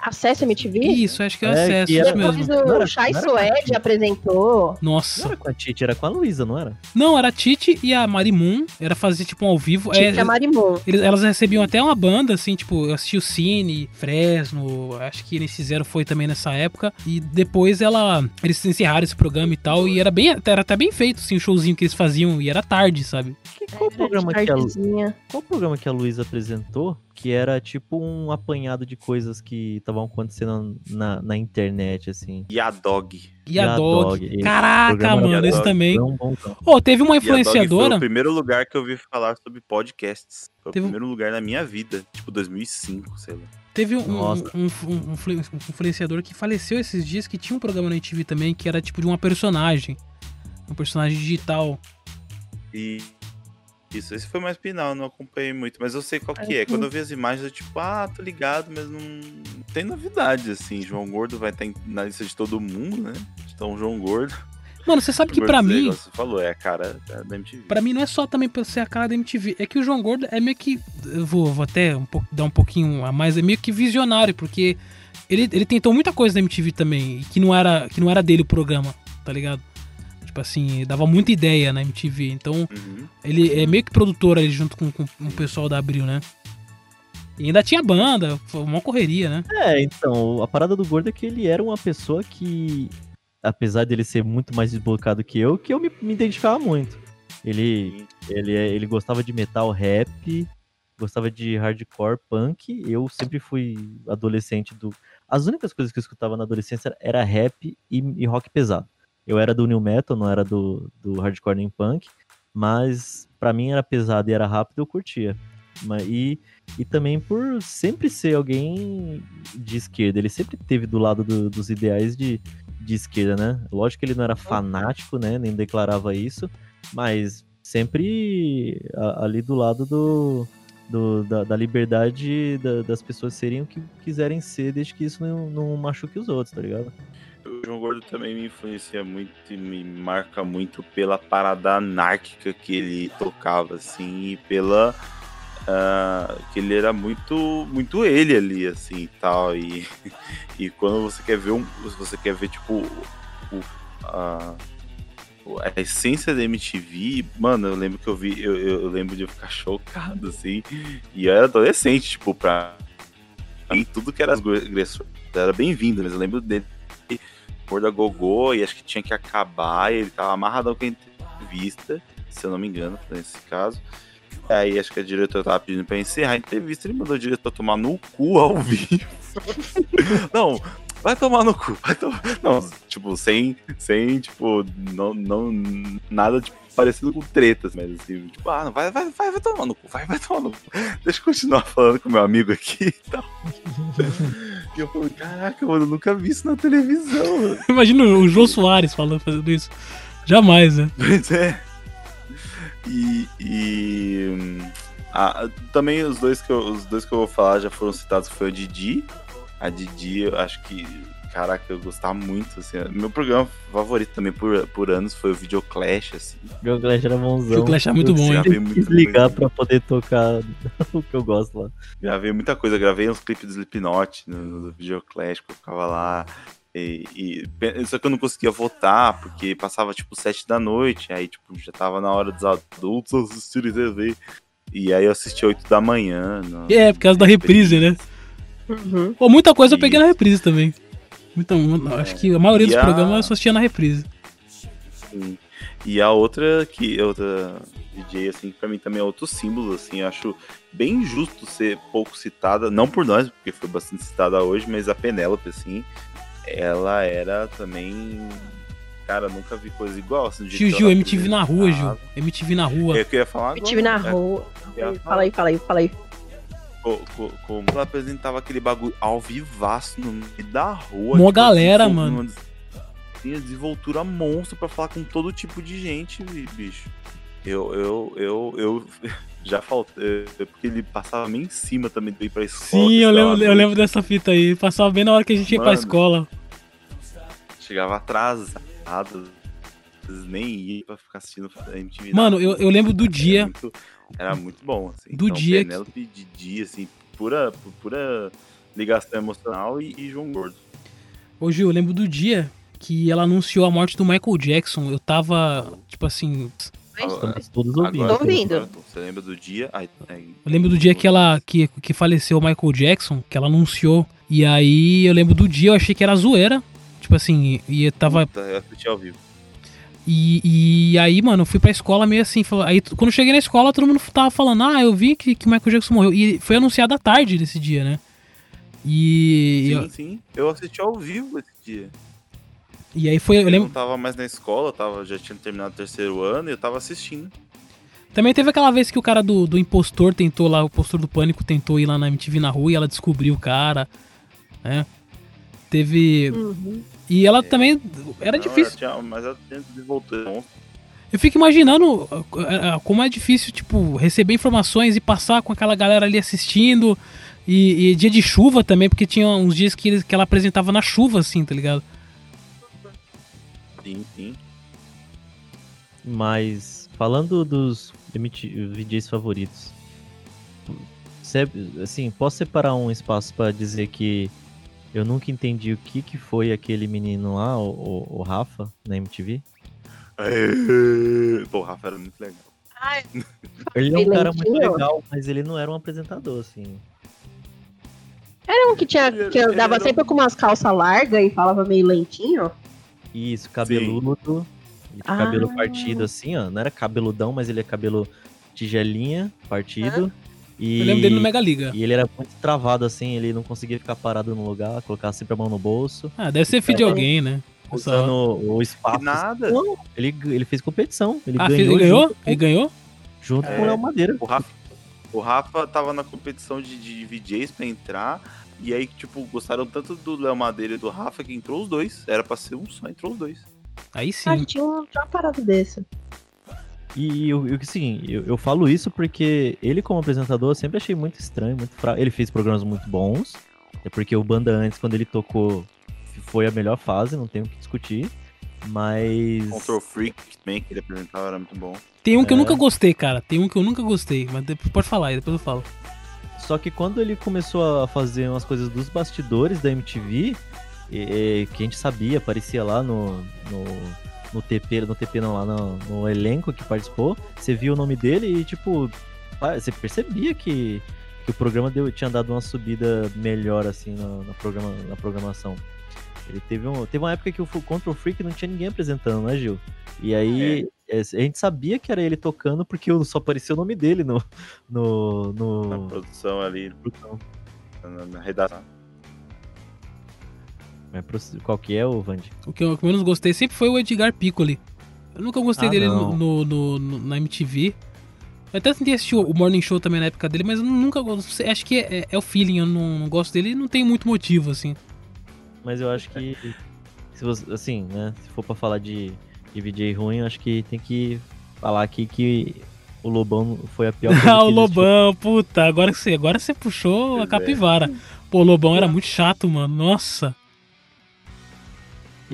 Acesso MTV? Isso, acho que é É, acesso, isso Depois mesmo. Não o não era- Suede apresentou. Não Nossa. era com a Titi, era com a Luísa, não era? Não, era a Titi e a Marimun, era fazer tipo um ao vivo. Titi É, a Marimon. eles- elas recebiam até uma banda, assim, tipo, eu assisti o Cine, Fresno, acho que nesse Zero foi também nessa época. E depois ela. Eles encerraram esse programa e tal. E era bem. Era até bem feito, assim, o showzinho que eles faziam. E era tarde, sabe? Que, qual, programa que a, qual programa que a Luísa apresentou? Que era tipo um apanhado de coisas que estavam acontecendo na, na internet, assim. E a Dog. E a Dog. Caraca, programa mano, era esse também. bom programa. Ô, teve uma a Dog Foi influenciadora. o primeiro lugar que eu vi falar sobre podcasts. Foi Teve- o primeiro lugar na minha vida. Tipo, 2005, sei lá. Teve um, um, um- um influ- um influenciador que faleceu esses dias que tinha um programa na MTV também que era tipo de uma personagem. Um personagem digital. E isso, esse foi mais final, não acompanhei muito, mas eu sei qual que é. Quando eu vi as imagens, eu tipo, ah, tô ligado, mas não tem novidade, assim. João Gordo vai estar na lista de todo mundo, né? Então, João Gordo. Mano, você sabe que Gordo, mim, Você falou, é a cara da da MTV. Pra mim não é só também ser a cara da MTV, é que o João Gordo é meio que. Eu vou, vou até um pouco, dar um pouquinho a mais, é meio que visionário, porque ele, ele tentou muita coisa na MTV também, que não era, que não era dele o programa, tá ligado? Tipo assim, dava muita ideia na MTV, então Uhum. ele é meio que produtor ali junto com, com o pessoal da Abril, né? E ainda tinha banda, foi uma correria, né? É, então, a parada do Gordo é que ele era uma pessoa que, apesar dele ser muito mais desbocado que eu, que eu me, me identificava muito. Ele, ele, ele gostava de metal rap, gostava de hardcore punk. Eu sempre fui adolescente do. As únicas coisas que eu escutava na adolescência era rap e, e rock pesado. Eu era do new metal, não era do, do hardcore nem punk, mas pra mim era pesado e era rápido, eu curtia. E, e também por sempre ser alguém de esquerda. Ele sempre teve do lado do- dos ideais de, de esquerda, né? Lógico que ele não era fanático, né? Nem declarava isso, mas sempre ali do lado do, do- da, da liberdade da- das pessoas serem o que quiserem ser, desde que isso não, não machuque os outros, tá ligado? O João Gordo também me influencia muito e me marca muito pela parada anárquica que ele tocava, assim, e pela. ah, que ele era muito muito ele ali, assim, tal. E, e quando você quer ver um. Você quer ver, tipo, o, a, essência da MTV, mano, eu lembro que eu vi, eu, eu lembro de ficar chocado, assim. E eu era adolescente, tipo, pra. mim, tudo que era agressor era bem-vindo, mas eu lembro dele por da Gogô e acho que tinha que acabar. Ele tava amarradão com a entrevista, se eu não me engano, nesse caso. Aí acho que a diretora tava pedindo pra encerrar a entrevista. Ele mandou o diretor tomar no cu ao vivo. não, vai tomar no cu. Vai tomar... Não, tipo, sem, sem tipo, não, não, nada tipo, parecido com tretas, mas assim, tipo, ah, não, vai, vai, vai, vai tomar no cu, vai, vai tomar no cu. Deixa eu continuar falando com meu amigo aqui e tal. E eu falei, caraca, mano, eu nunca vi isso na televisão, mano. Imagina o João Soares falando, fazendo isso. Jamais, né? Pois é. E. e, ah, também os dois, que eu, os dois que eu vou falar já foram citados foi o Didi. A Didi, eu acho que. Caraca, eu gostava muito, assim. Meu programa favorito também por, por anos foi o Videoclash, assim. O Clash era bonzão. Videoclash é muito Eu bom, hein? Quis ligar coisa. pra poder tocar o que eu gosto lá. Gravei muita coisa, gravei uns clipes do Slipknot no, no Videoclash, que eu ficava lá. E, e- só que eu não conseguia votar, porque passava tipo sete da noite, aí tipo, já tava na hora dos adultos assistirem TV. E aí eu assisti 8 da manhã. no- É, por causa da reprise, né? Uhum. Pô, muita coisa eu peguei na reprise também. Muita, acho que a maioria E dos a- programas eu só assistia na reprise. Sim. E a outra que outra DJ assim, que pra mim também é outro símbolo assim, eu acho bem justo ser pouco citada, não por nós, porque foi bastante citada hoje, mas a Penélope assim, ela era também cara, nunca vi coisa igual assim, Gil, Gil, MTV na rua, Gil. MTV na rua. É o que eu ia falar agora. MTV na É, rua. Fala aí, fala aí, fala aí. Co- co- Como ela apresentava aquele bagulho ao vivaço no meio da rua. Mó tipo, galera, assim, mano. uma Tinha desenvoltura monstro pra falar com todo tipo de gente, bi- bicho. Eu, eu, eu, eu já faltei. Porque ele passava meio em cima também de ir pra escola. Sim, eu lembro, eu lembro dessa fita aí. Passava bem na hora que a gente ia pra Mano. escola. chegava atrasado, nem ia pra ficar assistindo a MTV. Mano, eu, eu lembro do dia. muito, era muito bom, assim. Do dia que- Penélope de dia, assim, pura, pura ligação emocional e, e João Gordo. Hoje eu lembro do dia que ela anunciou a morte do Michael Jackson. Eu tava, tipo assim. Agora- todos agora- ouvindo. agora Você lembra do dia? Aí, aí, Eu lembro do dia que ela que, que faleceu o Michael Jackson, que ela anunciou. E aí eu lembro do dia, eu achei que era zoeira. Tipo assim, e eu tava. Puta, eu assisti ao vivo. E, e aí, mano, eu fui pra escola meio assim. Aí quando eu cheguei na escola, todo mundo tava falando, ah, eu vi que, que o Michael Jackson morreu. E foi anunciado à tarde desse dia, né? E. Sim, eu- sim. Eu assisti ao vivo esse dia. e aí foi. Eu Eu não lembro. tava mais na escola, tava, já tinha terminado o terceiro ano e eu tava assistindo. Também teve aquela vez que o cara do, do impostor tentou lá, o impostor do pânico tentou ir lá na MTV na rua e ela descobriu o cara, né? Teve. E ela também. Era Não, difícil. ela tinha- mas ela tinha voltou. Eu fico imaginando uh, uh, como é difícil, tipo, receber informações e passar com aquela galera ali assistindo. E, e dia de chuva também, porque tinha uns dias que, eles- que ela apresentava na chuva, assim, tá ligado? Sim, sim. Mas falando dos VJs favoritos, assim, posso separar um espaço pra dizer que eu nunca entendi o que, que foi aquele menino lá, o, o- o Rafa, na MTV? Pô, o Rafa era muito legal. Ele é um cara muito legal, mas ele não era um apresentador, assim. Era um que tinha que andava sempre com umas calças largas e falava meio lentinho. Isso, cabeludo. Ele Ah. cabelo partido assim, ó. Não era cabeludão, mas ele é cabelo tigelinha, partido. E... Eu lembro dele no Mega Liga. E ele era muito travado assim, ele não conseguia ficar parado no lugar, colocava sempre a mão no bolso. Ah, deve ser filho de alguém, né? Usando o, o espaço. Nada. Não, ele, ele fez competição. Ele Ah, ganhou. ele ganhou? junto com- Ele ganhou? Junto com o É, Léo Madeira. O Rafa, o Rafa tava na competição de, de VJs pra entrar. E aí, tipo, gostaram tanto do Léo Madeira e do Rafa que entrou os dois. Era pra ser um só, entrou os dois. Aí sim. Ah, tinha, um, tinha uma parada dessa. E eu, eu, assim, eu, eu falo isso porque ele, como apresentador, eu sempre achei muito estranho, muito fraco. Ele fez programas muito bons. É porque o Banda antes, quando ele tocou, foi a melhor fase, não tem o que discutir. Mas. Control Freak também, que ele apresentava, era muito bom. Tem um que eu É. nunca gostei, cara. Tem um que eu nunca gostei. Mas depois, pode falar aí, depois eu falo. Só que quando ele começou a fazer umas coisas dos bastidores da MTV, e- e que a gente sabia, aparecia lá no, no, no TP, no TP não, lá no, no elenco que participou, você via o nome dele e, tipo, pa- você percebia que, que o programa deu, tinha dado uma subida melhor, assim, na, na, programa, na programação. Ele teve, um, teve uma época que o Control Freak não tinha ninguém apresentando, né, Gil? E aí é, a gente sabia que era ele tocando porque só aparecia o nome dele no, no, no, Na produção ali, na, na redação. É pro- Qual que é, o Vandi? O que eu menos gostei sempre foi o Edgar Piccoli. Eu nunca gostei Ah, dele não. no, no- no- na MTV. Eu até tentei assistir o Morning Show também na época dele, mas eu nunca gosto. Acho que é, é o feeling, eu não, não gosto dele e não tem muito motivo, assim. Mas eu acho que, se você, assim, né, se for pra falar de, de VJ ruim, eu acho que tem que falar aqui que o Lobão foi a pior coisa Ah, o. Lobão, puta, agora que você, agora você puxou a Pois é. capivara. Pô, o Lobão era muito chato, mano. Nossa.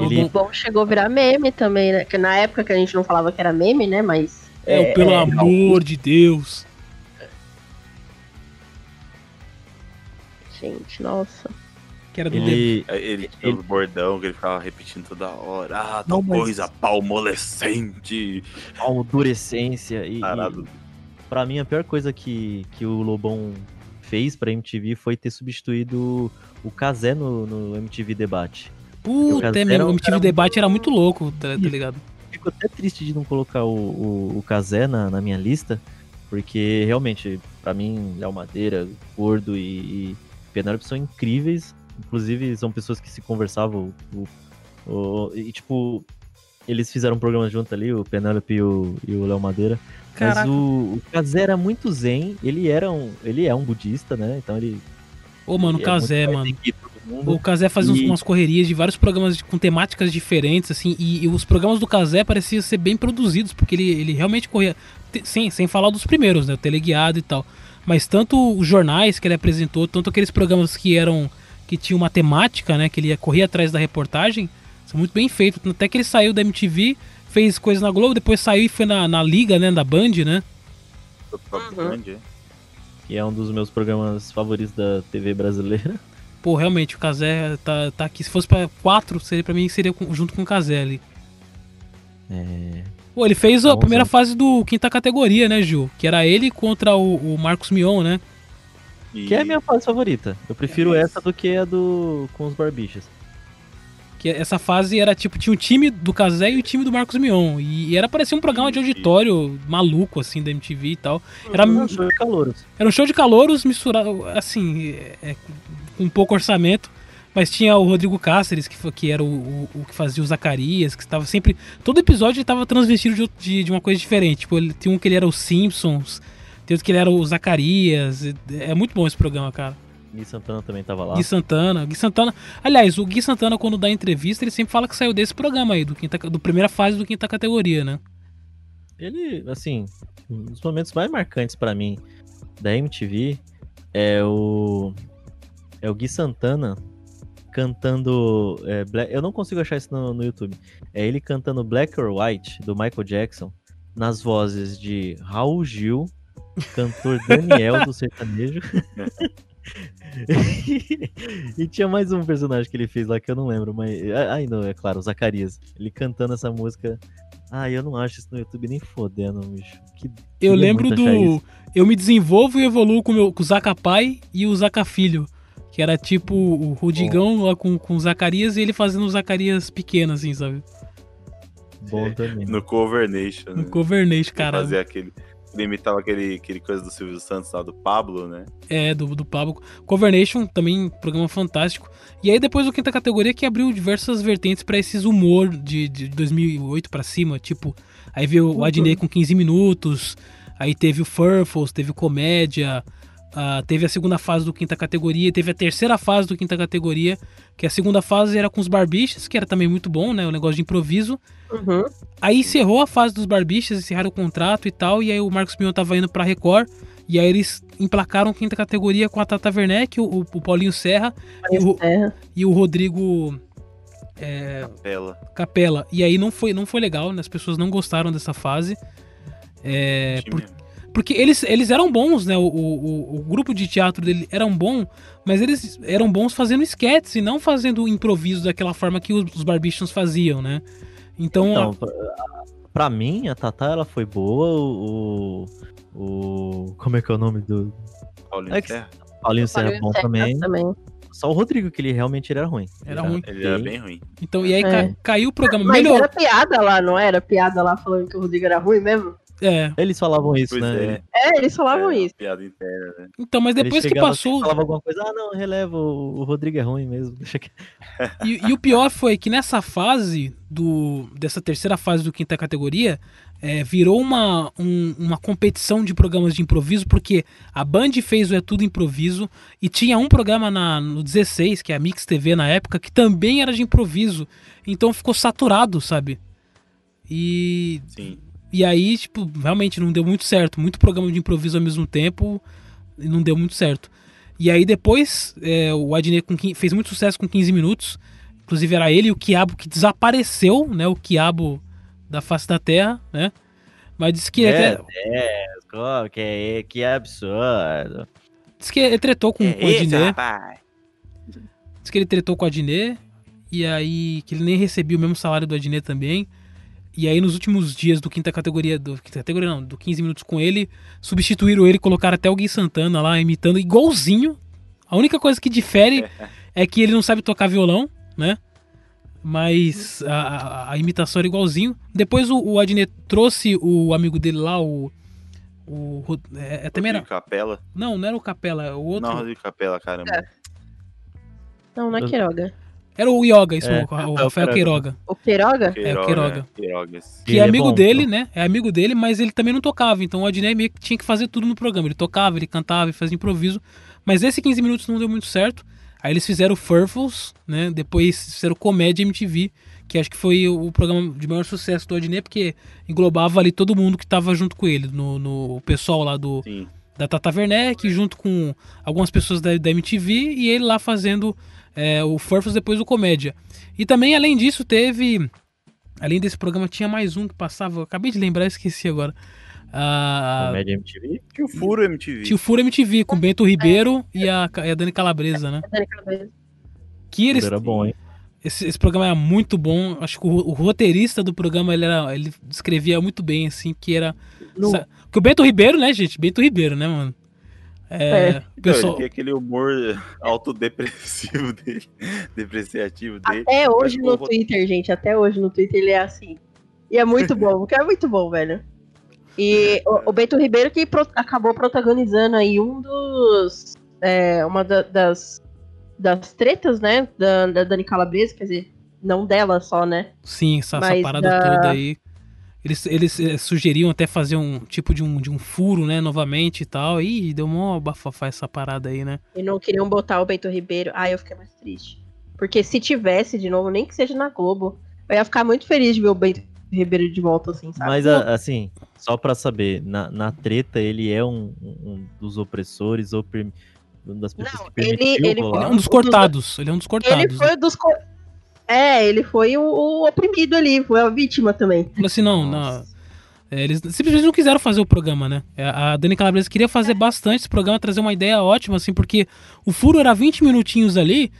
Ele, O bom chegou a virar meme também, né? Que na época que a gente não falava que era meme, né? Mas. É, o pelo amor de Deus. Gente, nossa. Que era do Ele- Ele, ele tinha os bordão que ele ficava repetindo toda hora. Ah, tal Não, mas- coisa palmolescente. Almodurecência e, Parado. e pra mim a pior coisa que, que o Lobão fez pra MTV foi ter substituído o Kazé no, no MTV Debate. Puta, é mesmo. O MTV Debate era muito louco, tá, tá ligado? Fico até triste de não colocar o, o, o Kazé na, na minha lista, porque realmente, pra mim, Léo Madeira, Gordo e, e Penélope são incríveis. Inclusive, são pessoas que se conversavam. O, o- e, tipo, eles fizeram um programa junto ali, o Penélope e o, Léo Madeira. Caraca. Mas o, o Kazé era muito zen, ele era um, ele é um budista, né? Então ele. Ô, mano, o é Kazé, mais mano. Mundo. O Kazé fazia uns- E- umas correrias de vários programas de- com temáticas diferentes, assim, e, e os programas do Kazé pareciam ser bem produzidos, porque ele, ele realmente corria. te- Sem, sem falar dos primeiros, né? O teleguiado e tal. Mas tanto os jornais que ele apresentou, tanto aqueles programas que eram. que tinham uma temática, né? Que ele ia correr atrás da reportagem. São muito bem feitos. Até que ele saiu da MTV, fez coisa na Globo, depois saiu e foi na, na Liga, né? Da Band, né? E é um dos meus programas favoritos da TV brasileira. Pô, realmente, o Kazé tá, tá aqui. Se fosse pra quatro, seria, pra mim seria com- junto com o Kazé ali. É. Pô, ele fez a Bonzão. primeira fase do quinta categoria, né, Gil? Que era ele contra o, o Marcos Mion, né? Que é a minha fase favorita. Eu prefiro essa do que a do com os barbichas. Que essa fase era tipo, tinha o time do Kazé e o time do Marcos Mion. E, e era parecia um programa de auditório maluco, assim, da MTV e tal. Era Era um show de calouros. Era um show de calouros misturado, assim, é, com pouco orçamento. Mas tinha o Rodrigo Cáceres, que, foi- que era o, o- o que fazia o Zacarias, que estava sempre. Todo episódio ele estava transvestido de, de, de uma coisa diferente. Tipo, ele, tinha um que ele era o Simpsons, tem outro que ele era o Zacarias. É, muito bom esse programa, cara. Gui Santana também tava lá. Gui Santana. Gui Santana. Aliás, o Gui Santana, quando dá entrevista, ele sempre fala que saiu desse programa aí, do, quinta, do primeira fase do quinta categoria, né? Ele, assim, um dos momentos mais marcantes pra mim da MTV é o é o Gui Santana cantando é, Black- eu não consigo achar isso no, no YouTube. É ele cantando Black or White do Michael Jackson nas vozes de Raul Gil, cantor Daniel do sertanejo. e tinha mais um personagem que ele fez lá que eu não lembro, mas. Ai, não, é claro, o Zacarias. Ele cantando essa música. Ah, eu não acho isso no YouTube nem fodendo, bicho. Que, Eu lembro do. Eu me desenvolvo e evoluo com, meu, com o Zaca Pai e o Zaca Filho. Que era tipo o Rudigão lá com, com o Zacarias e ele fazendo o Zacarias pequeno, assim, sabe? Bom também. No Cover Nation. No né? Covernation, Ele cara. Fazia aquele. Ele imitava aquele, aquele coisa do Silvio Santos lá, do Pablo, né? É, do, do Pablo. Covernation, também programa fantástico. E aí depois o quinta categoria que abriu diversas vertentes pra esses humor de, de 2008 pra cima, tipo, aí veio o Adnei com 15 minutos, aí teve o Furfles, teve o Comédia, ah, teve a segunda fase do quinta categoria, teve a terceira fase do quinta categoria, que a segunda fase era com os barbichas, que era também muito bom, né, o negócio de improviso. Uhum. Aí encerrou a fase dos barbichas, encerraram o contrato e tal, e aí o Marcos Mion tava indo pra Record, e aí eles emplacaram quinta categoria com a Tata Werneck, o, o Paulinho Serra e o, e o Rodrigo é, Pela. Capela. E aí não foi, não foi legal, né? as pessoas não gostaram dessa fase. É, por- porque eles, eles eram bons, né? O, o, o grupo de teatro dele eram bom, mas eles eram bons fazendo esquetes e não fazendo improviso daquela forma que os, os barbichans faziam, né? Então, Então, a- pra, mim, a Tatá ela foi boa, o, o. o- Como é que é o nome do. Paulinho É que- Serra? Paulinho Serra é bom Serra também. também. Só o Rodrigo, que ele realmente era ruim. Era ruim. Ele era bem ruim. então e aí É. ca- caiu o programa. Mas Melhorou. era piada lá, não era? Piada lá falando que o Rodrigo era ruim mesmo? É. Eles falavam isso, Pois né? é. É, eles falavam isso. Piada interna, né? Então, mas depois que passou. assim, falava alguma coisa, ah, não, releva, o, o Rodrigo é ruim mesmo. Deixa que... E, e o pior foi que nessa fase do dessa terceira fase do quinta categoria é, virou uma, um- uma competição de programas de improviso porque a Band fez o É Tudo Improviso e tinha um programa na, no 16 que é a Mix TV na época que também era de improviso então ficou saturado sabe e Sim. E aí tipo realmente não deu muito certo muito programa de improviso ao mesmo tempo e não deu muito certo e aí depois é, o Adnet fez muito sucesso com 15 minutos. Inclusive era ele e o Quiabo que desapareceu, né? O Quiabo da face da terra, né? Mas disse que é, até, é, co- que, é- que absurdo. disse que ele tretou com, É com o esse, Adnet. Disse que ele tretou com o Adnet e aí que ele nem recebia o mesmo salário do Adnet também. E aí nos últimos dias do quinta categoria, do quinta categoria não, do 15 minutos com ele, substituíram ele e colocaram até o Gui Santana lá imitando igualzinho. A única coisa que difere é que ele não sabe tocar violão, né? Mas a, a- a imitação era igualzinho. Depois o, o Adnet trouxe o amigo dele lá, o. o é, é, também era. Rodrigo Capela? Não, não era o Capela, é o outro. Não, Rodrigo Capela, caramba. Não, não é Queiroga. Era o Yoga, isso, É, o, o é o Rafael Queiroga. Queiroga. O Queiroga? É, o Queiroga. Queirogas. Que é amigo dele, né? É amigo dele, mas ele também não tocava. Então o Adnet meio que tinha que fazer tudo no programa. Ele tocava, ele cantava, ele fazia improviso. Mas esse 15 minutos não deu muito certo. Aí eles fizeram o Furfles, né? Depois fizeram Comédia MTV, que acho que foi o programa de maior sucesso do Adnet, porque englobava ali todo mundo que tava junto com ele. No, no o pessoal lá do, da Tata Werneck, junto com algumas pessoas da, da MTV, e ele lá fazendo é, o Furfus depois o Comédia. E também, além disso, teve. Além desse programa, tinha mais um que passava. eu acabei de lembrar, esqueci agora. Ah, Comédia MTV? Tio Furo MTV. Tio Furo MTV, com Bento Ribeiro e, a, e a Dani Calabresa, né? Que eles, Era bom, hein? esse, esse programa era muito bom. Acho que o, o roteirista do programa ele, era, ele descrevia muito bem, assim, que era. Sa- Que o Bento Ribeiro, né, gente? Bento Ribeiro, né, mano? É, É. o pessoal- Não, aquele humor autodepressivo dele, depreciativo dele. Até hoje no pô, Twitter, gente, até hoje no Twitter ele é assim. E é muito bom, porque é muito bom, velho. E o, o Bento Ribeiro que pro- acabou protagonizando aí um dos. é, uma da- das, das tretas, né? Da, da Dani Calabresa, quer dizer, não dela só, né? Sim, essa, essa parada da- toda aí. Eles, eles eh, sugeriam até fazer um tipo de um, de um furo, né, novamente e tal. Ih, deu mó bafafá essa parada aí, né? E não queriam botar o Bento Ribeiro. Ai, eu fiquei mais triste. Porque se tivesse de novo, nem que seja na Globo, eu ia ficar muito feliz de ver o Bento Ribeiro de volta, assim, sabe? Mas, a- assim, só pra saber, na, na treta ele é um, um dos opressores, oprim... uma das pessoas que ele- permitiu ele- é um dos cortados. Ele é um dos cortados. Ele foi dos. co- É, ele foi o, o oprimido ali, foi a vítima também. Assim, não, não. É, eles simplesmente não quiseram fazer o programa, né? É, A Dani Calabresa queria fazer bastante esse programa, trazer uma ideia ótima, assim, porque o furo era 20 minutinhos ali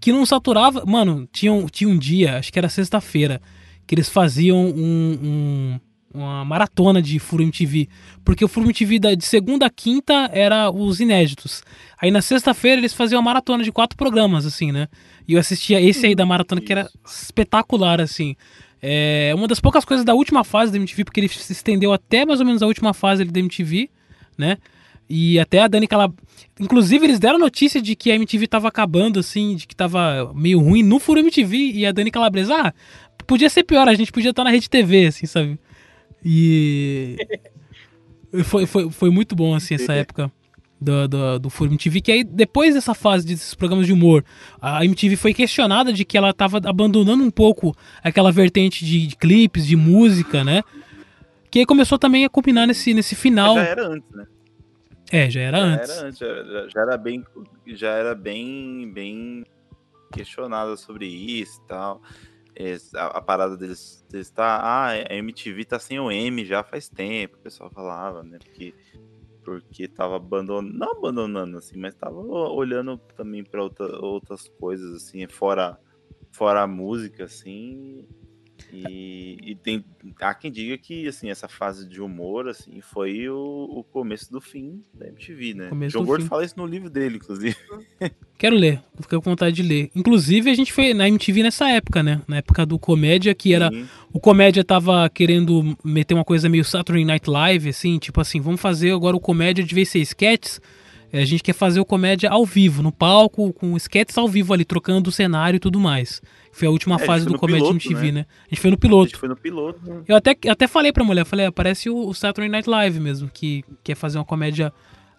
que não saturava. Mano, tinha um, tinha um dia, acho que era sexta-feira, que eles faziam um- um- uma maratona de Furo MTV. Porque o Furo MTV da- de segunda a quinta era os inéditos. Aí na sexta-feira eles faziam uma maratona de quatro programas, assim, né? E eu assistia esse aí da maratona que era espetacular, assim. É uma das poucas coisas da última fase da MTV, porque ele se estendeu até mais ou menos a última fase da MTV, né? E até a Dani Calab... Inclusive, eles deram notícia de que a MTV tava acabando, assim, de que tava meio ruim no Furo MTV. E a Dani Calabresa, ah, podia ser pior, a gente podia estar na Rede TV, assim, sabe? E. foi, foi, foi muito bom, assim, essa época do, do, do Furo MTV. Que aí, depois dessa fase desses programas de humor, a MTV foi questionada de que ela tava abandonando um pouco aquela vertente de, de clipes, de música, né? Que aí começou também a combinar nesse, nesse final. Já era antes, né? É, já era Já antes. era antes, já, já- era bem, já era bem, bem questionada sobre isso e tal. A, a parada deles deles tá, ah, a MTV tá sem o M já faz tempo, o pessoal falava, né? Porque porque tava abandonando, não abandonando assim, mas tava olhando também para outra, outras coisas assim, fora fora a música assim. E, e tem há quem diga que assim essa fase de humor assim foi o, o começo do fim da MTV, né? Começo João do Gordo fim. fala isso no livro dele, inclusive. Quero ler, fiquei com vontade de ler. Inclusive, a gente foi na MTV nessa época, né? Na época do Comédia, que era. Sim. O Comédia tava querendo meter uma coisa meio Saturday Night Live, assim, tipo assim, vamos fazer agora o Comédia de vez ser sketches. É, A gente quer fazer o Comédia ao vivo, no palco, com sketches ao vivo ali, trocando o cenário e tudo mais. Foi a última É, a fase foi do Comédia MTV, né? né? A gente foi no piloto. A gente foi no piloto. Eu até, até falei pra mulher, falei, ah, parece o, o Saturday Night Live mesmo, que quer fazer uma comédia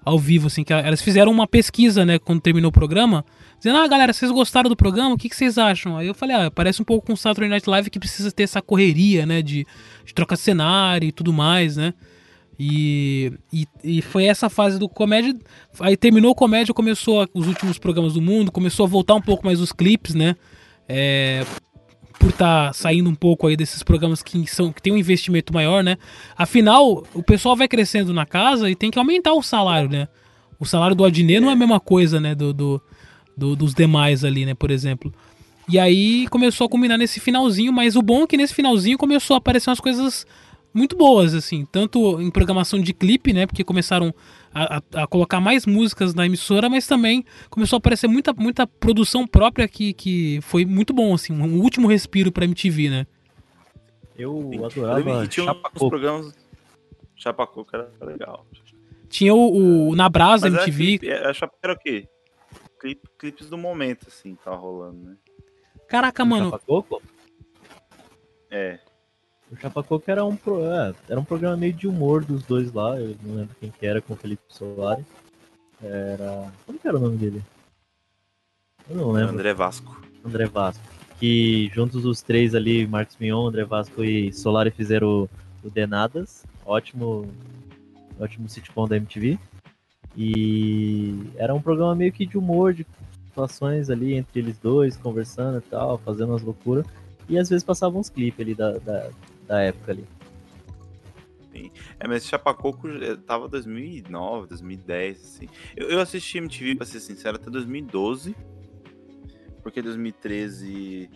ao vivo, assim, que ela- elas fizeram uma pesquisa, né, quando terminou o programa, dizendo, ah, galera, vocês gostaram do programa, o que, que vocês acham? Aí eu falei, ah, parece um pouco com o Saturday Night Live que precisa ter essa correria, né, de, de trocar cenário e tudo mais, né, e, e, e foi essa fase do comédia, aí terminou o comédia, começou os últimos programas do mundo, começou a voltar um pouco mais os clipes, né, é, por estar saindo um pouco aí desses programas que são que tem um investimento maior, né? Afinal, o pessoal vai crescendo na casa e tem que aumentar o salário, né? O salário do Adnet não é a mesma coisa, né? Do, do, do- dos demais ali, né? Por exemplo. E aí começou a combinar nesse finalzinho, mas o bom é que nesse finalzinho começou a aparecer umas coisas muito boas, assim, tanto em programação de clipe, né? Porque começaram a, a- a colocar mais músicas na emissora, mas também começou a aparecer muita, muita produção própria que, que foi muito bom, assim, um último respiro pra MTV, né? Eu E adorava tinha Chapa uns Coco. programas. Chapa Coco era legal. Tinha o, o Na Brasa Mas era MTV. clipe- é, a Chapa era o quê? Clipe- clipes do momento, assim, que tava rolando, né? Caraca, mano. Chapa Coco? É. O Chapa Coco era um, pro- é, era um programa meio de humor dos dois lá, eu não lembro quem que era com o Felipe Solari. Era. Como que era o nome dele? Eu não lembro. André Vasco. André Vasco. Que juntos os três ali, Marcos Mion, André Vasco e Solari fizeram o, o Denadas. Ótimo. Ótimo sitcom da MTV. E era um programa meio que de humor, de situações ali entre eles dois, conversando e tal, fazendo umas loucuras. E às vezes passavam uns clipes ali da, da, da época ali. Sim. É, mas Chapacoco eh, tava 2009, 2010, assim. Eu, eu assisti MTV, pra ser sincero, até 2012. Porque 2013,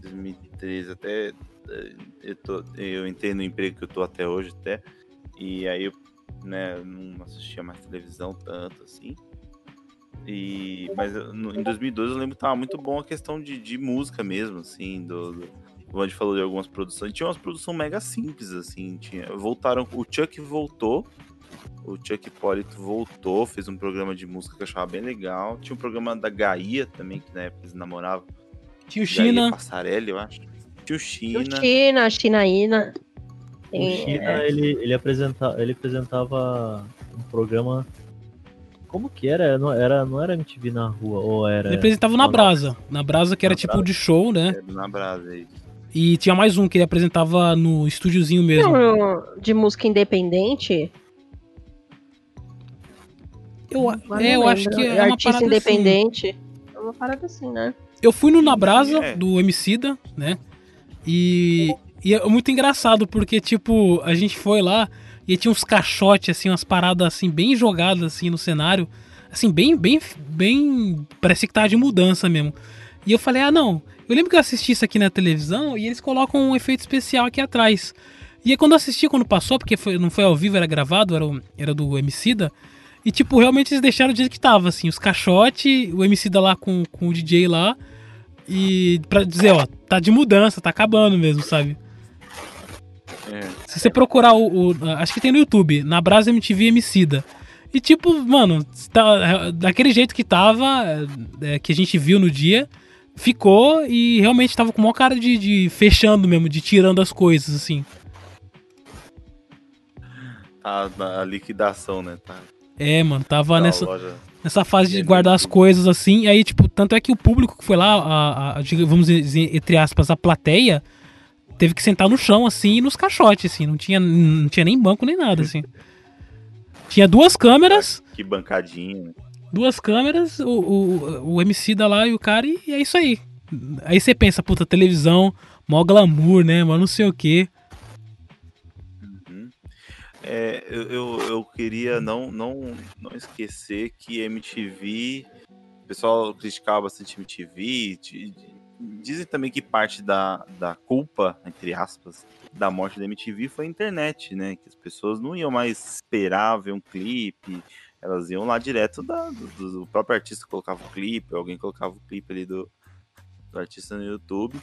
2013 até eh, eu, tô, eu entrei no emprego que eu tô até hoje até. E aí eu né, não assistia mais televisão tanto assim. E, mas no- em 2012 eu lembro que tava muito bom a questão de, de música mesmo, assim, do, do, o Andy falou de algumas produções. Tinha umas produções mega simples, assim. Tinha, voltaram. O Chuck voltou. O Chuck Hipólito voltou, fez um programa de música que eu achava bem legal. Tinha um programa da Gaia também, que na época eles namoravam. Tinha o Gaia China. Passarelli, eu acho. Tinha o China. China, Chinaína. O China, é, ele, ele, apresenta, ele apresentava um programa. Como que era? Não era, não era MTV na rua, ou era. Ele apresentava na? Brasa. Na Brasa, que era Na tipo Brasa. de show, né? É, na Brasa aí. E tinha mais um que ele apresentava no estúdiozinho mesmo. não, de música independente. Eu, é, eu acho que é uma Artista parada independente. É uma parada assim, né? Eu fui no Na Brasa é. do Emicida, né? E, e é muito engraçado, porque, tipo, a gente foi lá e tinha uns caixotes, assim, umas paradas, assim, bem jogadas, assim, no cenário. Assim, bem, bem, bem... Parece que tava de mudança mesmo. E eu falei, ah, não. Eu lembro que eu assisti isso aqui na televisão e eles colocam um efeito especial aqui atrás. E aí quando eu assisti, quando passou, porque foi- não foi ao vivo, era gravado, era, o- era do Emicida. E, tipo, realmente eles deixaram do jeito que tava, assim. Os caixotes, o Emicida lá com, com o DJ lá. E pra dizer, ó, tá de mudança, tá acabando mesmo, sabe? É. Se você procurar o, o- Acho que tem no YouTube, na Brasa MTV Emicida. E tipo, mano, tá, daquele jeito que tava, é, que a gente viu no dia, ficou e realmente tava com uma cara de, de fechando mesmo, de tirando as coisas, assim. Tá na liquidação, né? Tá. É, mano, tava Da nessa, loja. nessa fase de guardar as coisas assim. E aí, tipo, tanto é que o público que foi lá, a, a- vamos dizer, entre aspas, a plateia, teve que sentar no chão, assim, e nos caixotes, assim. Não tinha, não tinha nem banco nem nada, assim. Tinha duas câmeras, Que bancadinha. Duas câmeras, o, o, o MC da lá e o cara, e é isso aí. Aí você pensa, puta, televisão, mó glamour, né, mas não sei o quê. É, eu, eu, eu queria não, não, não esquecer que MTV. O pessoal criticava bastante MTV. Dizem também que parte da, da culpa, entre aspas, da morte da MTV foi a internet, né? Que as pessoas não iam mais esperar ver um clipe, elas iam lá direto da, do, do próprio artista colocava o clipe, alguém colocava o clipe ali do, do artista no YouTube.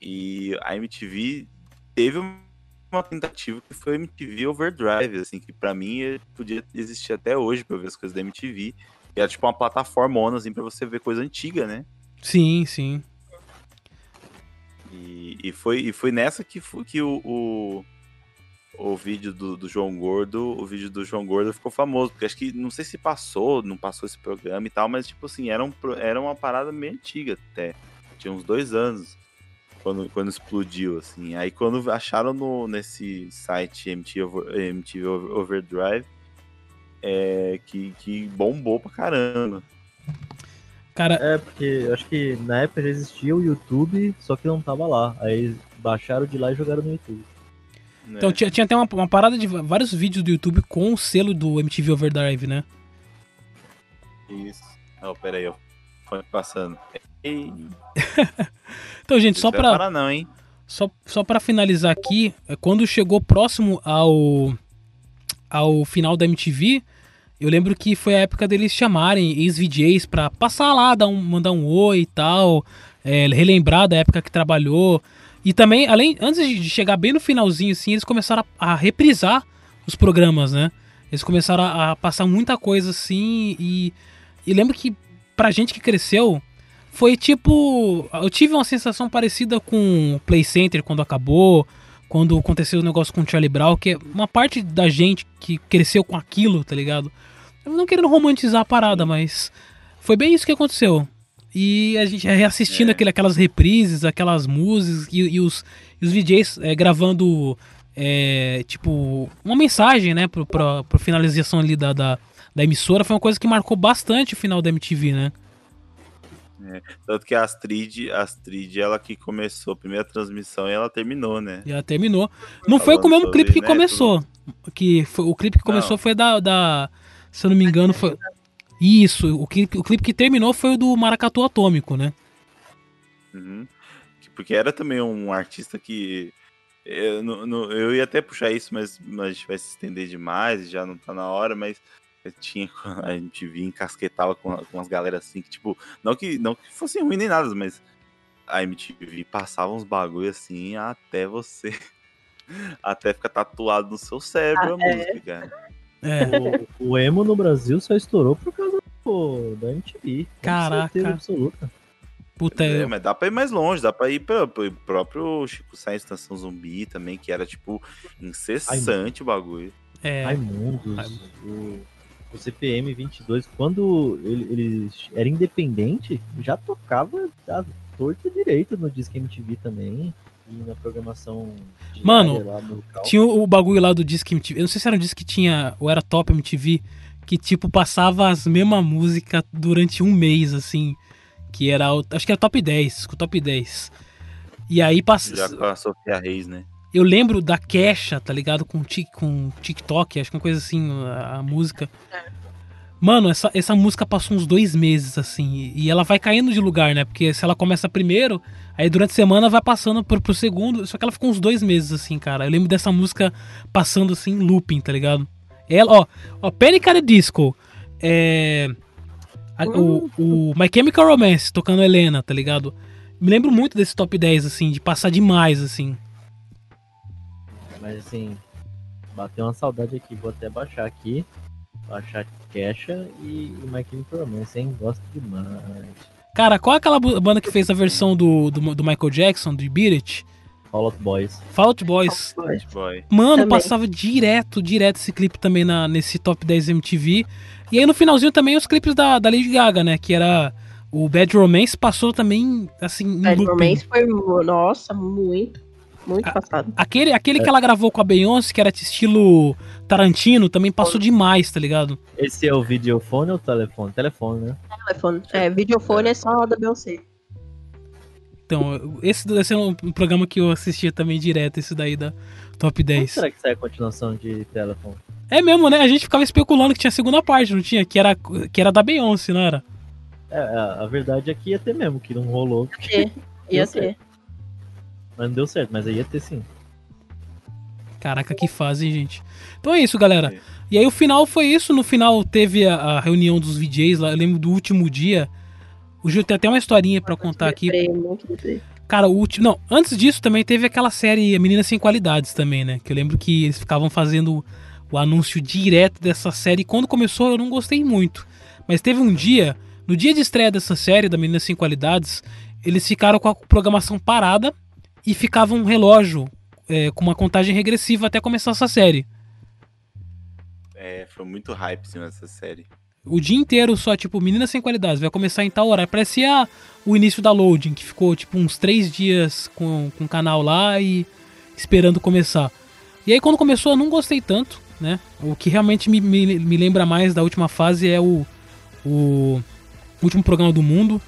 E a MTV teve uma tentativa que foi a MTV Overdrive, assim, que pra mim eh, podia existir até hoje pra eu ver as coisas da MTV. Que era tipo uma plataforma assim pra você ver coisa antiga, né? Sim, sim. E, e foi, e foi nessa que, foi, que o, o, o vídeo do, do João Gordo, o vídeo do João Gordo ficou famoso, porque acho que não sei se passou, não passou esse programa e tal, mas tipo assim, era, um, pro- era uma parada meio antiga até. Tinha uns dois anos quando, quando explodiu, assim. Aí quando acharam no, nesse site MTV, MTV Overdrive, é, que, que bombou pra caramba. Cara, É, porque eu acho que na época já existia o YouTube, só que não tava lá. Aí baixaram de lá e jogaram no YouTube. Então tinha, tinha até uma, uma parada de vários vídeos do YouTube com o selo do MTV Overdrive, né? Isso. Não, pera aí, ó. Foi passando. Então, gente, só pra. parar não, hein? Só, só pra finalizar aqui, é, quando chegou próximo ao, ao final da MTV, eu lembro que foi a época deles chamarem ex-VJs pra passar lá, dar um, mandar um oi e tal, é, relembrar da época que trabalhou. E também, além, antes de chegar bem no finalzinho, assim, eles começaram a, a reprisar os programas, né? Eles começaram a, a passar muita coisa assim e, e lembro que pra gente que cresceu, foi tipo. Eu tive uma sensação parecida com o Play Center quando acabou, quando aconteceu o negócio com o Charlie Brown, que é uma parte da gente que cresceu com aquilo, tá ligado? Eu não querendo romantizar a parada, mas foi bem isso que aconteceu. E a gente reassistindo aquele, aquelas reprises, aquelas músicas e, e os, e os DJs é, gravando, é, tipo, uma mensagem, né, pro, pra, pra finalização ali da, da, da emissora, foi uma coisa que marcou bastante o final da MTV, né? É, tanto que a Astrid, a Astrid, ela que começou a primeira transmissão e ela terminou, né? E ela terminou. Não foi com o mesmo clipe que né, começou. Que foi, o clipe que começou Não. foi da, da. Se eu não me engano, foi. Isso, o clipe, o clipe que terminou foi o do Maracatu Atômico, né? Uhum. Que- Porque era também um artista que. Eu, não- não- eu ia até puxar isso, mas, mas a gente vai se estender demais, já não tá na hora, mas tinha, a gente via encasquetava com, com umas galera assim, que tipo, não que, não que fosse ruim nem nada, mas a MTV passava uns bagulho assim até você. Até ficar tatuado no seu cérebro a Ah, é. música, cara. É. O, o emo no Brasil só estourou por causa do, da MTV. Caraca. absoluta. Puta, É, mas dá pra ir mais longe, dá pra ir para o próprio Chico Sainz Estação Zumbi também, que era tipo incessante o bagulho. É. Raimundos, o, o CPM 22, quando ele, ele era independente, já tocava a torta direito no Disque MTV também. E na programação Mano, lá no local. tinha o, o bagulho lá do Disque MTV. Eu não sei se era um disco que tinha. Ou era Top MTV. Que tipo passava as mesmas músicas durante um mês, assim. Que era. o- Acho que era top 10. Com o top 10. E aí passa. Já com a Sofia Reis, né? Eu lembro da Kesha, tá ligado? Com, tic, com TikTok, acho que uma coisa assim, a, a música. Mano, essa, essa música passou uns dois meses, assim, e ela vai caindo de lugar, né? Porque se ela começa primeiro, aí durante a semana vai passando pro, pro segundo, só que ela ficou uns dois meses, assim, cara. Eu lembro dessa música passando, assim, em looping, tá ligado? Ela, ó, ó, Panic! Disco, é... a- o, o My Chemical Romance tocando Helena, tá ligado? Me lembro muito desse top 10, assim, de passar demais, assim. Mas assim, bateu uma saudade aqui. Vou até baixar aqui. Baixar Kesha e o My Chemical Romance, hein? Gosto demais. Cara, qual é aquela banda que fez a versão do, do, do Michael Jackson, do Beat It? Fall Out Boys. Fall Out Boys. Boy. Mano, Também. passava direto, direto esse clipe também na, nesse top 10 MTV. E aí no finalzinho também os clipes da, da Lady Gaga, né? Que era o Bad Romance, passou também, assim, Bad looping. Romance foi, nossa, muito, muito passado. Aquele, aquele que ela gravou com a Beyoncé, que era de estilo Tarantino, também passou demais, tá ligado? Esse é o videofone ou o telefone? Telefone, né? Telefone. É, videofone é só da Beyoncé. Então, esse, esse é um programa que eu assistia também direto, esse daí da Top Quando 10. será que sai a continuação de telefone? É mesmo, né? A gente ficava especulando que tinha segunda parte, não tinha? Que era, que era da Beyoncé, não era? É, a, a verdade é que ia ter mesmo, que não rolou. Ia ter, ia ter. Mas não deu certo, mas aí ia ter sim. Caraca, que fase, hein, gente. Então é isso, galera. E aí o final foi isso. No final teve a, a reunião dos VJs lá. Eu lembro do último dia. O Gil tem até uma historinha pra contar aqui. Cara, o último. Não, antes disso também teve aquela série Meninas Sem Qualidades também, né? Que eu lembro que eles ficavam fazendo o anúncio direto dessa série. E quando começou eu não gostei muito. Mas teve um dia, no dia de estreia dessa série, da Meninas Sem Qualidades, eles ficaram com a programação parada e ficava um relógio é, com uma contagem regressiva até começar essa série. É, foi muito hype sim essa série. O dia inteiro só, tipo, Meninas Sem Qualidades, vai começar em tal horário. Parecia o início da loading, que ficou, tipo, uns três dias com, com o canal lá e esperando começar. E aí, quando começou, eu não gostei tanto, né? O que realmente me, me, me lembra mais da última fase é o, o último programa do mundo.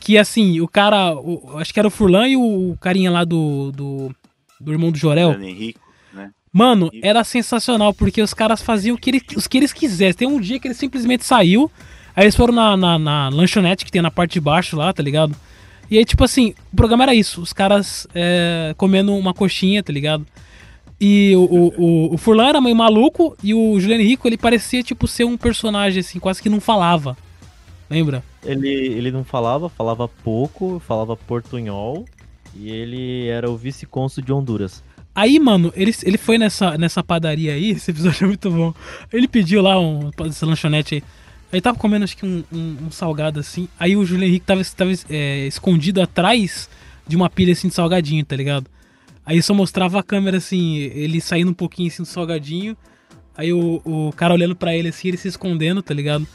Que, assim, o cara, o- acho que era o Furlan e o, carinha lá do, do, do irmão do Jorel. Dani Henrique? Mano, era sensacional, porque os caras faziam o que, eles, os que eles quisessem. Tem um dia que ele simplesmente saiu, aí eles foram na, na, na lanchonete que tem na parte de baixo lá, tá ligado? E aí, tipo assim, o programa era isso, os caras é, comendo uma coxinha, tá ligado? E o, o, o, o Furlan era meio maluco e o Juliano Rico, ele parecia, tipo, ser um personagem, assim, quase que não falava. Lembra? Ele, ele não falava, falava pouco, falava portunhol. E ele era o vice-cônsul de Honduras. Aí, mano, ele, ele foi nessa, nessa padaria aí, esse episódio é muito bom. Ele pediu lá um, essa lanchonete aí. Aí tava comendo, acho que um, um- um salgado assim. Aí o Julian Henrique tava, tava é, escondido atrás de uma pilha assim de salgadinho, tá ligado? Aí só mostrava a câmera assim, ele saindo um pouquinho assim do salgadinho. Aí o, o cara olhando pra ele assim, ele se escondendo, tá ligado?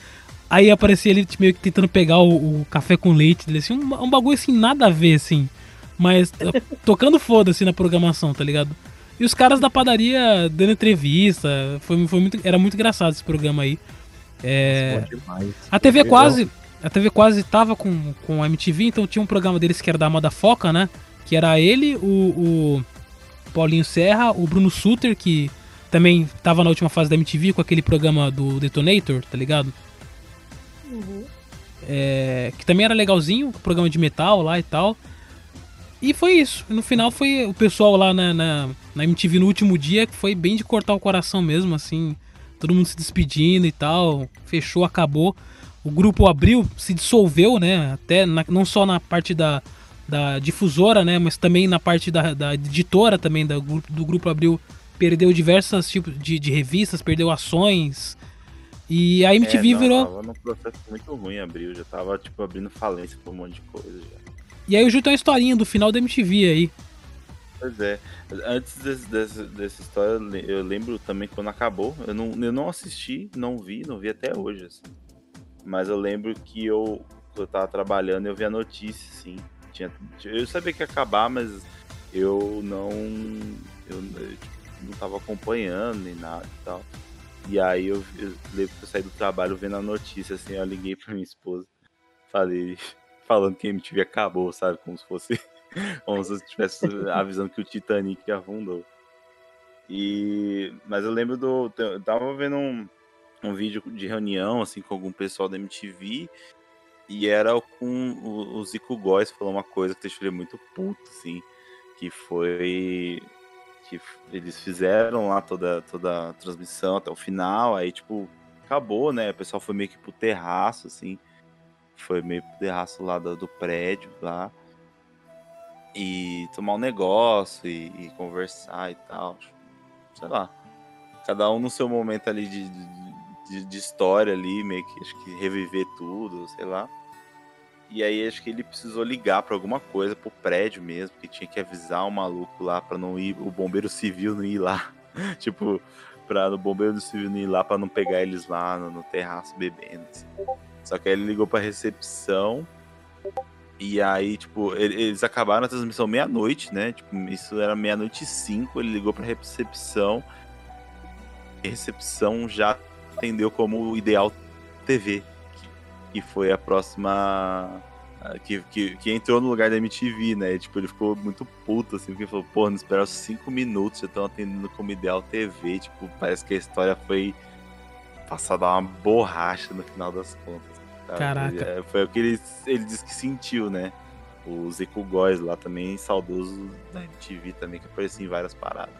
Aí aparecia ele meio que tentando pegar o, o café com leite dele, assim, um, um bagulho assim, nada a ver, assim. Mas tocando foda-se na programação, tá ligado? E os caras da padaria dando entrevista. Foi, foi muito, era muito engraçado esse programa aí. É... A TV quase. A TV quase tava com, com a MTV, então tinha um programa deles que era da Moda Foca, né? Que era ele, o, o Paulinho Serra, o Bruno Suter, que também tava na última fase da MTV com aquele programa do Detonator, tá ligado? Uhum. É, que também era legalzinho, programa de metal lá e tal. E foi isso. No final foi o pessoal lá na, na, na MTV no último dia, que foi bem de cortar o coração mesmo, assim. Todo mundo se despedindo e tal. Fechou, acabou. O grupo abriu, se dissolveu, né? Até na, não só na parte da, da difusora, né? Mas também na parte da, da editora também da, do grupo abriu. Perdeu diversos tipos de, de revistas, perdeu ações. E a MTV é, não, virou. Tava num processo muito ruim, abriu. Já tava, tipo, abrindo falência por um monte de coisa já. E aí o Gil tem uma historinha do final da MTV aí. Pois é. Antes desse, desse, dessa história, eu lembro também quando acabou. Eu não, eu não assisti, não vi, não vi até hoje, assim. Mas eu lembro que eu, eu tava trabalhando eu vi a notícia, assim. Tinha, eu sabia que ia acabar, mas eu não. Eu, eu não tava acompanhando nem nada e tal. E aí eu, eu lembro que eu saí do trabalho vendo a notícia, assim, eu liguei pra minha esposa. Falei, falando que a MTV acabou, sabe? Como se fosse. Como se estivesse avisando que o Titanic afundou. E. Mas eu lembro do. Eu tava vendo um, um vídeo de reunião, assim, com algum pessoal da MTV. E era com o, o Zico Góes falou uma coisa que deixou ele muito puto, assim. Que foi. Que eles fizeram lá toda, toda a transmissão até o final. Aí, tipo, acabou, né? O pessoal foi meio que pro terraço, assim foi meio pro terraço lá do, do, prédio lá. E tomar um negócio e, e, conversar e tal. Sei lá. Cada um no seu momento ali de, de, de, história ali, meio que acho que reviver tudo, sei lá. E aí acho que ele precisou ligar para alguma coisa pro prédio mesmo, que tinha que avisar o maluco lá para não ir, o bombeiro civil não ir lá. tipo, para o bombeiro civil não ir lá para não pegar eles lá no, no terraço bebendo. Assim. Só que aí ele ligou pra recepção. E aí, tipo, eles acabaram a transmissão meia-noite, né? Tipo, isso era meia-noite e cinco. Ele ligou pra recepção. A recepção já atendeu como Ideal TV, que foi a próxima. Que, que, que, entrou no lugar da MTV, né? E, tipo, ele ficou muito puto, assim, porque falou, pô, não esperaram cinco minutos, já estão atendendo como Ideal TV. Tipo, parece que a história foi passada uma borracha no final das contas. Caraca. É, foi o que ele, ele disse que sentiu, né? O Zico Góes lá também, saudoso da MTV também, que aparecia em várias paradas.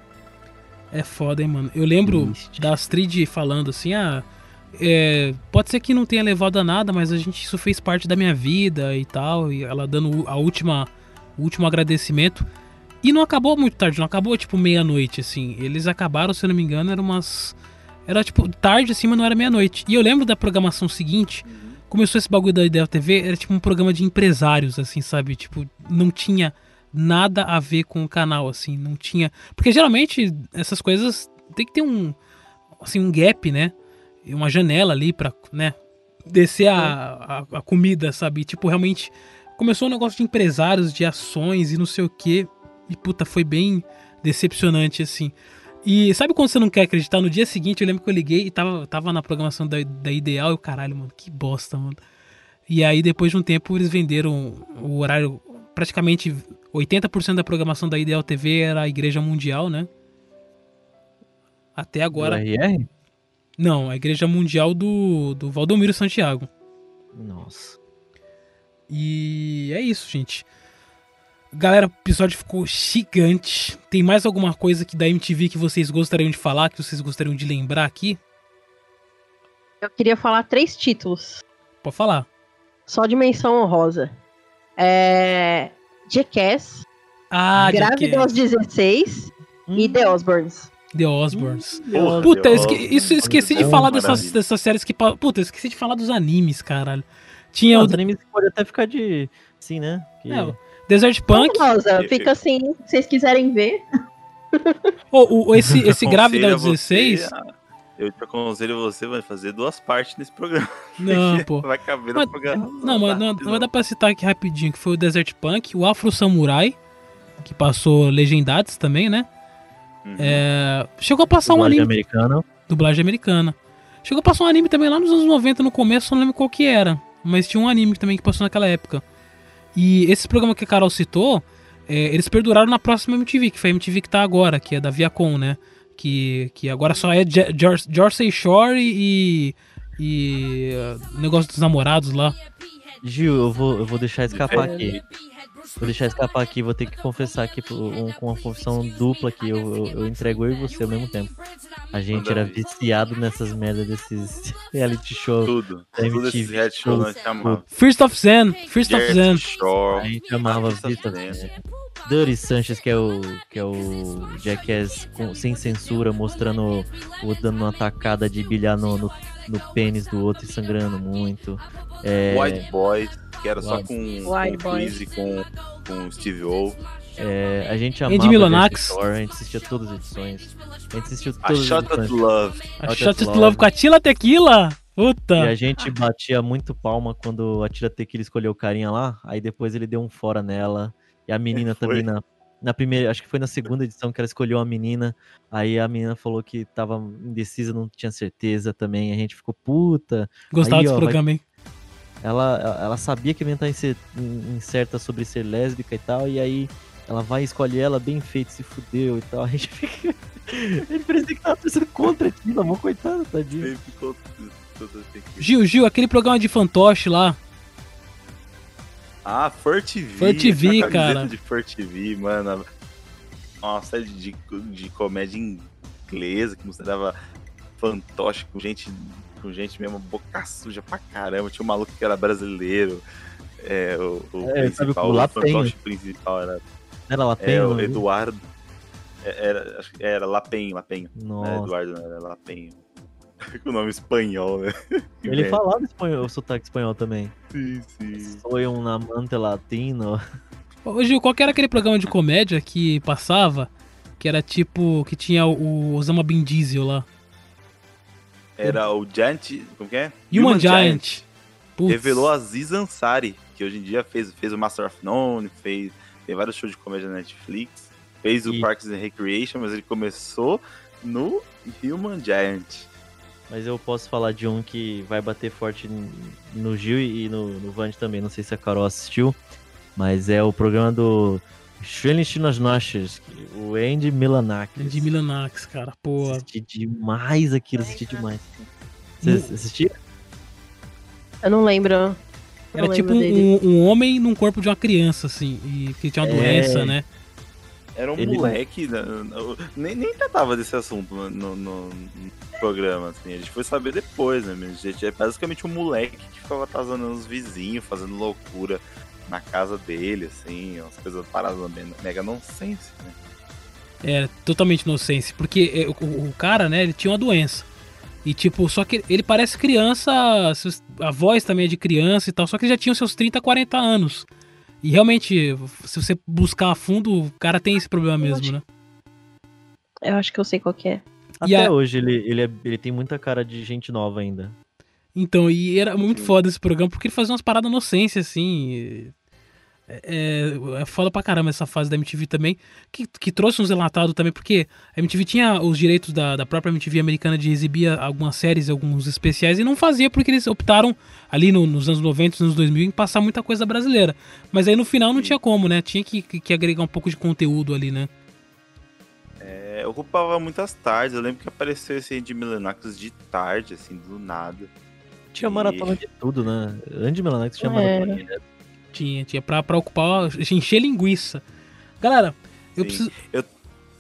É foda, hein, mano. Eu lembro Ixi. da Astrid falando assim, ah, é, pode ser que não tenha levado a nada, mas a gente isso fez parte da minha vida e tal, e ela dando a última, o último agradecimento. E não acabou muito tarde, não acabou tipo meia-noite, assim. Eles acabaram, se eu não me engano, era umas. Era tipo tarde assim, mas não era meia-noite. E eu lembro da programação seguinte, começou esse bagulho da Ideal TV, era tipo um programa de empresários, assim, sabe? Tipo, não tinha nada a ver com o canal, assim, não tinha. Porque geralmente essas coisas tem que ter um. Assim, um gap, né? Uma janela ali pra, né? Descer a, a, a comida, sabe? Tipo, realmente. Começou um negócio de empresários, de ações e não sei o que. E puta, foi bem decepcionante, assim. E sabe quando você não quer acreditar? No dia seguinte eu lembro que eu liguei e tava, tava na programação da, da Ideal e o caralho, mano, que bosta, mano. E aí depois de um tempo eles venderam o horário, praticamente 80% da programação da Ideal TV era a Igreja Mundial, né? Até agora. Do RR? Não, a Igreja Mundial do, do Valdomiro Santiago. Nossa. E é isso, gente. Galera, o episódio ficou gigante. Tem mais alguma coisa que da MTV que vocês gostariam de falar, que vocês gostariam de lembrar aqui? Eu queria falar três títulos. Pode falar. Só de menção honrosa. É... Jackass. Ah, Grávida aos 16 hum. e The Osbournes. The Osbournes. Hum, Puta, eu esque isso, eu esqueci de falar dessas, dessas séries que. Puta, eu esqueci de falar dos animes, caralho. Tinha Não, o... Os animes podem até ficar de. Sim, né? Que... É, Desert Punk. Rosa, fica assim, se vocês quiserem ver. Oh, o, esse esse Grávida aos 16. Você, eu te aconselho você vai fazer duas partes nesse programa. Não, pô. Vai caber mas, no programa. Não, mas não, não vai dar pra citar aqui rapidinho, que foi o Desert Punk, o Afro Samurai, que passou Legendades também, né? Uhum. É, chegou a passar Dublagem um anime. americana. Dublagem americana. Chegou a passar um anime também lá nos anos 90, no começo, não lembro qual que era. Mas tinha um anime também que passou naquela época. E esse programa que a Carol citou, é, eles perduraram na próxima MTV, que foi a MTV que tá agora, que é da Viacom, né? Que, que agora só é Jersey Shore e. e. uh, negócio dos namorados lá. Gil, eu vou, eu vou deixar escapar É. aqui. Vou deixar escapar aqui, vou ter que confessar aqui um- com uma confissão dupla aqui. Eu, eu, eu entrego eu e você ao mesmo tempo. A gente Manda era ver. viciado nessas merdas desses reality show. Tudo. Tudo esses reality show nós chamava. First of Zen, First of Zen. A gente amava Vista Dirty Sanchez, que é o que é o Jackass com- sem censura, mostrando o dando uma tacada de bilhar no, no, no pênis do outro e sangrando muito. É, White Boys, que era só White- com, White com Chris e com, com Steve O. é, a gente Andy amava Milonax. Jersey Shore, a gente assistia todas as edições. A gente assistiu A todas as Shot at edições. Love. A Shot at Love com a Tila Tequila. Puta. E a gente batia muito palma quando a Tira Tequila escolheu o carinha lá, aí depois ele deu um fora nela. E a menina Foi. também na, na primeira, acho que foi na segunda edição que ela escolheu a menina. Aí a menina falou que tava indecisa, não tinha certeza também. A gente ficou puta. Gostava Aí, desse ó, vai- programa, hein? Ela, ela sabia que a menina tá incer- incerta sobre ser lésbica e tal, e aí ela vai e escolhe ela bem feito, se fudeu e tal. A gente fica. A gente parecia que tava torcendo contra aquilo, amor, coitado, tadinho. Gil, Gil, aquele programa de fantoche lá. Ah, Fur TV. Fur TV, Tinha uma camiseta cara. de Fur TV, mano. Uma série de, de comédia inglesa que mostrava fantoche com gente, com gente mesmo, boca suja pra caramba. Tinha um maluco que era brasileiro. É, o, o É, sabe, principal, o fantoche principal era. Era Lapenho, É, o? Eduardo. É, Era, era Lapenho, Lapenho. Não era Nossa. Eduardo, não, era Lapenho. Com o nome espanhol, né? Ele falava espanhol, o sotaque espanhol também. Sim, sim. Soy um amante latino. Ô, Gil, qual que era aquele programa de comédia que passava? Que era tipo. Que tinha o o Osama Bin Diesel lá. Era o Giant. Como que é? Human Giant. Putz. Revelou a Aziz Ansari, que hoje em dia fez, fez o Master of None, fez tem vários shows de comédia na Netflix, fez o E- Parks and Recreation, mas ele começou no Human Giant. Mas eu posso falar de um que vai bater forte no Gil e no, no Vand também. Não sei se a Carol assistiu, mas é o programa do Shrelich nas Noches, o Andy Milanakis. De Milanax, cara. Pô. Assisti demais aquilo, assisti demais. Vocês assistiram? Eu não lembro. Era Não tipo um, um homem num corpo de uma criança, assim. E que tinha uma É. doença, né? Era um Ele- moleque, né, no- nem, nem tratava desse assunto no, no- no- programa, assim, a gente foi saber depois, né, mas, gente, é basicamente um moleque que ficava atazanando os vizinhos, fazendo loucura na casa dele, assim, umas coisas paradas mega- mega nonsense, né. É, totalmente inocência. Porque é, o, o cara, né, ele tinha uma doença. E tipo, só que ele parece criança, a voz também é de criança e tal, só que ele já tinha os seus 30, 40 anos. E realmente, se você buscar a fundo, o cara tem esse problema mesmo, né? Eu acho que eu sei qual que é. Até a- hoje ele, ele, é- ele tem muita cara de gente nova ainda. Então, e era muito foda esse programa, porque ele fazia umas paradas inocência, assim. É, é, é foda pra caramba essa fase da MTV também, que, que trouxe uns relatados também, porque a MTV tinha os direitos da, da própria MTV americana de exibir algumas séries, alguns especiais, e não fazia porque eles optaram, ali no- nos anos 90, nos anos 2000, em passar muita coisa brasileira. Mas aí no final não tinha como, né? Tinha que, que, que agregar um pouco de conteúdo ali, né? É, ocupava muitas tardes, eu lembro que apareceu esse Andy Milenakis de tarde, assim, do nada. Tinha E- maratona de tudo, né? Andy Milanakis tinha É. maratona direto. Tinha, tinha pra, pra ocupar, encher linguiça. Galera, eu Sim. preciso. Eu-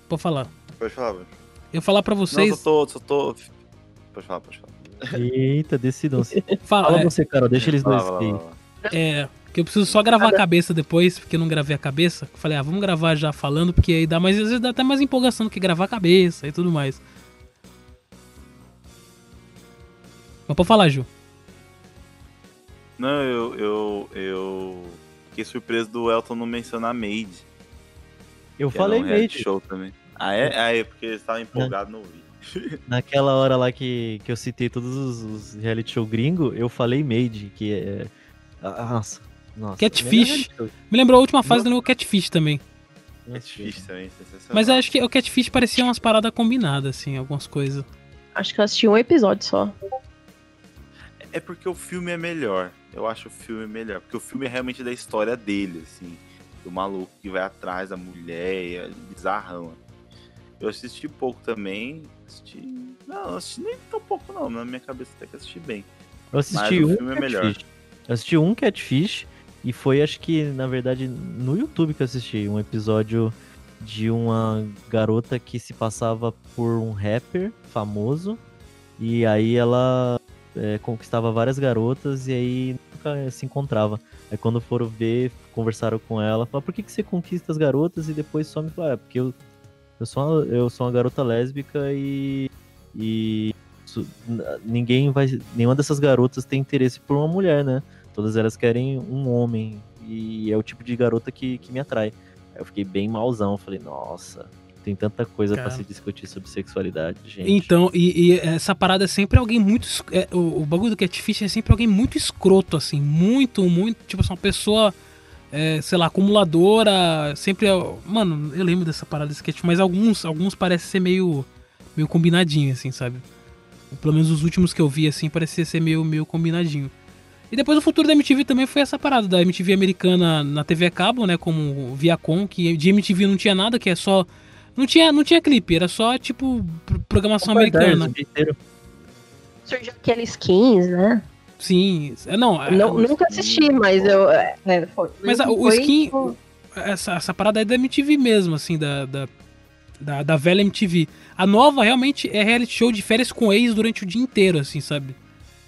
Pode falar. Pode falar, velho. Eu falar pra vocês. Não, só tô, só tô... Pode falar, pode falar. Eita, decidam-se. Fala, Fala é. você, Carol, deixa eles dois lá, lá. É, que eu preciso só gravar a cabeça depois, porque eu não gravei a cabeça. Eu Falei, ah, vamos gravar já falando, porque aí dá mais, às vezes dá até mais empolgação do que gravar a cabeça e tudo mais. Mas pode falar, Ju. Não, eu, eu, eu fiquei surpreso do Elton não mencionar Made. Eu falei um Made. show também. Ah, é? Ah, é porque ele estava empolgado no vídeo. Naquela hora lá que, que eu citei todos os, os reality show gringo, eu falei Made, que é. ah, Nossa, nossa. Catfish. Me lembrou a última fase do Catfish também. É difícil também, sensacional. Mas eu acho que o Catfish parecia umas paradas combinadas, assim, algumas coisas. Acho que eu assisti um episódio só. É porque o filme é melhor. Eu acho o filme melhor. Porque o filme é realmente da história dele, assim. Do maluco que vai atrás da mulher é bizarrão. Eu assisti pouco também. Assisti. Não, não assisti nem tão pouco, não. Na minha cabeça até que assisti bem. Eu assisti Mas o um filme é melhor. Eu assisti um Catfish e foi, acho que, na verdade, no YouTube que eu assisti. Um episódio de uma garota que se passava por um rapper famoso. E aí ela é, conquistava várias garotas e aí nunca se encontrava. Aí quando foram ver, conversaram com ela, falaram, por que, que você conquista as garotas e depois some? Falaram, é, porque eu, eu, sou uma, eu sou uma garota lésbica e, e ninguém vai. Nenhuma dessas garotas tem interesse por uma mulher, né? Todas elas querem um homem. E é o tipo de garota que, que me atrai. Aí eu fiquei bem malzão. Falei, nossa, tem tanta coisa pra Cara. se discutir sobre sexualidade, gente. Então, e, e essa parada é sempre alguém muito. é, o, o bagulho do Catfish é sempre alguém muito escroto, assim. Muito, muito. Tipo assim, uma pessoa, é, sei lá, acumuladora. Sempre. é- Mano, eu lembro dessa parada desse Catfish, mas alguns, alguns parecem ser meio. meio combinadinho, assim, sabe? Pelo menos os últimos que eu vi, assim, parecia ser meio, meio combinadinho. E depois o futuro da MTV também foi essa parada da MTV americana na TV a cabo, né? Como Viacom, que de MTV não tinha nada, que é só. Não tinha, não tinha clipe, era só, tipo, pr- programação americana. Surgiu aqueles skins, né? Sim. é, Não, é, Não- o- nunca assisti, mas eu. é, é, foi- Mas a- o foi, skin. tipo, Essa, essa parada é da MTV mesmo, assim, da, da, da, da velha MTV. A nova realmente é reality show de férias com ex durante o dia inteiro, assim, sabe?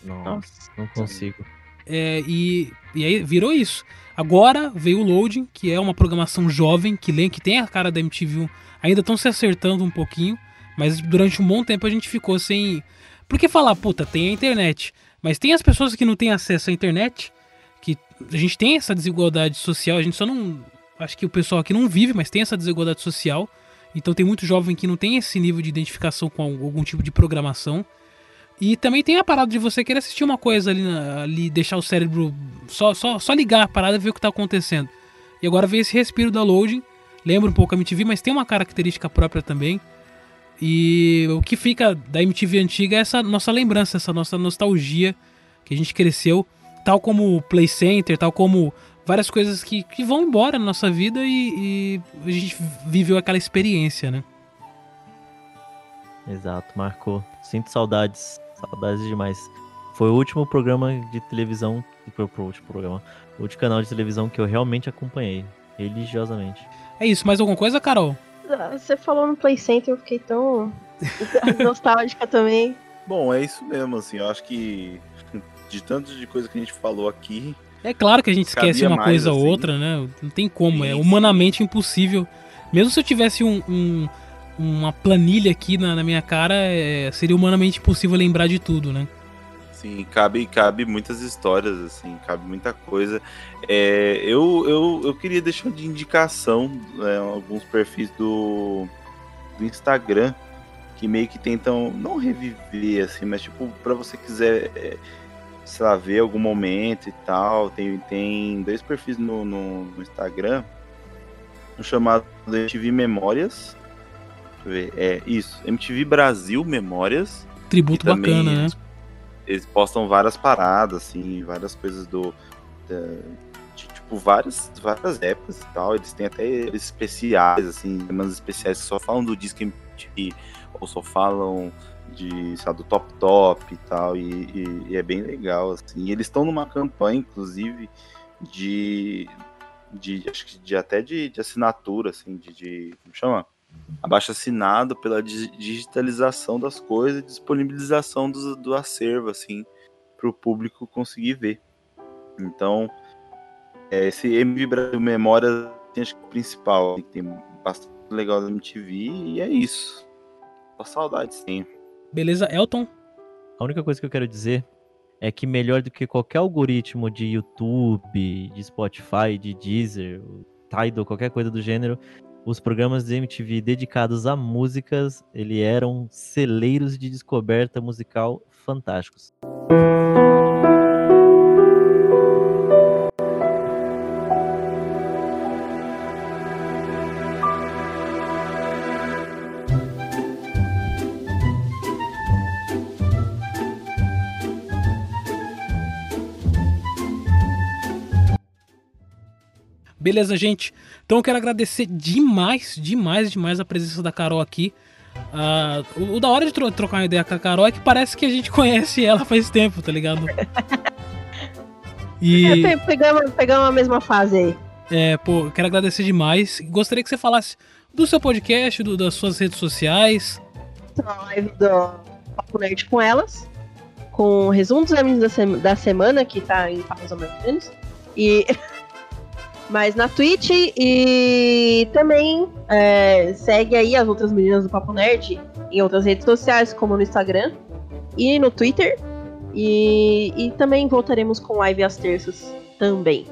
Nossa, não consigo. É, e, e aí virou isso. Agora veio o Loading, que é uma programação jovem, que, que tem a cara da MTV. Ainda estão se acertando um pouquinho, mas durante um bom tempo a gente ficou sem. Porque falar, puta, tem a internet. Mas tem as pessoas que não têm acesso à internet, que a gente tem essa desigualdade social, a gente só não. Acho que o pessoal aqui não vive, mas tem essa desigualdade social. Então tem muito jovem que não tem esse nível de identificação com algum tipo de programação. E também tem a parada de você querer assistir uma coisa ali, ali deixar o cérebro só, só, só ligar a parada e ver o que tá acontecendo. E agora veio esse respiro da loading, lembra um pouco a MTV, mas tem uma característica própria também. E o que fica da MTV antiga é essa nossa lembrança, essa nossa nostalgia que a gente cresceu, tal como o Play Center, tal como várias coisas que, que vão embora na nossa vida e, e a gente viveu aquela experiência, né? Exato, marcou. Sinto saudades, saudades demais. Foi o último programa de televisão, foi o último programa, o último canal de televisão que eu realmente acompanhei, religiosamente. É isso, mais alguma coisa, Carol? ah, Você falou no Play Center, eu fiquei tão nostálgica também. Bom, é isso mesmo, assim. Eu acho que de tanto de coisa que a gente falou aqui. É claro que a gente esquece uma coisa ou assim. outra, né? Não tem como, é humanamente impossível. Mesmo se eu tivesse um- um- uma planilha aqui na, na minha cara, é, seria humanamente impossível lembrar de tudo, né? Sim, cabe, cabe muitas histórias, assim, cabe muita coisa. É, eu, eu, eu queria deixar de indicação né, alguns perfis do, do Instagram que meio que tentam não reviver, assim, mas tipo, pra você quiser, é, sei lá, ver algum momento e tal. Tem, tem dois perfis no, no, no Instagram, um chamado MTV Memórias. Deixa eu ver, é isso, MTV Brasil Memórias. Tributo bacana, né? Eles- postam várias paradas, assim, várias coisas do. da- de, tipo, várias, várias épocas e tal. Eles têm até especiais, assim, temas especiais que só falam do disco MTV, ou só falam de, lá, do Top Top e tal. E, e- e é bem legal, assim. E eles estão numa campanha, inclusive, de. de acho que de, até de, de assinatura, assim, de. de como chama? Abaixo assinado pela di- digitalização das coisas e disponibilização do, do acervo, assim, para o público conseguir ver. Então, é, esse MV Brasil Memória tem acho que o principal, assim, tem bastante legal da MTV e é isso. Só saudades, sim. Beleza, Elton? A única coisa que eu quero dizer é que melhor do que qualquer algoritmo de YouTube, de Spotify, de Deezer, Tidal, qualquer coisa do gênero, os programas de MTV dedicados a músicas, ele eram celeiros de descoberta musical fantásticos. Beleza, gente? Então eu quero agradecer demais, demais, demais a presença da Carol aqui. Ah, o, o da hora de tro- trocar uma ideia com a Carol é que parece que a gente conhece ela faz tempo, tá ligado? E. É, pe- pegamos, pegamos a mesma fase aí. É, pô, quero agradecer demais. Gostaria que você falasse do seu podcast, do- das suas redes sociais. a live do Papo Nerd com elas, com o resumo dos animes da, sema- da semana, que tá em pausa mais ou menos. E. Mas na Twitch e também é, segue aí as outras meninas do Papo Nerd em outras redes sociais, como no Instagram e no Twitter. E, e também voltaremos com live às terças também.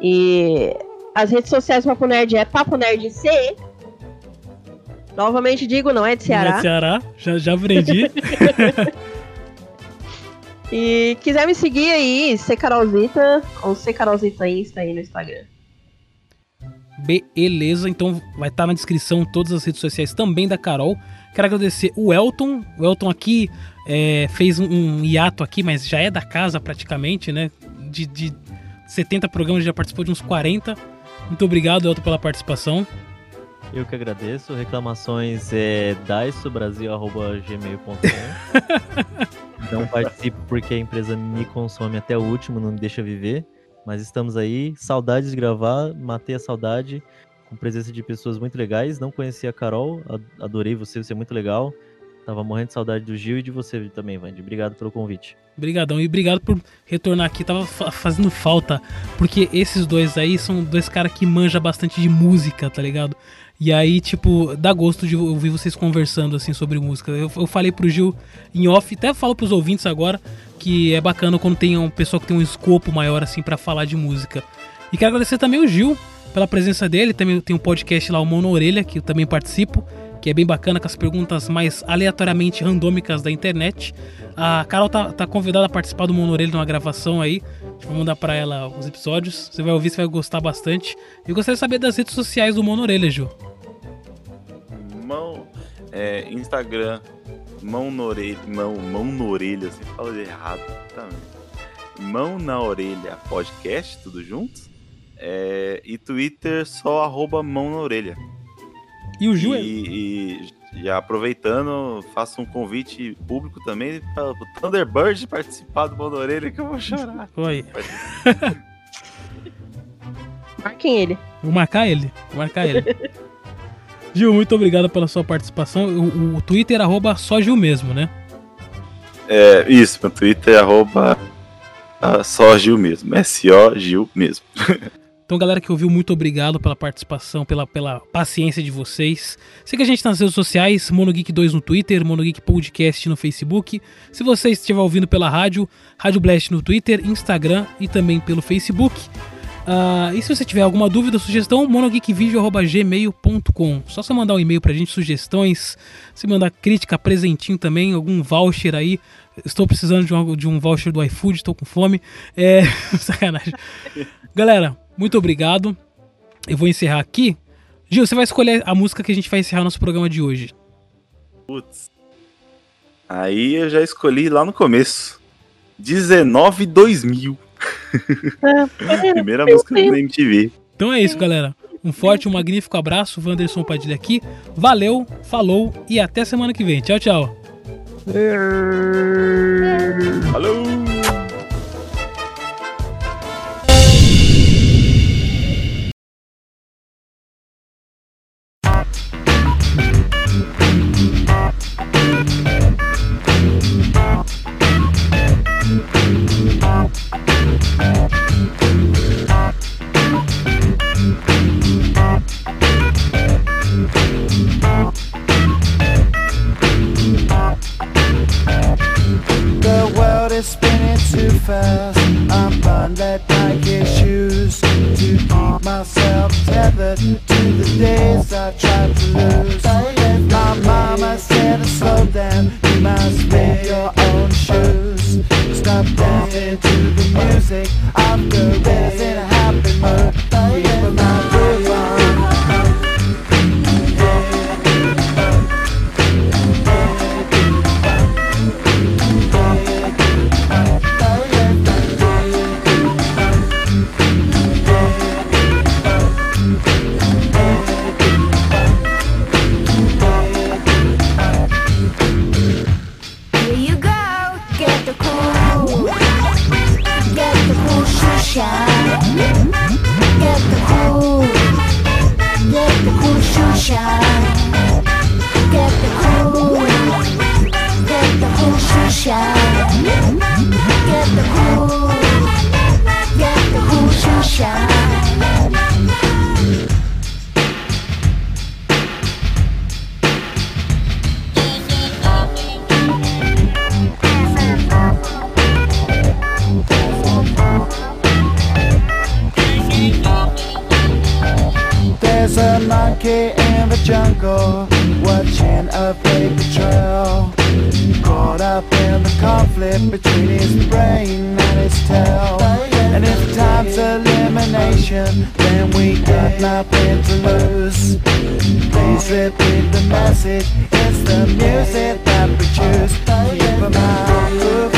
E as redes sociais do Papo Nerd é Papo Nerd CE. Novamente digo, não é de Ceará. Não é Ceará, já, já aprendi. E quiser me seguir aí, C Carolzita, ou C Carolzita Insta aí no Instagram. Beleza, então vai estar na descrição todas as redes sociais também da Carol. Quero agradecer o Elton. O Elton aqui é, fez um, um hiato aqui, mas já é da casa praticamente, né? De, de 70 programas, já participou de uns 40. Muito obrigado, Elton, pela participação. Eu que agradeço. Reclamações é daisobrasil.gmail.com Não participo porque a empresa me consome até o último, não me deixa viver. Mas estamos aí. Saudades de gravar, matei a saudade com presença de pessoas muito legais. Não conhecia a Carol, adorei você, você é muito legal. Tava morrendo de saudade do Gil e de você também, Vandy. Obrigado pelo convite. Obrigadão e obrigado por retornar aqui. Tava fa- fazendo falta, porque esses dois aí são dois caras que manjam bastante de música, tá ligado? E aí, tipo, dá gosto de ouvir vocês conversando, assim, sobre música. Eu, eu falei pro Gil em off, até falo pros ouvintes agora, que é bacana quando tem um pessoal que tem um escopo maior, assim, pra falar de música. E quero agradecer também o Gil pela presença dele. Também tem um podcast lá, o Mão na Orelha, que eu também participo, que é bem bacana com as perguntas mais aleatoriamente randômicas da internet. A Carol tá, tá convidada a participar do Orelha numa gravação aí. Vai mandar pra ela os episódios. Você vai ouvir, você vai gostar bastante. Eu gostaria de saber das redes sociais do Mão na Orelha, Gil. Mão. É, Instagram, mão na orelha. Mão, mão na orelha, você fala de errado também. Mão na orelha podcast, tudo junto. É, e Twitter só arroba mão na orelha. E o Gil é- E, e já aproveitando, faço um convite público também para o Thunderbird participar do orelha que eu vou chorar. Oi. Marquem ele. Vou marcar ele. Vou marcar ele. Gil, muito obrigado pela sua participação. O, o Twitter, arroba só Gil mesmo, né? É, isso, meu Twitter é arroba ah, só Gil mesmo. S-O Gil mesmo. Então, galera que ouviu, muito obrigado pela participação, pela, pela paciência de vocês. Siga a gente nas redes sociais, MonoGeek2 no Twitter, MonoGeek Podcast no Facebook. Se você estiver ouvindo pela rádio, Rádio Blast no Twitter, Instagram e também pelo Facebook. Ah, e se você tiver alguma dúvida, sugestão, monogeekvideo.gmail.com. Só você mandar um e-mail pra gente, sugestões, se mandar crítica, presentinho também, algum voucher aí. Estou precisando de um, de um voucher do iFood, estou com fome. É. Sacanagem. Galera, muito obrigado. Eu vou encerrar aqui. Gil, você vai escolher a música que a gente vai encerrar nosso programa de hoje. Putz. Aí eu já escolhi lá no começo. 19 2000. Primeira música da MTV. Então é isso, galera. Um forte, um magnífico abraço. Wanderson Padilha aqui. Valeu, falou e até semana que vem. Tchau, tchau. Falou! Too fast. I'm blinded like issues to keep myself tethered to the days I tried to lose. My mama said to slow down. You must wear your own shoes. Stop dancing to the music. I'm in a happy mood. Get the cool. Get the cool shoe shot. Get the cool. Get the cool shoe shot. There's a monkey jungle, watching a paper trail. Caught up in the conflict between his brain and his tail. And if time's elimination, then we got nothing to lose. Please repeat the message, it's the music that we choose. Keep 'em out,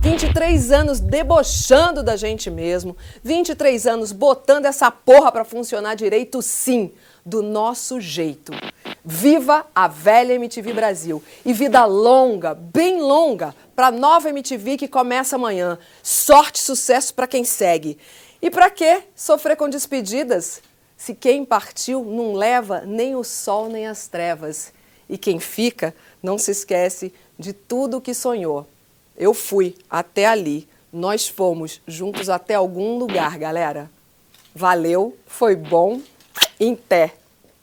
23 anos debochando da gente mesmo, 23 anos botando essa porra pra funcionar direito, sim, do nosso jeito. Viva a velha MTV Brasil e vida longa, bem longa, pra nova MTV que começa amanhã. Sorte e sucesso pra quem segue. E pra que sofrer com despedidas? Se quem partiu não leva nem o sol nem as trevas. E quem fica não se esquece de tudo o que sonhou. Eu fui até ali. Nós fomos juntos até algum lugar, galera. Valeu, foi bom. Em pé.